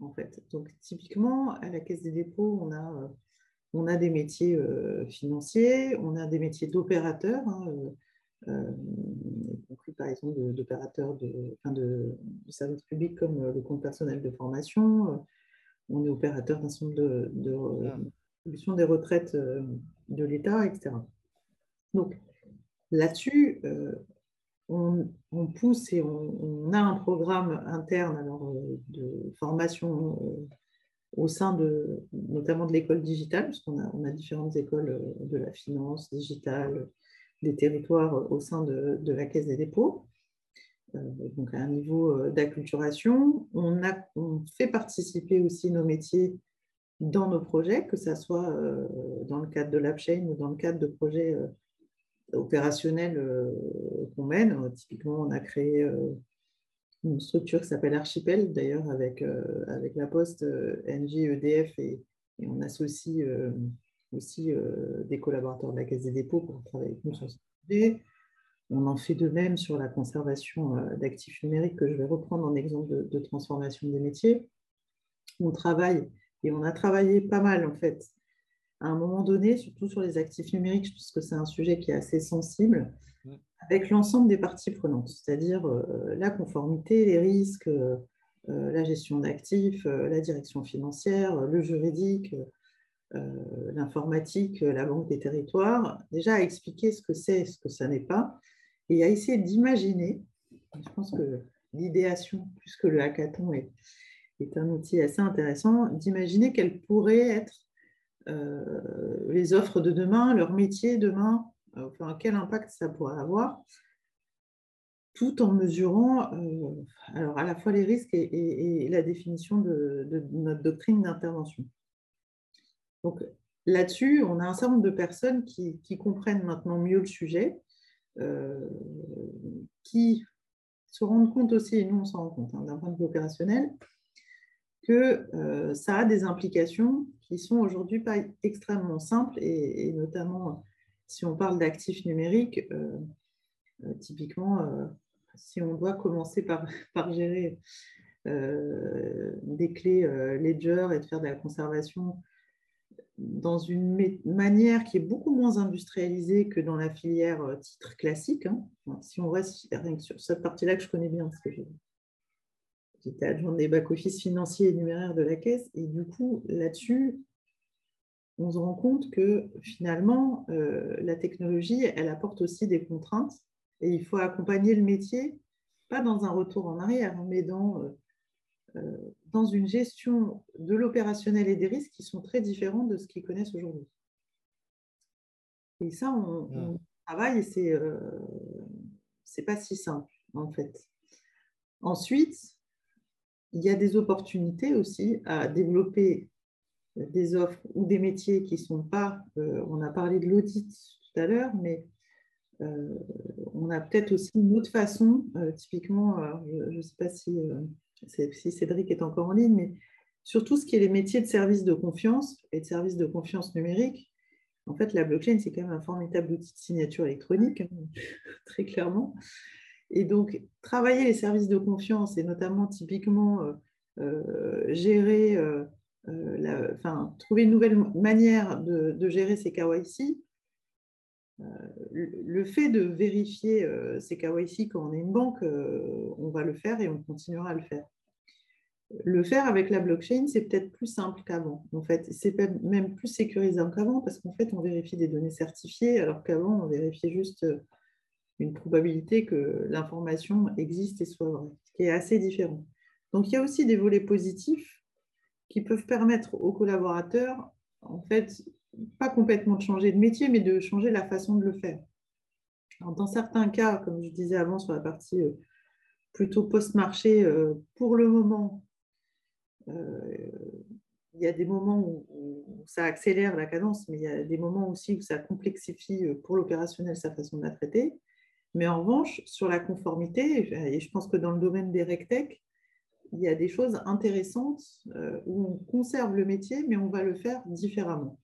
E: En fait. Donc, typiquement, à la Caisse des dépôts, on a, euh, on a des métiers euh, financiers, on a des métiers d'opérateurs, hein, euh, y compris par exemple d'opérateurs de, de, services publics comme le compte personnel de formation. on est opérateur d'un certain de, de, ah. des retraites de l'État, etc. Donc, Là-dessus, euh, on, pousse et on, a un programme interne euh, de formation euh, au sein de, notamment de l'école digitale, parce qu'on a, différentes écoles de la finance digitale, des territoires au sein de, la Caisse des dépôts, donc à un niveau d'acculturation. On, a, on fait participer aussi nos métiers dans nos projets, que ce soit dans le cadre de l'AppChain ou dans le cadre de projets opérationnels euh, qu'on mène. Euh, typiquement, on a créé euh, une structure qui s'appelle Archipel, d'ailleurs, avec, avec la Poste, NG, EDF, et, on associe aussi des collaborateurs de la Caisse des dépôts pour travailler avec nous sur ce sujet. On en fait de même sur la conservation d'actifs numériques, que je vais reprendre en exemple de, transformation des métiers. On travaille, et on a travaillé pas mal en fait, à un moment donné, surtout sur les actifs numériques, puisque c'est un sujet qui est assez sensible, mm. avec l'ensemble des parties prenantes, c'est-à-dire euh, la conformité, les risques, euh, la gestion d'actifs, euh, la direction financière, le juridique, l'informatique, la banque des territoires, déjà à expliquer ce que c'est, ce que ça n'est pas, et à essayer d'imaginer, je pense que l'idéation, plus que le hackathon, est, est un outil assez intéressant, d'imaginer quelle pourrait être euh, les offres de demain, leur métier demain, euh, quel impact ça pourrait avoir, tout en mesurant euh, alors à la fois les risques et, la définition de, notre doctrine d'intervention. Donc là-dessus, on a un certain nombre de personnes qui, comprennent maintenant mieux le sujet, qui se rendent compte aussi, et nous on s'en rend compte hein, d'un point de vue opérationnel, que euh, ça a des implications qui sont aujourd'hui pas extrêmement simples et, notamment si on parle d'actifs numériques, euh, euh, typiquement, si on doit commencer par, par gérer des clés Ledger et de faire de la conservation dans une manière qui est beaucoup moins industrialisée que dans la filière titre classique. Hein. Si on reste sur cette partie-là que je connais bien, parce que j'ai J'étais adjointe des back-office financiers et numéraires de la caisse. Et du coup, là-dessus, on se rend compte que finalement, euh, la technologie, elle apporte aussi des contraintes. Et il faut accompagner le métier, pas dans un retour en arrière, mais dans, euh, euh, dans une gestion de l'opérationnel et des risques qui sont très différents de ce qu'ils connaissent aujourd'hui. Et ça, on, on travaille et c'est c'est pas si simple, en fait. Ensuite, il y a des opportunités aussi à développer des offres ou des métiers qui ne sont pas, euh, on a parlé de l'audit tout à l'heure, mais on a peut-être aussi une autre façon, typiquement, je ne sais pas si, si, Cédric est encore en ligne, mais surtout ce qui est les métiers de service de confiance et de service de confiance numérique. En fait, la blockchain, c'est quand même un formidable outil de signature électronique, hein, très clairement. Et donc, travailler les services de confiance et notamment typiquement euh, euh, gérer, euh, enfin, trouver une nouvelle manière de, gérer ces KYC, le fait de vérifier ces KYC quand on est une banque, on va le faire et on continuera à le faire. Le faire avec la blockchain, c'est peut-être plus simple qu'avant. En fait, c'est même plus sécurisant qu'avant parce qu'en fait, on vérifie des données certifiées alors qu'avant, on vérifiait juste une probabilité que l'information existe et soit vraie, ce qui est assez différent. Donc, il y a aussi des volets positifs qui peuvent permettre aux collaborateurs, en fait, pas complètement de changer de métier, mais de changer la façon de le faire. dans certains cas, comme je disais avant sur la partie euh, plutôt post-marché, euh, pour le moment, euh, il y a des moments où, ça accélère la cadence, mais il y a des moments aussi où ça complexifie pour l'opérationnel sa façon de la traiter. Mais en revanche, sur la conformité, et je pense que dans le domaine des RecTech, il y a des choses intéressantes euh, où on conserve le métier, mais on va le faire différemment.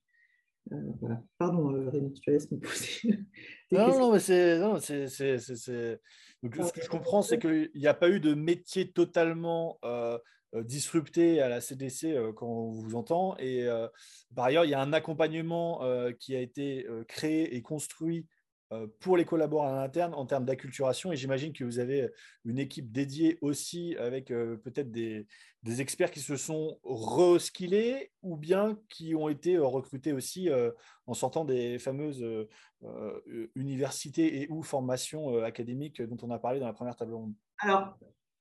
E: Euh, voilà. Pardon, euh, Rémi, je te laisse me poser.
F: non, non, mais c'est. Ce que je comprends, c'est qu'il n'y a pas eu de métier totalement disrupté à la CDC quand on vous entend. Et par ailleurs, il y a un accompagnement qui a été créé et construit pour les collaborateurs internes en termes d'acculturation. Et j'imagine que vous avez une équipe dédiée aussi avec euh, peut-être des, experts qui se sont reskillés ou bien qui ont été euh, recrutés aussi en sortant des fameuses universités et ou formations académiques dont on a parlé dans la première table ronde.
E: Alors,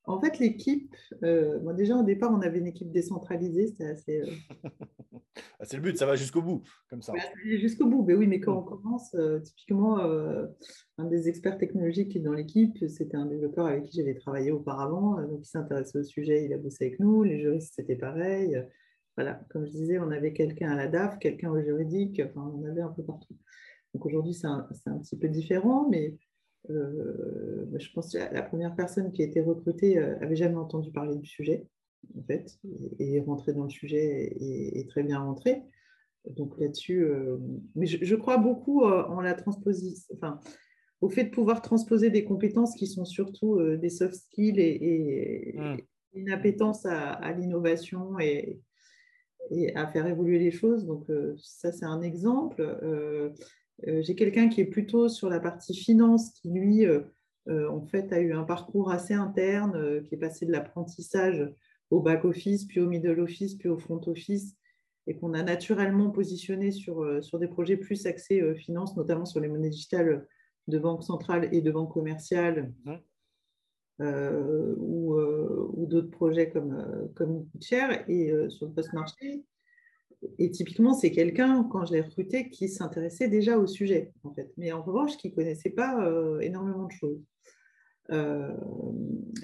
E: en fait, l'équipe, euh, déjà au départ, on avait une équipe décentralisée, c'était assez. Euh,
F: ah, c'est le but, ça va jusqu'au bout, comme ça.
E: jusqu'au bout, mais oui, mais quand mm. on commence, euh, typiquement, un des experts technologiques qui est dans l'équipe, c'était un développeur avec qui j'avais travaillé auparavant, donc il s'intéressait au sujet, il a bossé avec nous, les juristes, c'était pareil. Voilà, comme je disais, on avait quelqu'un à la DAF, quelqu'un au juridique, enfin, on avait un peu partout. Donc aujourd'hui, c'est un, un, petit peu différent, mais je pense que la première personne qui a été recrutée euh, avait jamais entendu parler du sujet, en fait, et est rentrée dans le sujet et est très bien rentrée. Donc là-dessus, euh, mais je, crois beaucoup en la transposition, enfin, au fait de pouvoir transposer des compétences qui sont surtout des soft skills et, hmm. une appétence à, l'innovation et, et, à faire évoluer les choses. Donc ça, c'est un exemple. Euh, j'ai quelqu'un qui est plutôt sur la partie finance, qui lui, euh, euh, en fait, a eu un parcours assez interne, qui est passé de l'apprentissage au back-office, puis au middle office, puis au front office, et qu'on a naturellement positionné sur, sur des projets plus axés finance, notamment sur les monnaies digitales de banque centrale et de banque commerciale, mmh. ou, ou d'autres projets comme, comme Share, et sur le post-marché et typiquement, c'est quelqu'un, quand je l'ai recruté, qui s'intéressait déjà au sujet, en fait. Mais en revanche, qui ne connaissait pas euh, énormément de choses. Euh,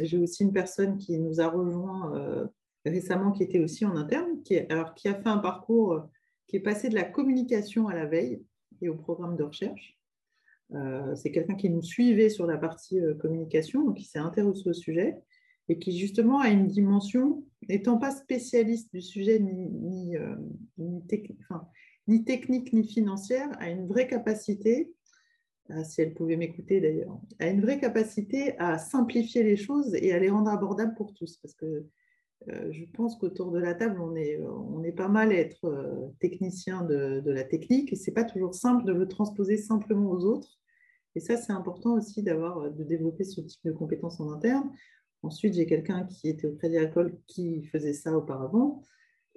E: j'ai aussi une personne qui nous a rejoint euh, récemment, qui était aussi en interne, qui, qui a fait un parcours qui est passé de la communication à la veille et au programme de recherche. c'est quelqu'un qui nous suivait sur la partie communication, donc qui s'est intéressé au sujet et qui justement a une dimension, n'étant pas spécialiste du sujet ni, ni, euh, ni, technique ni financière, a une vraie capacité, euh, si elle pouvait m'écouter d'ailleurs, a une vraie capacité à simplifier les choses et à les rendre abordables pour tous. Parce que euh, je pense qu'autour de la table, on est, on est pas mal à être technicien de, de, la technique et ce n'est pas toujours simple de le transposer simplement aux autres. Et ça, c'est important aussi d'avoir, de développer ce type de compétences en interne. Ensuite, j'ai quelqu'un qui était au Crédit Agricole qui faisait ça auparavant.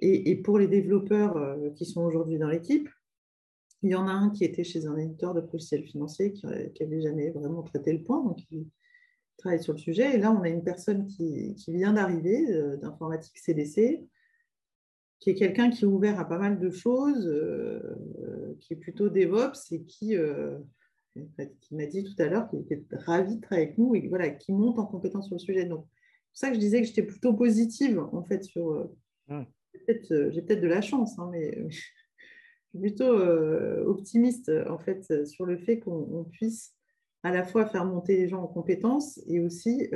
E: Et, pour les développeurs euh, qui sont aujourd'hui dans l'équipe, il y en a un qui était chez un éditeur de logiciels financiers qui n'avait jamais vraiment traité le point, donc il travaille sur le sujet. Et là, on a une personne qui, vient d'arriver euh, d'informatique CDC, qui est quelqu'un qui est ouvert à pas mal de choses, euh, qui est plutôt DevOps et qui, qui m'a dit tout à l'heure qu'il était ravi de travailler avec nous et voilà, qui monte en compétence sur le sujet. Donc, c'est pour ça que je disais que j'étais plutôt positive, en fait, sur. Euh, hmm. euh, j'ai peut-être de la chance, hein, mais je suis plutôt euh, optimiste, en fait, sur le fait qu'on puisse à la fois faire monter les gens en compétences et aussi,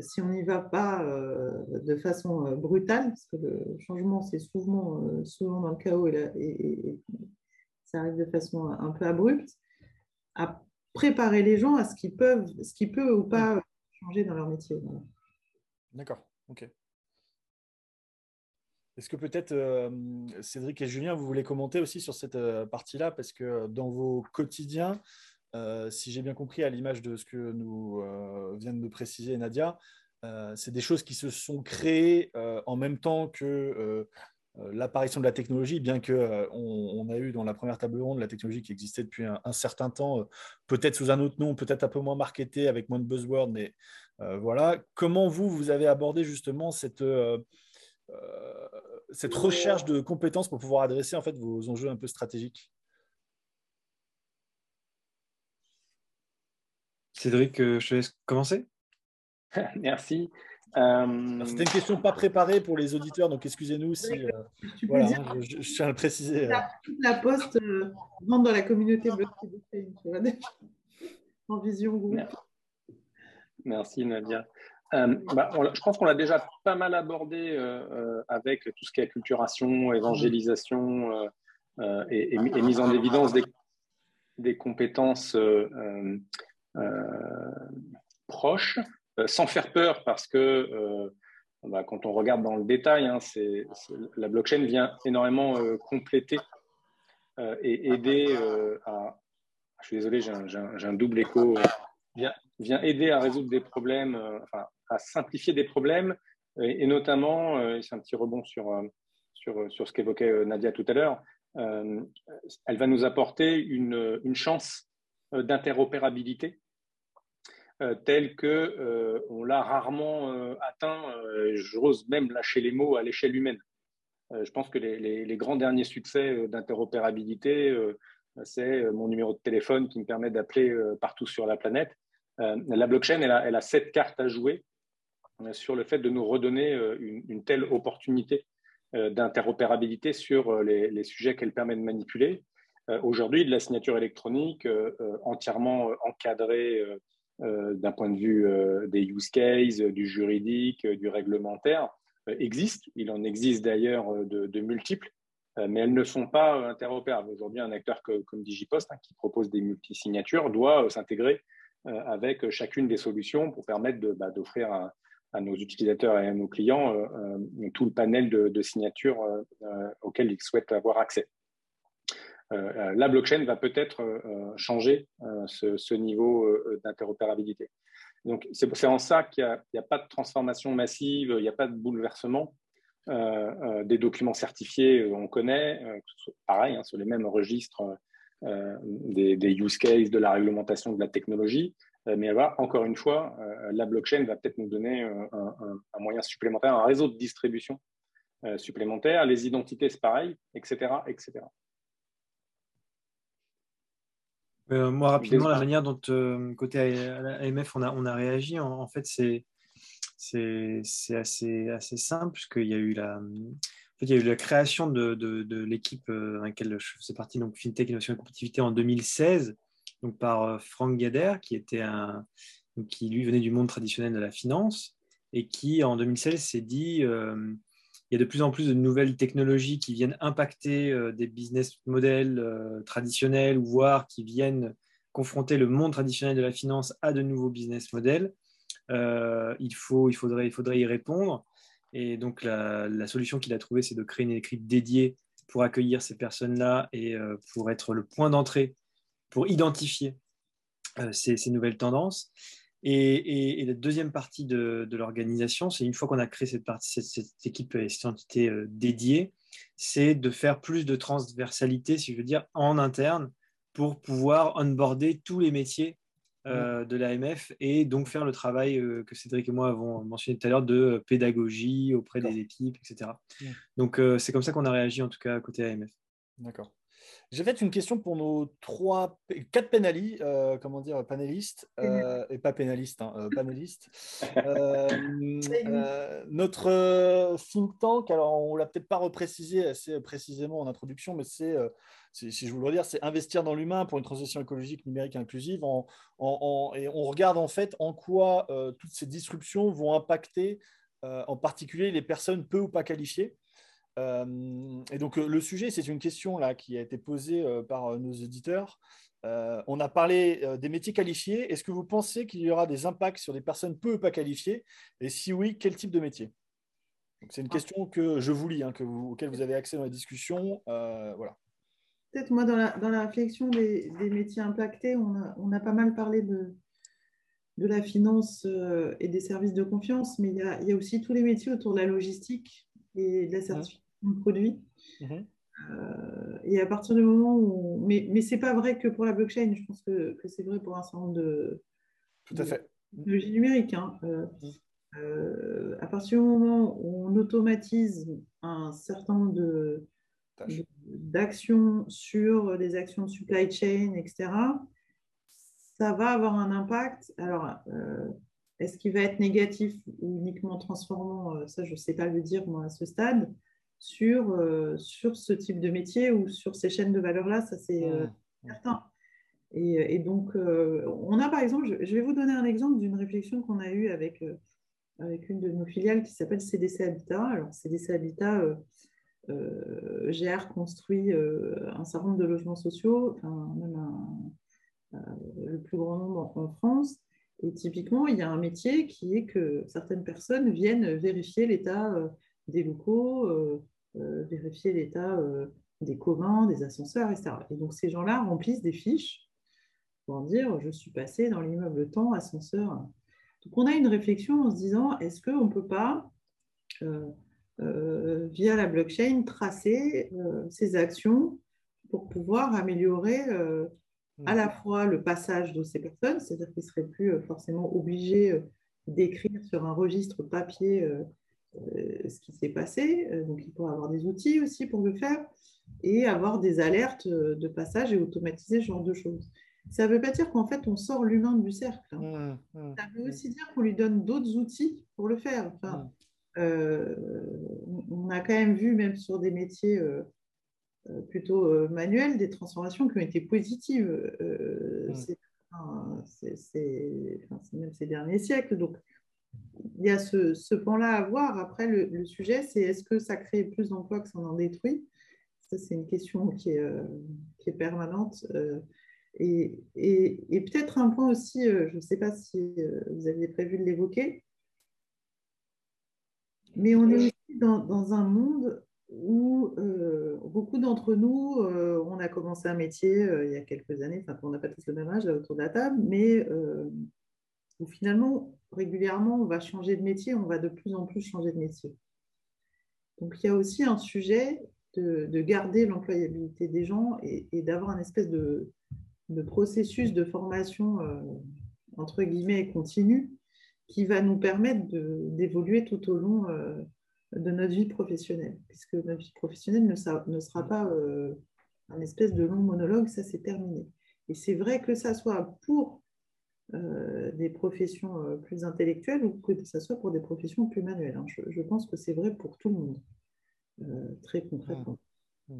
E: si on n'y va pas de façon brutale, parce que le changement, c'est souvent, souvent dans le chaos et, ça arrive de façon un peu abrupte, à préparer les gens à ce qu'ils peuvent, ce qui peut ou pas changer dans leur métier.
F: D'accord, ok. Est-ce que peut-être euh, Cédric et Julien, vous voulez commenter aussi sur cette euh, partie-là? Parce que dans vos quotidiens, euh, si j'ai bien compris à l'image de ce que nous vient de préciser Nadia, c'est des choses qui se sont créées en même temps que l'apparition de la technologie, bien que on, a eu dans la première table ronde la technologie qui existait depuis un, un certain temps, peut-être sous un autre nom, peut-être un peu moins marketé, avec moins de buzzwords, mais voilà. Comment vous, vous avez abordé justement cette euh, cette recherche de compétences pour pouvoir adresser en fait vos enjeux un peu stratégiques?
H: Cédric, euh, je te laisse commencer.
G: Merci.
F: Euh, c'était une question pas préparée pour les auditeurs, donc excusez-nous si. voilà, hein, je, tiens à le préciser.
E: Toute la poste rentre dans la communauté blockchain en vision groupe.
G: Merci Nadia. Euh, bah, je pense qu'on l'a déjà pas mal abordé euh, euh, avec tout ce qui est acculturation, évangélisation et, mise en évidence des, compétences proches, sans faire peur parce que bah, quand on regarde dans le détail, hein, la blockchain vient énormément compléter et aider à... Je suis désolé, j'ai un, double écho. Vient, vient, aider à résoudre des problèmes, à simplifier des problèmes, et, notamment, euh, c'est un petit rebond sur, euh, sur, ce qu'évoquait euh, Nadia tout à l'heure, elle va nous apporter une, une chance d'interopérabilité telle que on l'a rarement atteint. J'ose même lâcher les mots à l'échelle humaine. je pense que les, les, grands derniers succès d'interopérabilité, c'est mon numéro de téléphone qui me permet d'appeler partout sur la planète. la blockchain, elle a, sept cartes à jouer sur le fait de nous redonner euh, une, telle opportunité euh, d'interopérabilité sur euh, les, sujets qu'elle permet de manipuler. Aujourd'hui, de la signature électronique entièrement encadrée d'un point de vue des use cases, du juridique, du réglementaire, existe. Il en existe d'ailleurs de, multiples, mais elles ne sont pas interopérables. Aujourd'hui, un acteur comme Digipost, hein, qui propose des multisignatures, doit s'intégrer avec chacune des solutions pour permettre bah, d'offrir à nos utilisateurs et à nos clients euh, euh, tout le panel de, signatures euh, auxquelles ils souhaitent avoir accès. La blockchain va peut-être changer ce, niveau d'interopérabilité. Donc, c'est en ça qu'il n'y a, pas de transformation massive, il n'y a pas de bouleversement. des documents certifiés, on connaît, pareil, hein, sur les mêmes registres des, use cases, de la réglementation, de la technologie. Euh, mais encore une fois, euh, la blockchain va peut-être nous donner euh, un, moyen supplémentaire, un réseau de distribution supplémentaire. Les identités, c'est pareil, etc. etc.
H: moi, rapidement, la manière dont, côté AMF, on a, on a réagi, en, fait, c'est assez, assez simple, puisqu'il y a eu la, il y a eu la création de, de, l'équipe dans laquelle je faisais partie, donc FinTech Innovation et Compétitivité en 2016, donc par euh, Frank Gader, qui, était un, qui lui venait du monde traditionnel de la finance et qui en 2016 s'est dit euh, il y a de plus en plus de nouvelles technologies qui viennent impacter euh, des business models traditionnels ou voire qui viennent confronter le monde traditionnel de la finance à de nouveaux business models. il, faut, il, faudrait, il faudrait y répondre. Et donc la, solution qu'il a trouvée, c'est de créer une équipe dédiée pour accueillir ces personnes-là et pour être le point d'entrée pour identifier euh, ces, nouvelles tendances. Et, la deuxième partie de, l'organisation, c'est une fois qu'on a créé cette, partie, cette, équipe et cette entité euh, dédiée, c'est de faire plus de transversalité, si je veux dire, en interne pour pouvoir onboarder tous les métiers euh, de l'AMF et donc faire le travail que Cédric et moi avons mentionné tout à l'heure de pédagogie auprès des équipes, etc. Donc c'est comme ça qu'on a réagi en tout cas côté AMF.
F: D'accord. J'ai fait une question pour nos trois, quatre pénalis, euh, comment dire, panélistes, euh, et pas pénalistes, hein, euh, panélistes. notre think tank, alors on l'a peut-être pas reprécisé assez précisément en introduction, mais c'est, si je vous le redire, c'est investir dans l'humain pour une transition écologique numérique inclusive. En, et on regarde en fait en quoi toutes ces disruptions vont impacter en particulier les personnes peu ou pas qualifiées. Euh, et donc, euh, le sujet, c'est une question là, qui a été posée euh, par nos éditeurs. on a parlé des métiers qualifiés. Est-ce que vous pensez qu'il y aura des impacts sur des personnes peu ou pas qualifiées? Et si oui, quel type de métier? C'est une ah. question que je vous lis, hein, que vous, auquel vous avez accès dans la discussion. voilà.
E: Peut-être moi, dans la, dans la réflexion des, des, métiers impactés, on a, on a, pas mal parlé de, de la finance et des services de confiance, mais il y, a, il y, a, aussi tous les métiers autour de la logistique et de la certification de produit. Mhm. Euh, et à partir du moment où. Mais, mais ce n'est pas vrai que pour la blockchain, je pense que, que c'est vrai pour un certain nombre de.
F: Tout à fait.
E: Technologies numériques. Hein. Euh, euh, à partir du moment où on automatise un certain nombre de, d'actions sur des actions de supply chain, etc., ça va avoir un impact. Alors, est-ce qu'il va être négatif ou uniquement transformant? Ça, je ne sais pas le dire moi à ce stade sur, euh, sur ce type de métier ou sur ces chaînes de valeur-là, ça c'est euh, certain. Et, donc, euh, on a par exemple, je, vais vous donner un exemple d'une réflexion qu'on a eue avec, avec une de nos filiales qui s'appelle CDC Habitat. Alors, CDC Habitat gère, construit un certain nombre de logements sociaux, enfin, même le plus grand nombre en, France. Et typiquement, il y a un métier qui est que certaines personnes viennent vérifier l'état des locaux, vérifier l'état euh, des communs, des ascenseurs, etc. Et donc ces gens-là remplissent des fiches pour dire je suis passé dans l'immeuble temps, ascenseur. Donc on a une réflexion en se disant est-ce qu'on ne peut pas, euh, via la blockchain, tracer ces actions pour pouvoir améliorer à la fois le passage de ces personnes, c'est-à-dire qu'ils ne seraient plus forcément obligés d'écrire sur un registre papier euh, ce qui s'est passé. Euh, donc, il pourra avoir des outils aussi pour le faire et avoir des alertes euh, de passage et automatiser ce genre de choses. Ça ne veut pas dire qu'en fait, on sort l'humain du cercle. Hein. Mmh, mmh, Ça veut mmh. aussi dire qu'on lui donne d'autres outils pour le faire. Enfin, on a quand même vu, même sur des métiers plutôt manuels, des transformations qui ont été positives. c'est même ces derniers siècles. Donc, il y a ce, ce pan-là à voir. Après, le, sujet, c'est est-ce que ça crée plus d'emplois que ça en détruit? Ça, c'est une question qui est, euh, qui est permanente. Euh, et, et, peut-être un point aussi, euh, je ne sais pas si vous aviez prévu de l'évoquer, mais on est aussi dans, dans un monde où beaucoup d'entre nous, on a commencé un métier il y a quelques années, enfin, on n'a pas tous le même âge autour de la table, mais où finalement, régulièrement, on va changer de métier, on va de plus en plus changer de métier. Donc il y a aussi un sujet de, garder l'employabilité des gens et, d'avoir un espèce de, processus de formation, euh, entre guillemets, continu, qui va nous permettre d'évoluer tout au long euh, de notre vie professionnelle, puisque notre vie professionnelle ne, sera pas euh, un espèce de long monologue, ça c'est terminé. Et c'est vrai que ça soit pour euh, des professions euh, plus intellectuelles ou que ce soit pour des professions plus manuelles. Hein. Je, pense que c'est vrai pour tout le monde, euh, très concrètement. Mmh.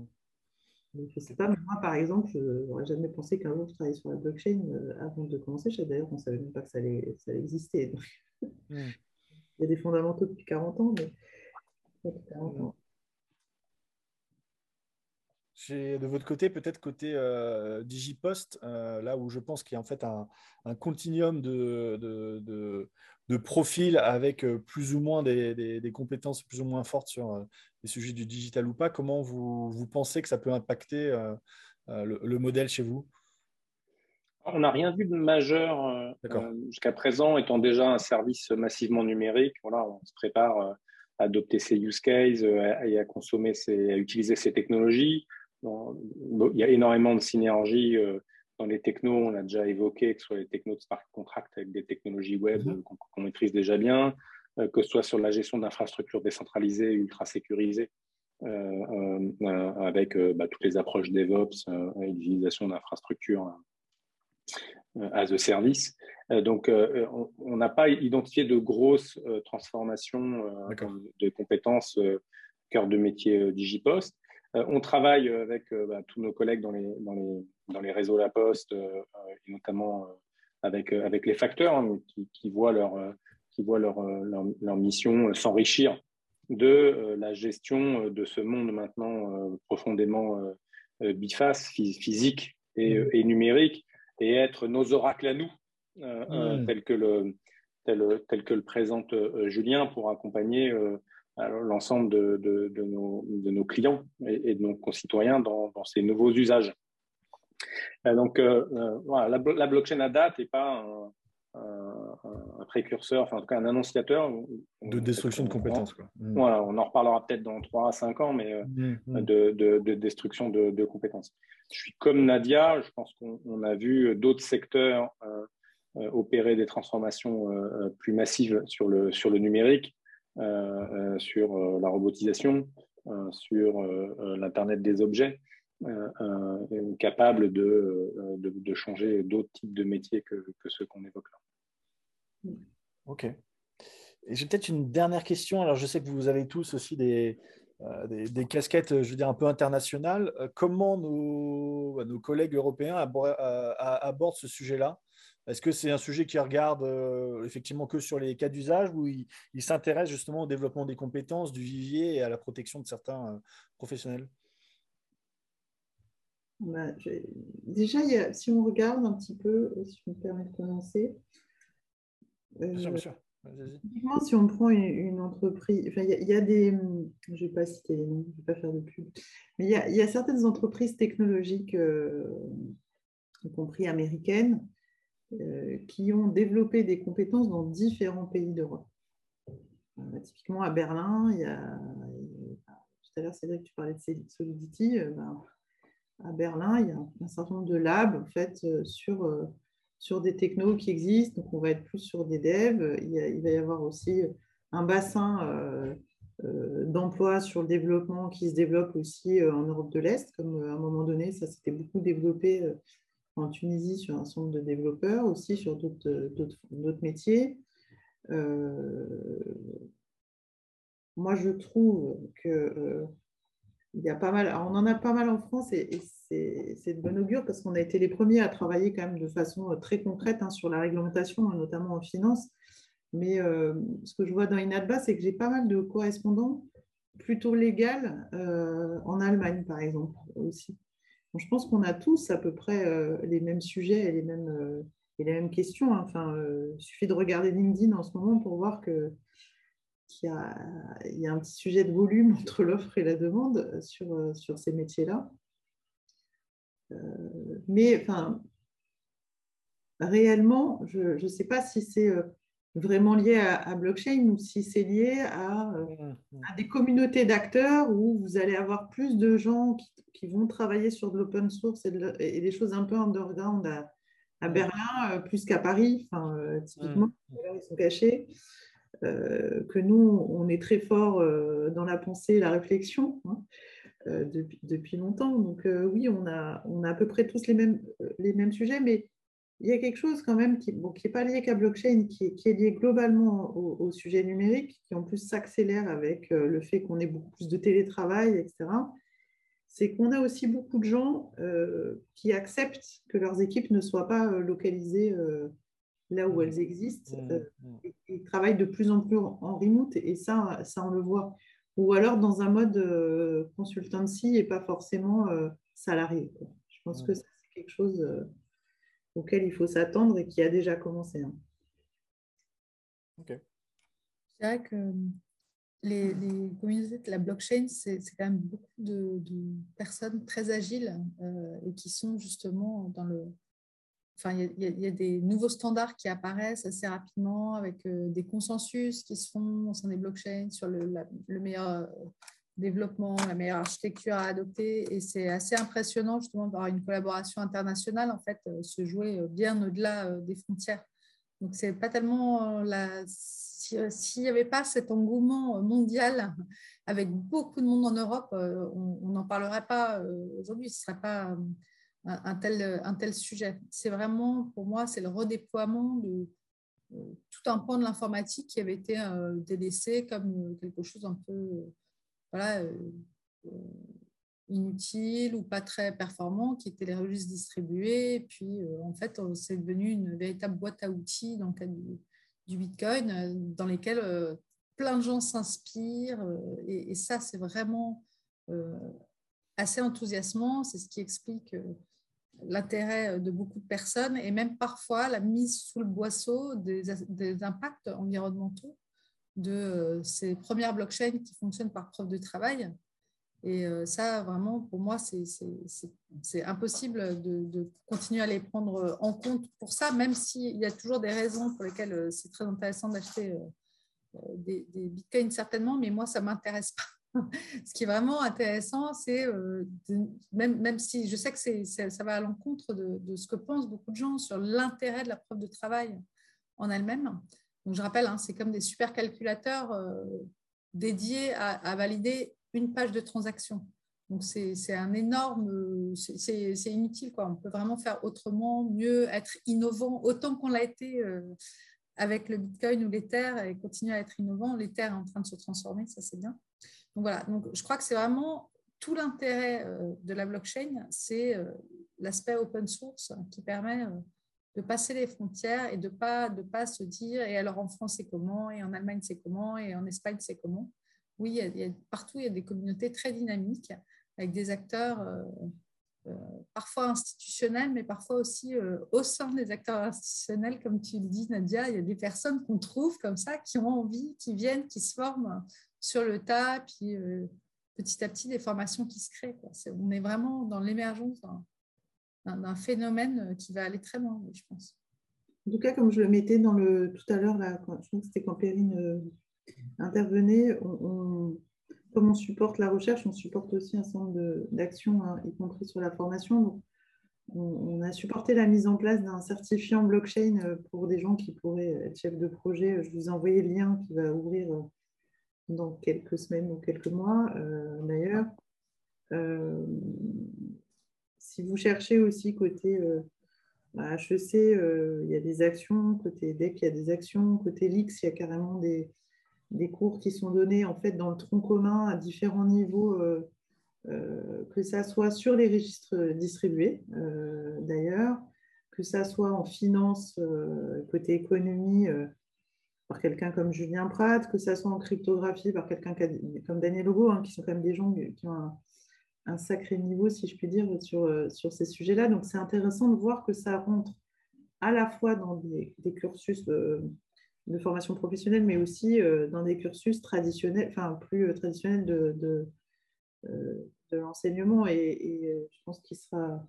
E: Mmh. Je sais pas, mais moi, par exemple, je n'aurais jamais pensé qu'un jour je travaillais sur la blockchain avant de commencer. D'ailleurs, on ne savait même pas que ça allait, ça exister. Mmh. Il y a des fondamentaux depuis 40 ans, mais... 40 ans
F: de votre côté, peut-être côté euh, Digipost, euh, là où je pense qu'il y a en fait un, continuum de, de, profils avec euh, plus ou moins des, compétences plus ou moins fortes sur les sujets du digital ou pas. Comment vous, vous pensez que ça peut impacter le, modèle chez vous?
G: On n'a rien vu de majeur jusqu'à présent, étant déjà un service massivement numérique. Voilà, on se prépare à adopter ces use cases et à consommer, ces, à utiliser ces technologies il y a énormément de synergies euh, dans les technos, on l'a déjà évoqué, que ce soit les technos de smart contract avec des technologies web mhm. qu'on maîtrise déjà bien, euh, que ce soit sur la gestion d'infrastructures décentralisées, ultra sécurisées, avec bah, toutes les approches DevOps et l'utilisation d'infrastructures as a service. donc, on n'a pas identifié de grosses transformations de compétences cœur de métier Digipost. On travaille avec bah, tous nos collègues dans les, dans les, dans les réseaux La Poste, et notamment avec, avec les facteurs hein, qui, qui, voient leur, qui voient leur, leur, leur mission s'enrichir de la gestion de ce monde maintenant profondément biface, physique et, mmh. et numérique, et être nos oracles à nous, euh, mmh. tel, que le, tel, tel, que le présente Julien, pour accompagner l'ensemble de, de, de, nos, de, nos, clients et, de nos concitoyens dans, dans ces nouveaux usages. donc, voilà, la, la, blockchain à date n'est pas un, un, précurseur, enfin en tout cas un annonciateur.
F: De destruction de compétences. Quoi.
G: Mmh. Voilà, on en reparlera peut-être dans 3 à 5 ans, mais mmh, mmh. de, de, destruction de, compétences. Je suis comme Nadia, je pense qu'on a vu d'autres secteurs euh, euh, opérer des transformations euh, plus massives sur le, sur le numérique, sur la robotisation, sur l'Internet des objets. Euh, capable de, changer d'autres types de métiers que, ceux qu'on évoque là.
F: Ok. J'ai peut-être une dernière question. Alors, je sais que vous avez tous aussi des, euh, casquettes, je veux dire, un peu internationales. Euh, comment nos, bah, nos collègues européens abordent ce sujet-là? Est-ce que c'est un sujet qui regarde effectivement que sur les cas d'usage ou il s'intéressent justement au développement des compétences, du vivier et à la protection de certains professionnels?
E: Bah, déjà, si on regarde un petit peu, euh, si je me permets de commencer.
F: bien sûr, bien sûr.
E: Si on prend une, entreprise, il y, a des, je ne vais pas citer les noms, je ne vais pas faire de pub, mais il y a, certaines entreprises technologiques, euh, y compris américaines, euh, qui ont développé des compétences dans différents pays d'Europe. typiquement à Berlin, il y a, tout à l'heure que tu parlais de Solidity, ben, à Berlin, il y a un certain nombre de labs en fait, euh, sur, euh, sur des technos qui existent. Donc, on va être plus sur des devs. Il, va y avoir aussi un bassin euh, d'emploi sur le développement qui se développe aussi en Europe de l'Est, comme à un moment donné, ça s'était beaucoup développé en Tunisie sur un centre de développeurs, aussi sur d'autres métiers. moi, je trouve que il y a pas mal, on en a pas mal en France et, c'est de bon augure parce qu'on a été les premiers à travailler quand même de façon euh, très concrète hein, sur la réglementation, notamment en finance. Mais euh, ce que je vois dans INADBA, c'est que j'ai pas mal de correspondants plutôt légales euh, en Allemagne, par exemple, aussi. Je pense qu'on a tous à peu près les mêmes sujets et les mêmes, mêmes questions. Hein. Enfin, il suffit de regarder LinkedIn en ce moment pour voir que il y, a, y a un petit sujet de volume entre l'offre et la demande sur, ces métiers-là. Euh, mais réellement, je ne sais pas si c'est euh, vraiment lié à, blockchain ou si c'est lié à, euh, mmh, à, des communautés d'acteurs où vous allez avoir plus de gens qui, qui vont travailler sur de l'open source et, et, des choses un peu underground à, à mmh. Berlin, plus qu'à Paris. Enfin, typiquement, mmh, ils sont cachés. Euh, que nous, on est très fort euh, dans la pensée et la réflexion hein, euh, depuis, depuis, longtemps. Donc oui, on a, on a à peu près tous les mêmes, les mêmes sujets, mais il y a quelque chose quand même qui n'est bon, pas lié qu'à blockchain, qui est, qui est, lié globalement au, sujet numérique, qui en plus s'accélère avec le fait qu'on ait beaucoup plus de télétravail, etc. C'est qu'on a aussi beaucoup de gens qui acceptent que leurs équipes ne soient pas localisées là où elles existent. Mmh, euh, mmh. ils travaillent de plus en plus en, remote et ça, ça, on le voit. Ou alors dans un mode euh, consultancy et pas forcément euh, salarié. Je pense que c'est quelque chose auquel il faut s'attendre et qui a déjà commencé. Hein.
C: C'est vrai que les, communautés de la blockchain, c'est quand même beaucoup de, personnes très agiles et qui sont justement dans le, Enfin, il y, a des nouveaux standards qui apparaissent assez rapidement avec euh, des consensus qui se font au sein des blockchains sur le, meilleur euh, développement, la meilleure architecture à adopter. Et c'est assez impressionnant justement d'avoir une collaboration internationale en fait euh, se jouer bien au-delà des frontières. Donc c'est pas tellement la s'il n'y avait pas cet engouement mondial avec beaucoup de monde en Europe, on n'en parlerait pas aujourd'hui. Ce ne serait pas un, tel, un tel sujet. C'est vraiment, pour moi, c'est le redéploiement de tout un point de l'informatique qui avait été délaissé comme quelque chose un peu voilà, inutile ou pas très performant, qui étaient les registres distribués. Puis, euh, en fait, euh, c'est devenu une véritable boîte à outils dans le cadre du, Bitcoin, euh, dans lesquels plein de gens s'inspirent. Et, ça, c'est vraiment assez enthousiasmant. C'est ce qui explique l'intérêt de beaucoup de personnes et même parfois la mise sous le boisseau des impacts environnementaux de ces premières blockchains qui fonctionnent par preuve de travail et euh, ça, vraiment, pour moi, c'est impossible de, continuer à les prendre en compte pour ça, même s'il y a toujours des raisons pour lesquelles euh, c'est très intéressant d'acheter euh, des, bitcoins, certainement, mais moi, ça ne m'intéresse pas. Ce qui est vraiment intéressant, c'est, même, même si je sais que ça va à l'encontre de, ce que pensent beaucoup de gens sur l'intérêt de la preuve de travail en elle-même. Donc, je rappelle, hein, c'est comme des supercalculateurs dédiés à, à valider une page de transaction. Donc, c'est un énorme, c'est inutile. Quoi. On peut vraiment faire autrement, mieux, être innovant, autant qu'on l'a été euh, avec le Bitcoin ou l'Ether et continuer à être innovant. L'Ether est en train de se transformer, ça c'est bien. Donc, voilà. Donc, je crois que c'est vraiment tout l'intérêt euh, de la blockchain, c'est euh, l'aspect open source qui permet de passer les frontières et de pas, de pas se dire, et alors en France c'est comment, et en Allemagne c'est comment, et en Espagne c'est comment oui, partout, il y a des communautés très dynamiques avec des acteurs euh, euh, parfois institutionnels, mais parfois aussi euh, au sein des acteurs institutionnels, comme tu le dis, Nadia, il y a des personnes qu'on trouve comme ça, qui ont envie, qui viennent, qui se forment sur le tas, puis petit à petit, des formations qui se créent. on est vraiment dans l'émergence phénomène qui va aller très loin, je pense.
E: En tout cas, comme je le mettais dans le tout à l'heure, je crois que c'était quand Perrine intervenez, comme on supporte la recherche, on supporte aussi un certain nombre d'actions, hein, y compris sur la formation. on, a supporté la mise en place d'un certifiant blockchain euh, pour des gens qui pourraient être chefs de projet. Je vous ai envoyé le lien qui va ouvrir euh, dans quelques semaines ou quelques mois, euh, d'ailleurs. Si vous cherchez aussi côté HEC, il y a des actions, côté DEC, il y a des actions, côté LIX, il y a carrément des, des cours qui sont donnés en fait dans le tronc commun à différents niveaux, euh, euh, que ça soit sur les registres distribués euh, d'ailleurs, que ça soit en finance côté économie par quelqu'un comme Julien Pratt, que ça soit en cryptographie par quelqu'un comme Daniel Logo, hein, qui sont quand même des gens qui ont un, sacré niveau, si je puis dire, sur, sur ces sujets-là. Donc c'est intéressant de voir que ça rentre à la fois dans des, des cursus de formation professionnelle, mais aussi euh, dans des cursus traditionnels, enfin plus euh, traditionnels de, de, euh, de l'enseignement. Et, je pense qu'il sera.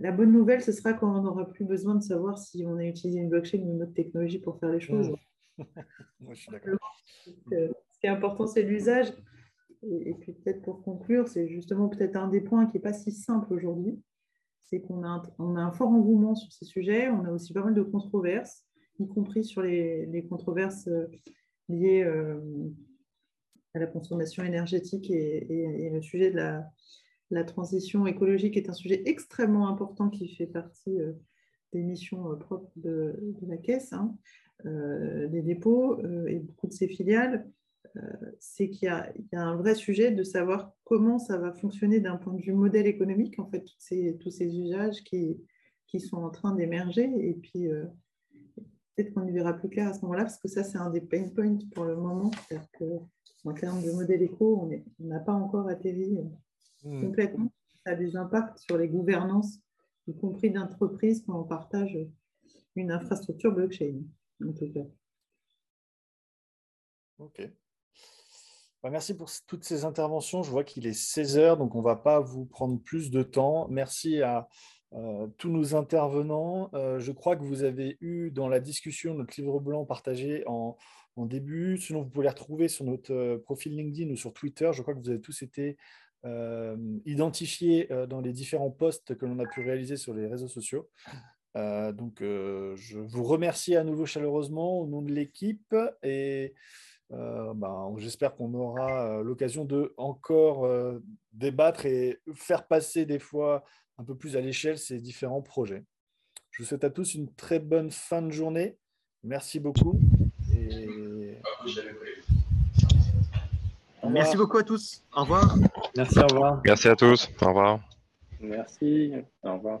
E: La bonne nouvelle, ce sera quand on n'aura plus besoin de savoir si on a utilisé une blockchain ou une autre technologie pour faire les choses.
F: Moi, je suis d'accord.
E: Ce qui est important, c'est l'usage. Et, puis peut-être pour conclure, c'est justement peut-être un des points qui n'est pas si simple aujourd'hui, c'est qu'on a, un fort engouement sur ces sujets, on a aussi pas mal de controverses y compris sur les, controverses euh, liées euh, à la consommation énergétique et, le sujet de la, transition écologique est un sujet extrêmement important qui fait partie euh, des missions propres de, la Caisse, hein, des dépôts et beaucoup de ses filiales. C'est qu'il y, a un vrai sujet de savoir comment ça va fonctionner d'un point de vue modèle économique, en fait, tous ces, tous ces usages qui, qui sont en train d'émerger. Et puis, peut-être qu'on y verra plus clair à ce moment-là, parce que ça, c'est un des pain points pour le moment. C'est-à-dire qu'en termes de modèle éco, on n'a pas encore atterri hmm. complètement. Ça a des impacts sur les gouvernances, y compris d'entreprises, quand on partage une infrastructure blockchain, en tout cas.
F: OK. Bah, merci pour toutes ces interventions. Je vois qu'il est 16 heures, donc on ne va pas vous prendre plus de temps. Merci à, euh, tous nos intervenants. Euh, je crois que vous avez eu dans la discussion notre livre blanc partagé en, début. Sinon, vous pouvez les retrouver sur notre euh, profil LinkedIn ou sur Twitter. Je crois que vous avez tous été identifiés dans les différents posts que l'on a pu réaliser sur les réseaux sociaux. donc, je vous remercie à nouveau chaleureusement au nom de l'équipe et ben, j'espère qu'on aura l'occasion de encore débattre et faire passer des fois un peu plus à l'échelle ces différents projets. Je vous souhaite à tous une très bonne fin de journée. Merci beaucoup.
D: Merci beaucoup à tous. Au revoir.
H: Merci, au revoir.
B: Merci à tous. Au revoir.
G: Merci. Au revoir.